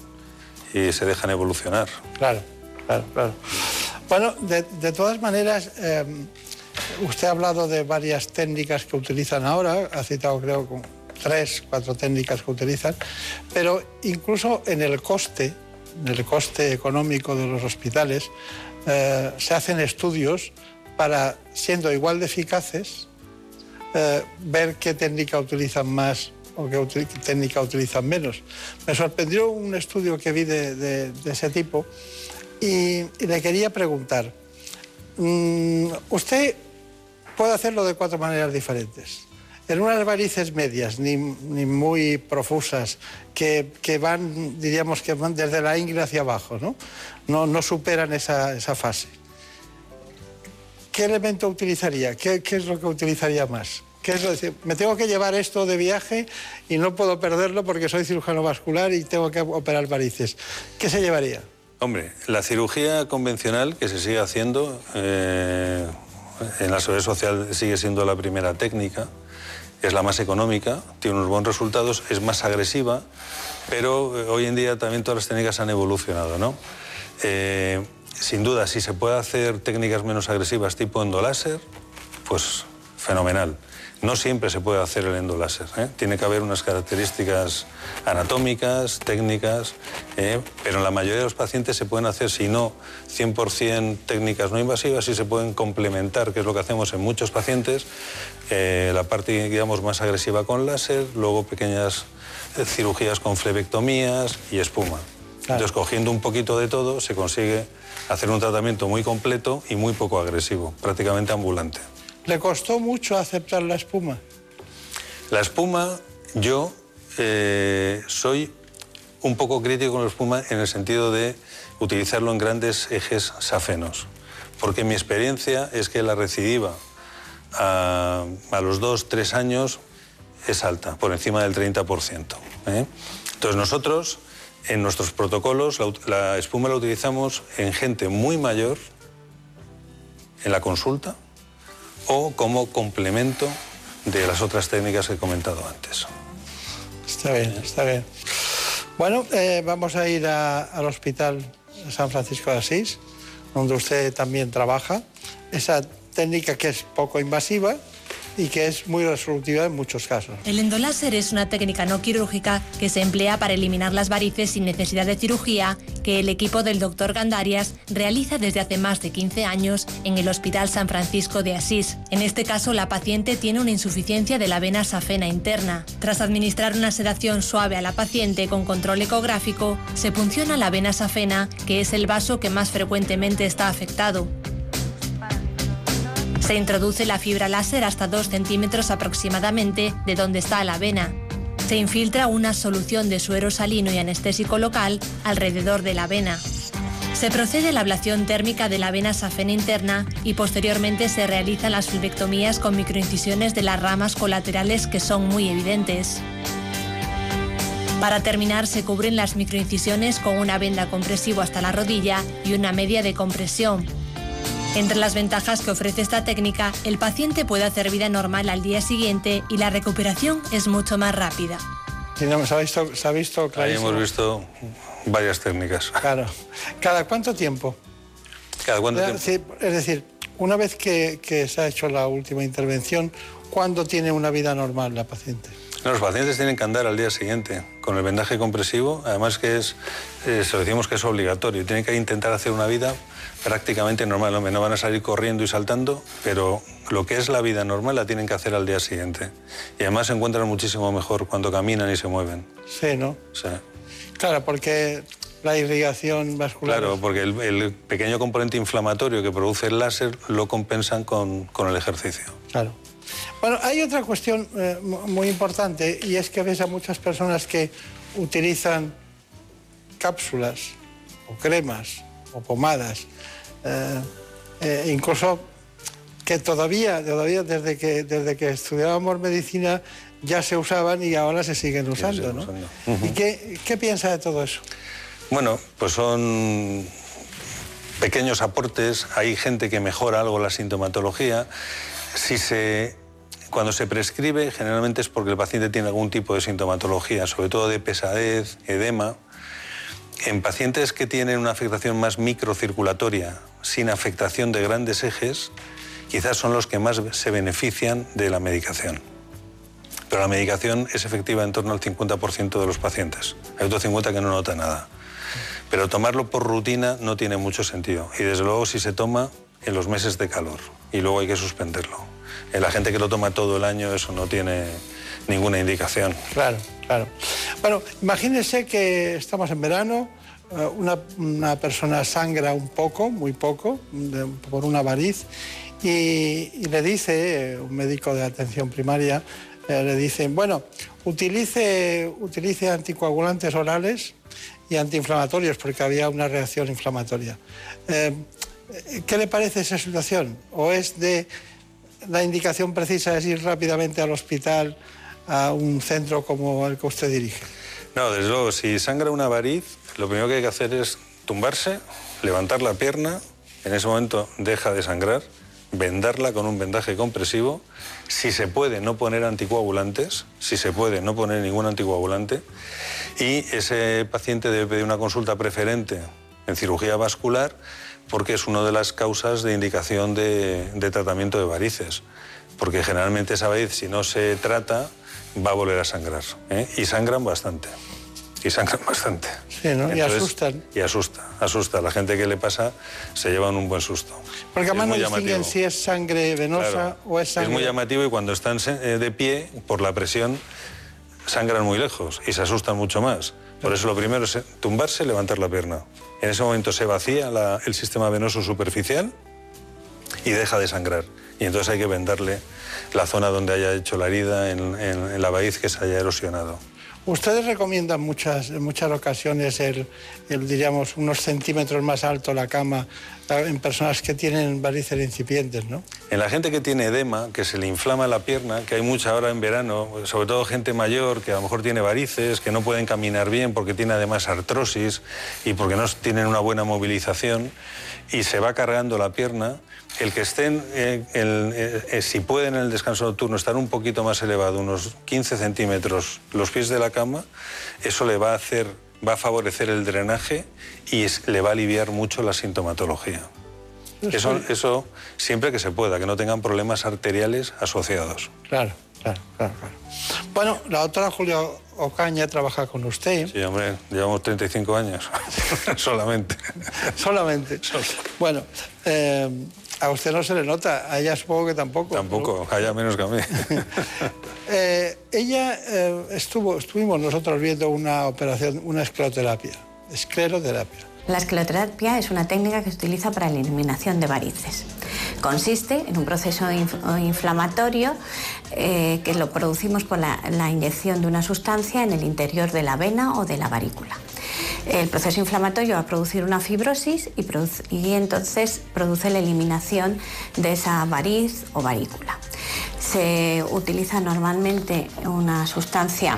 Speaker 31: y se dejan evolucionar.
Speaker 8: Claro, claro, claro. Bueno, de, todas maneras, eh, usted ha hablado de varias técnicas que utilizan ahora, ha citado creo tres, cuatro técnicas que utilizan, pero incluso en el coste, en el coste económico de los hospitales, eh, se hacen estudios para, siendo igual de eficaces, eh, ver qué técnica utilizan más o qué técnica utilizan menos. Me sorprendió un estudio que vi de, ese tipo y, y le quería preguntar, mm, usted puede hacerlo de cuatro maneras diferentes. En unas varices medias, ni, ni muy profusas, que, que van, diríamos que van desde la ingle hacia abajo, ¿no? No, no superan esa, esa fase. ¿Qué elemento utilizaría? ¿Qué, qué es lo que utilizaría más? ¿Qué es lo decir, me tengo que llevar esto de viaje y no puedo perderlo porque soy cirujano vascular y tengo que operar varices. ¿Qué se llevaría?
Speaker 31: Hombre, la cirugía convencional que se sigue haciendo eh, en la seguridad social sigue siendo la primera técnica, es la más económica, tiene unos buenos resultados, es más agresiva, pero eh, hoy en día también todas las técnicas han evolucionado, ¿no? Eh, sin duda, si se puede hacer técnicas menos agresivas tipo endoláser, pues fenomenal. No siempre se puede hacer el endoláser. ¿eh? Tiene que haber unas características anatómicas, técnicas, ¿eh? pero en la mayoría de los pacientes se pueden hacer, si no 100% técnicas no invasivas, sí se pueden complementar, que es lo que hacemos en muchos pacientes, eh, la parte, digamos, más agresiva con láser, luego pequeñas cirugías con flebectomías y espuma. Entonces, cogiendo un poquito de todo, se consigue hacer un tratamiento muy completo y muy poco agresivo, prácticamente ambulante.
Speaker 8: ¿Le costó mucho aceptar la espuma?
Speaker 31: La espuma, yo eh, soy un poco crítico con la espuma en el sentido de utilizarlo en grandes ejes safenos, porque mi experiencia es que la recidiva a, los dos, tres años es alta, por encima del 30%. ¿eh? Entonces nosotros, en nuestros protocolos, la espuma la utilizamos en gente muy mayor, en la consulta, o como complemento de las otras técnicas que he comentado antes.
Speaker 8: Está bien, está bien. Bueno, eh, vamos a ir a- al Hospital San Francisco de Asís, donde usted también trabaja. Esa técnica que es poco invasiva y que es muy resolutiva en muchos casos.
Speaker 9: El endoláser es una técnica no quirúrgica que se emplea para eliminar las varices sin necesidad de cirugía que el equipo del Dr. Gandarias realiza desde hace más de 15 años en el Hospital San Francisco de Asís. En este caso, la paciente tiene una insuficiencia de la vena safena interna. Tras administrar una sedación suave a la paciente con control ecográfico, se punciona la vena safena, que es el vaso que más frecuentemente está afectado. Se introduce la fibra láser hasta 2 centímetros aproximadamente de donde está la vena. Se infiltra una solución de suero salino y anestésico local alrededor de la vena. Se procede a la ablación térmica de la vena safena interna y posteriormente se realizan las flebectomías con microincisiones de las ramas colaterales que son muy evidentes. Para terminar, se cubren las microincisiones con una venda compresivo hasta la rodilla y una media de compresión. Entre las ventajas que ofrece esta técnica, el paciente puede hacer vida normal al día siguiente y la recuperación es mucho más rápida.
Speaker 8: Sí, no, se ha visto, se ha visto
Speaker 31: Ahí hemos visto varias técnicas.
Speaker 8: Claro. ¿Cada cuánto tiempo?
Speaker 31: ¿Cada cuánto
Speaker 8: Es
Speaker 31: tiempo?
Speaker 8: decir, es decir, una vez que, que se ha hecho la última intervención, ¿cuándo tiene una vida normal la paciente?
Speaker 31: No, los pacientes tienen que andar al día siguiente con el vendaje compresivo, además que es, eh, se lo decimos que es obligatorio, tienen que intentar hacer una vida prácticamente normal, hombre, no van a salir corriendo y saltando, pero lo que es la vida normal la tienen que hacer al día siguiente. Y además se encuentran muchísimo mejor cuando caminan y se mueven.
Speaker 8: Sí, ¿no?
Speaker 31: Sea,
Speaker 8: Claro, porque la irrigación vascular...
Speaker 31: claro, porque el, el pequeño componente inflamatorio que produce el láser lo compensan con, con el ejercicio.
Speaker 8: Claro. Bueno, hay otra cuestión eh, mu- muy importante y es que ves a muchas personas que utilizan cápsulas o cremas o pomadas, eh, eh, incluso que todavía, todavía desde que, desde que estudiábamos medicina ya se usaban y ahora se siguen usando, ¿no? ¿Y qué, qué piensa de todo eso?
Speaker 31: Bueno, pues son pequeños aportes, hay gente que mejora algo la sintomatología. Si se, cuando se prescribe, generalmente es porque el paciente tiene algún tipo de sintomatología, sobre todo de pesadez, edema. En pacientes que tienen una afectación más microcirculatoria, sin afectación de grandes ejes, quizás son los que más se benefician de la medicación. Pero la medicación es efectiva en torno al 50% de los pacientes. Hay otro 50% que no nota nada. Pero tomarlo por rutina no tiene mucho sentido. Y desde luego si se toma en los meses de calor y luego hay que suspenderlo. En la gente que lo toma todo el año eso no tiene ninguna indicación.
Speaker 8: Claro, claro. Bueno, imagínense que estamos en verano, eh, una, persona sangra un poco, muy poco, por una variz, y, le dice, eh, un médico de atención primaria, eh, le dice, bueno, utilice, utilice anticoagulantes orales y antiinflamatorios, porque había una reacción inflamatoria. ¿Qué le parece esa situación? ¿O es de la indicación precisa es ir rápidamente al hospital, a un centro como el que usted dirige?
Speaker 31: No, desde luego, si sangra una variz, lo primero que hay que hacer es tumbarse, levantar la pierna, en ese momento deja de sangrar, vendarla con un vendaje compresivo, si se puede no poner anticoagulantes, si se puede no poner ningún anticoagulante, y ese paciente debe pedir una consulta preferente en cirugía vascular porque es una de las causas de indicación de, tratamiento de varices, porque generalmente esa variz si no se trata va a volver a sangrar, ¿eh? y sangran bastante. Y sangran bastante.
Speaker 8: Sí, ¿no? Y asustan.
Speaker 31: Y asusta, asusta. La gente que le pasa se llevan un buen susto.
Speaker 8: Porque
Speaker 31: Es
Speaker 8: además no distinguen si es sangre venosa
Speaker 31: Claro.
Speaker 8: o es
Speaker 31: Es
Speaker 8: sangre...
Speaker 31: muy llamativo y cuando están eh, de pie, por la presión, sangran muy lejos y se asustan mucho más. Por eso lo primero es tumbarse, levantar la pierna. En ese momento se vacía la- el sistema venoso superficial y deja de sangrar. Y entonces hay que vendarle la zona donde haya hecho la herida en, en- en la raíz que se haya erosionado.
Speaker 8: Ustedes recomiendan muchas, en muchas ocasiones el, el, diríamos, unos centímetros más alto la cama eh, en personas que tienen varices incipientes, ¿no?
Speaker 31: En la gente que tiene edema, que se le inflama la pierna, que hay mucha ahora en verano, sobre todo gente mayor que a lo mejor tiene varices, que no pueden caminar bien porque tiene además artrosis y porque no tienen una buena movilización y se va cargando la pierna, el que estén, eh, el- eh, eh, si pueden en el descanso nocturno estar un poquito más elevado, unos 15 centímetros los pies de la cama, eso le va a hacer, va a favorecer el drenaje y es- le va a aliviar mucho la sintomatología. Eso, eso siempre que se pueda, que no tengan problemas arteriales asociados.
Speaker 8: Claro, claro, claro. claro. Bueno, la doctora Julia Ocaña trabaja con usted.
Speaker 31: Sí, hombre, llevamos 35 años, solamente.
Speaker 8: Solamente. Bueno, eh, a usted no se le nota, a ella supongo que tampoco.
Speaker 31: Tampoco, haya menos que a mí.
Speaker 8: Eh, ella eh, estuvo, estuvimos nosotros viendo una operación, una escleroterapia. Escleroterapia.
Speaker 32: La escleroterapia es una técnica que se utiliza para la eliminación de varices. Consiste en un proceso inf- inflamatorio eh, que lo producimos por la, inyección de una sustancia en el interior de la vena o de la varícula.
Speaker 15: El proceso inflamatorio va a producir una fibrosis y, y entonces produce la eliminación de esa variz o varícula. Se utiliza normalmente una sustancia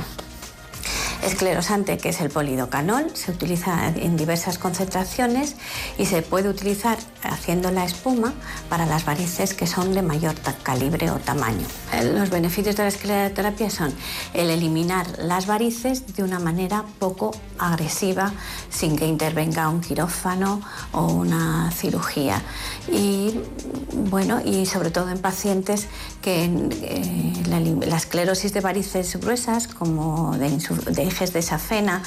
Speaker 15: esclerosante que es el polidocanol, se utiliza en diversas concentraciones y se puede utilizar haciendo la espuma para las varices que son de mayor calibre o tamaño. Eh, Los beneficios de la escleroterapia son el eliminar las varices de una manera poco agresiva sin que intervenga un quirófano o una cirugía y bueno y sobre todo en pacientes que eh, la, la esclerosis de varices gruesas como de, de de safena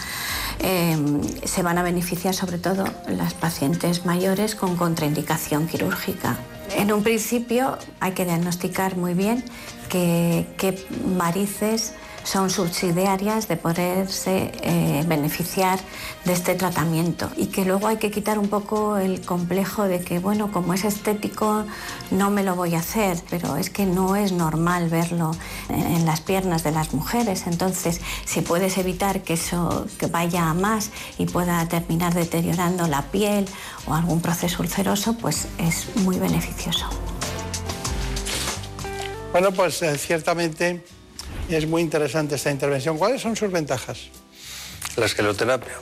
Speaker 15: eh, se van a beneficiar sobre todo las pacientes mayores con contraindicación quirúrgica. En un principio hay que diagnosticar muy bien qué, qué varices son subsidiarias de poderse eh, beneficiar de este tratamiento y que luego hay que quitar un poco el complejo de que, bueno, como es estético, no me lo voy a hacer, pero es que no es normal verlo en, las piernas de las mujeres. Entonces, si puedes evitar que eso que vaya a más y pueda terminar deteriorando la piel o algún proceso ulceroso, pues es muy beneficioso.
Speaker 8: Bueno, pues eh, ciertamente es muy interesante esta intervención. ¿Cuáles son sus ventajas?
Speaker 31: La escleroterapia.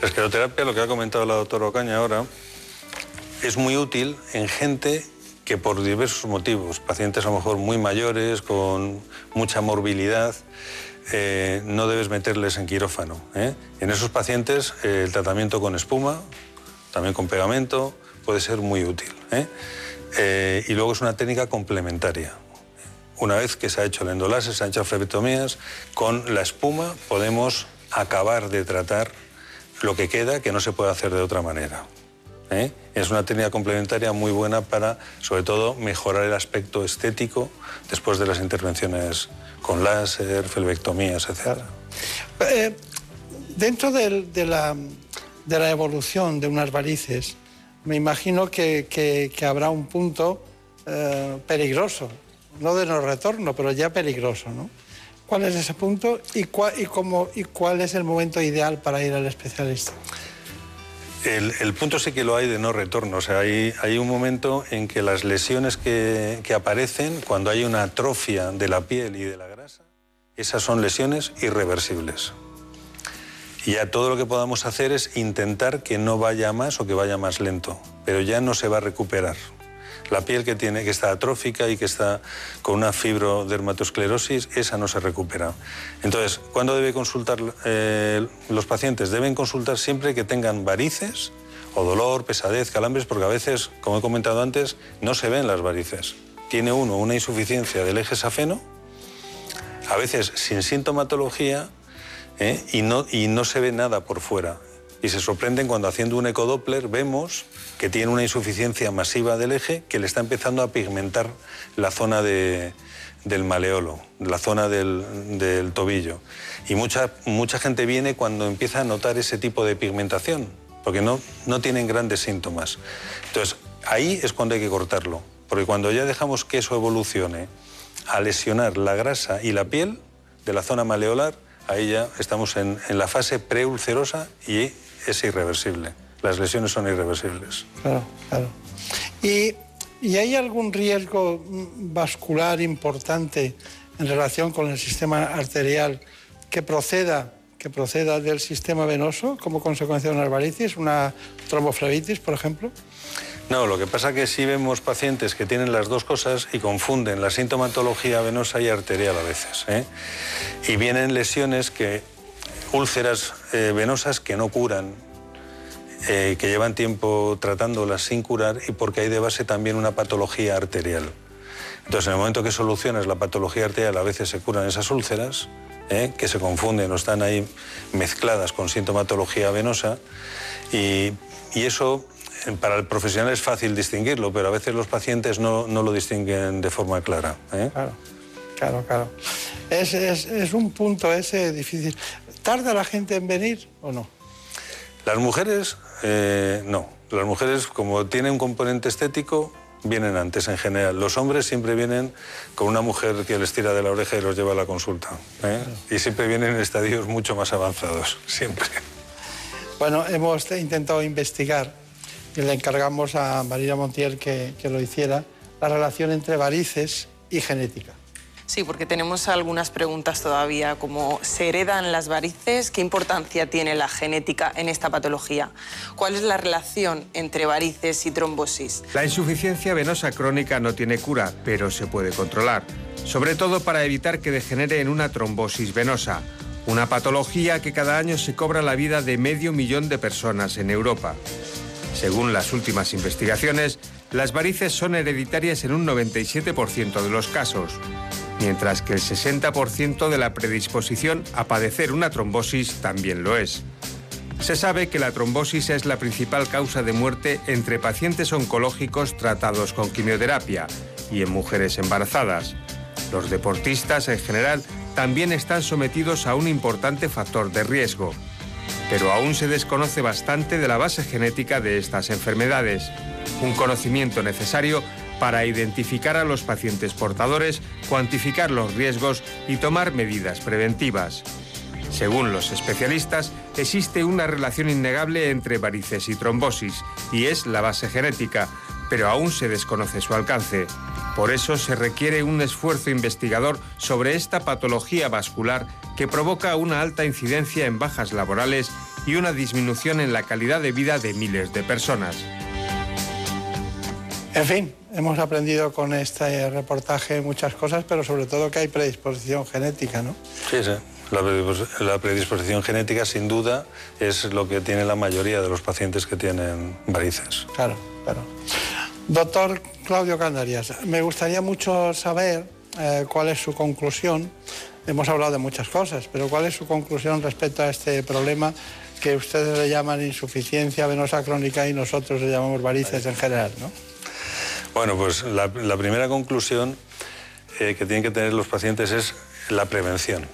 Speaker 31: La escleroterapia, lo que ha comentado la doctora Ocaña ahora, es muy útil en gente que por diversos motivos, pacientes a lo mejor muy mayores, con mucha morbilidad, eh, no debes meterles en quirófano. ¿eh? En esos pacientes el tratamiento con espuma, también con pegamento, puede ser muy útil. Eh, y luego es una técnica complementaria. Una vez que se ha hecho el endoláser, se han hecho flebectomías, con la espuma podemos acabar de tratar lo que queda que no se puede hacer de otra manera. ¿eh? Es una técnica complementaria muy buena para, sobre todo, mejorar el aspecto estético después de las intervenciones con láser, flebectomías, etc.
Speaker 8: Eh, dentro de, la, evolución de unas varices, me imagino que habrá un punto eh, peligroso, no de no retorno, pero ya peligroso, ¿no? ¿Cuál es ese punto y, y, cómo- y cuál es el momento ideal para ir al especialista?
Speaker 31: El, el punto sí que lo hay de no retorno. O sea, hay, hay un momento en que las lesiones que, que aparecen, cuando hay una atrofia de la piel y de la grasa, esas son lesiones irreversibles. Y ya todo lo que podamos hacer es intentar que no vaya más o que vaya más lento, pero ya no se va a recuperar. La piel que, tiene, que está atrófica y que está con una fibrodermatosclerosis, esa no se recupera. Entonces, ¿cuándo debe consultar eh, los pacientes? Deben consultar siempre que tengan varices o dolor, pesadez, calambres, porque a veces, como he comentado antes, no se ven las varices. Tiene uno una insuficiencia del eje safeno, a veces sin sintomatología, ¿eh? y, no, y no se ve nada por fuera. Y se sorprenden cuando haciendo un ecodoppler vemos que tiene una insuficiencia masiva del eje que le está empezando a pigmentar la zona de- del maleolo, la zona del, del tobillo. Y mucha, mucha gente viene cuando empieza a notar ese tipo de pigmentación, porque no, no tienen grandes síntomas. Entonces, ahí es cuando hay que cortarlo, porque cuando ya dejamos que eso evolucione a lesionar la grasa y la piel de la zona maleolar, ahí ya estamos en, en la fase preulcerosa y es irreversible. Las lesiones son irreversibles.
Speaker 8: Claro, claro. ¿Y, y hay algún riesgo vascular importante en relación con el sistema arterial que proceda, que proceda del sistema venoso como consecuencia de una varicis, una tromboflebitis, por ejemplo?
Speaker 31: No, lo que pasa es que sí vemos pacientes que tienen las dos cosas y confunden la sintomatología venosa y arterial a veces. ¿eh? Y vienen lesiones que, úlceras eh, venosas que no curan, eh, que llevan tiempo tratándolas sin curar y porque hay de base también una patología arterial. Entonces, en el momento que solucionas la patología arterial, a veces se curan esas úlceras, ¿eh? que se confunden o están ahí mezcladas con sintomatología venosa, y, eso para el profesional es fácil distinguirlo, pero a veces los pacientes no, no lo distinguen de forma clara.
Speaker 8: Claro, claro, claro. Es- es un punto ese difícil. ¿Tarda la gente en venir o no?
Speaker 31: Las mujeres, eh, no. Las mujeres, como tienen un componente estético, vienen antes en general. Los hombres siempre vienen con una mujer que les tira de la oreja y los lleva a la consulta. ¿eh? Y siempre vienen en estadios mucho más avanzados, siempre.
Speaker 8: Bueno, hemos intentado investigar y le encargamos a María Montiel que, que lo hiciera, la relación entre varices y genética.
Speaker 17: Sí, porque tenemos algunas preguntas todavía, como ¿se heredan las varices? ¿Qué importancia tiene la genética en esta patología? ¿Cuál es la relación entre varices y trombosis?
Speaker 33: La insuficiencia venosa crónica no tiene cura, pero se puede controlar, sobre todo para evitar que degenere en una trombosis venosa, una patología que cada año se cobra la vida de medio millón de personas en Europa. Según las últimas investigaciones, las varices son hereditarias en un 97% de los casos, mientras que el 60% de la predisposición a padecer una trombosis también lo es. Se sabe que la trombosis es la principal causa de muerte entre pacientes oncológicos tratados con quimioterapia y en mujeres embarazadas. Los deportistas en general también están sometidos a un importante factor de riesgo. Pero aún se desconoce bastante de la base genética de estas enfermedades, un conocimiento necesario para identificar a los pacientes portadores, cuantificar los riesgos y tomar medidas preventivas. Según los especialistas, existe una relación innegable entre varices y trombosis, y es la base genética, pero aún se desconoce su alcance. Por eso se requiere un esfuerzo investigador sobre esta patología vascular que provoca una alta incidencia en bajas laborales y una disminución en la calidad de vida de miles de personas.
Speaker 8: En fin, hemos aprendido con este reportaje muchas cosas, pero sobre todo que hay predisposición genética, ¿no?
Speaker 31: Sí, sí. La predispos- La predisposición genética, sin duda, es lo que tiene la mayoría de los pacientes que tienen varices.
Speaker 8: Claro, claro. Doctor Claudio Candarias, me gustaría mucho saber eh, cuál es su conclusión. Hemos hablado de muchas cosas, pero cuál es su conclusión respecto a este problema que ustedes le llaman insuficiencia venosa crónica y nosotros le llamamos varices en general, ¿no?
Speaker 31: Bueno, pues la, primera conclusión eh, que tienen que tener los pacientes es la prevención.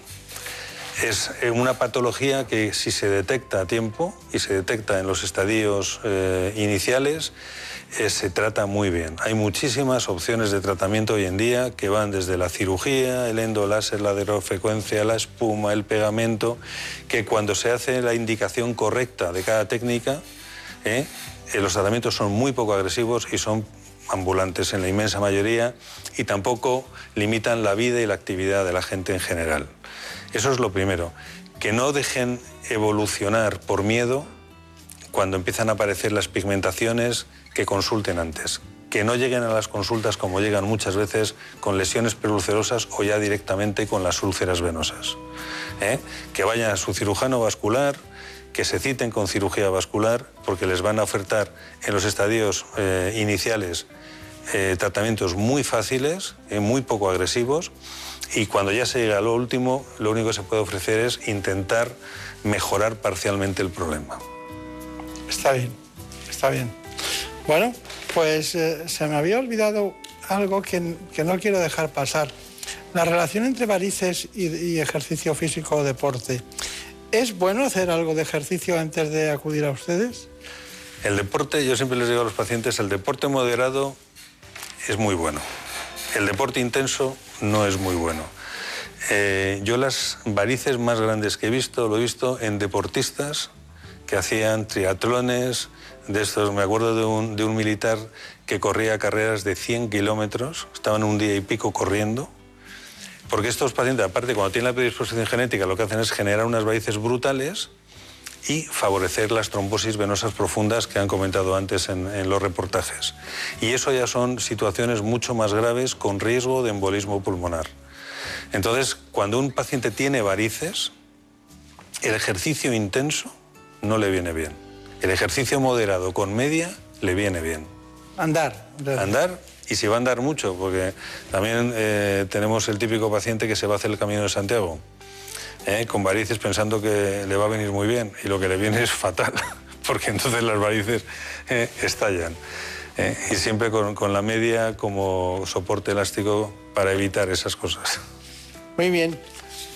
Speaker 31: Es eh, una patología que si se detecta a tiempo y se detecta en los estadios eh, iniciales, se trata muy bien. Hay muchísimas opciones de tratamiento hoy en día que van desde la cirugía, el endoláser, la radiofrecuencia, la espuma, el pegamento, que cuando se hace la indicación correcta de cada técnica, los tratamientos son muy poco agresivos y son ambulantes en la inmensa mayoría y tampoco limitan la vida y la actividad de la gente en general. Eso es lo primero. Que no dejen evolucionar por miedo cuando empiezan a aparecer las pigmentaciones, que consulten antes. Que no lleguen a las consultas como llegan muchas veces con lesiones preulcerosas o ya directamente con las úlceras venosas. ¿Eh? Que vayan a su cirujano vascular, que se citen con cirugía vascular, porque les van a ofertar en los estadios eh, iniciales eh, tratamientos muy fáciles, eh, muy poco agresivos, y cuando ya se llega a lo último, lo único que se puede ofrecer es intentar mejorar parcialmente el problema.
Speaker 8: Está bien, está bien. Bueno, pues eh, se me había olvidado algo que, que no quiero dejar pasar. La relación entre varices y, y ejercicio físico o deporte. ¿Es bueno hacer algo de ejercicio antes de acudir a ustedes?
Speaker 31: El deporte, yo siempre les digo a los pacientes, el deporte moderado es muy bueno. El deporte intenso no es muy bueno. Eh, yo las varices más grandes que he visto, lo he visto en deportistas que hacían triatlones, de estos, me acuerdo de un, de un militar que corría carreras de 100 kilómetros, estaban un día y pico corriendo, porque estos pacientes, aparte, cuando tienen la predisposición genética, lo que hacen es generar unas varices brutales y favorecer las trombosis venosas profundas que han comentado antes en, en los reportajes. Y eso ya son situaciones mucho más graves con riesgo de embolismo pulmonar. Entonces, cuando un paciente tiene varices, el ejercicio intenso no le viene bien. El ejercicio moderado con media le viene bien.
Speaker 8: Andar.
Speaker 31: Andar y si va a andar mucho, porque también eh, tenemos el típico paciente que se va a hacer el camino de Santiago eh, con varices pensando que le va a venir muy bien y lo que le viene es fatal, porque entonces las varices eh, estallan. Y siempre con, con la media como soporte elástico para evitar esas cosas.
Speaker 8: Muy bien.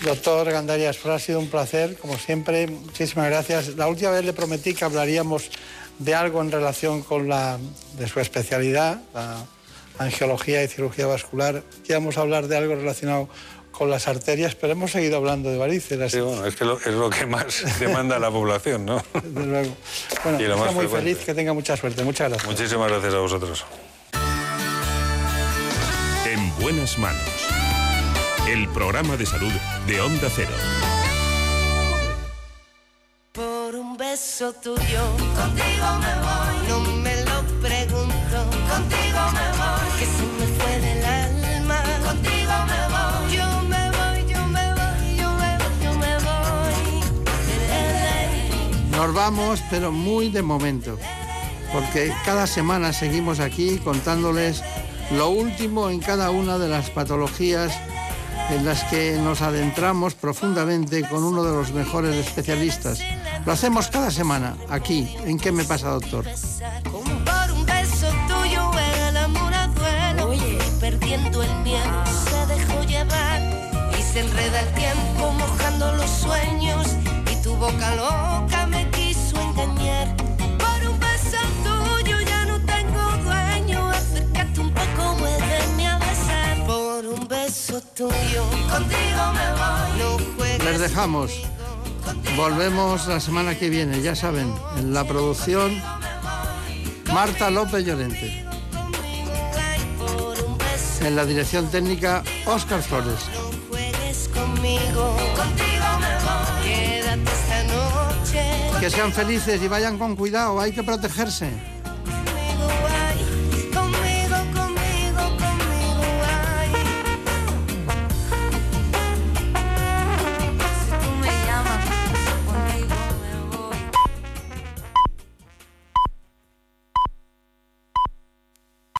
Speaker 8: Doctor Gandarias, pues ha sido un placer, como siempre. Muchísimas gracias. La última vez le prometí que hablaríamos de algo en relación con la de su especialidad, la angiología y cirugía vascular. Queríamos hablar de algo relacionado
Speaker 34: con las arterias, pero hemos seguido hablando de varices.
Speaker 31: Sí, bueno, es que lo, es lo que más demanda la población, ¿no?
Speaker 34: Desde luego. Bueno,
Speaker 31: Y lo
Speaker 34: está
Speaker 31: más
Speaker 34: muy
Speaker 31: frecuente.
Speaker 34: feliz, que tenga mucha suerte. Muchas gracias.
Speaker 31: Muchísimas gracias a vosotros.
Speaker 18: En buenas manos. El programa de salud de Onda Cero.
Speaker 6: Por un beso tuyo, contigo me voy. No me
Speaker 8: Nos vamos, pero muy de momento, porque cada semana seguimos aquí contándoles lo último en cada una de las patologías en las que nos adentramos profundamente con uno de los mejores especialistas. Lo hacemos cada semana, aquí, en ¿Qué me pasa, doctor?
Speaker 6: Perdiendo el miedo dejó llevar. Y se enreda el tiempo mojando los sueños. Y tu boca loca beso tuyo, contigo me voy. No juegues
Speaker 8: Les dejamos. Volvemos la semana que viene, ya saben, en la producción Marta López Llorente. En la dirección técnica Óscar Flores.
Speaker 6: juegues conmigo. Contigo me voy. Quédate esta noche.
Speaker 8: Que sean felices y vayan con cuidado, hay que protegerse.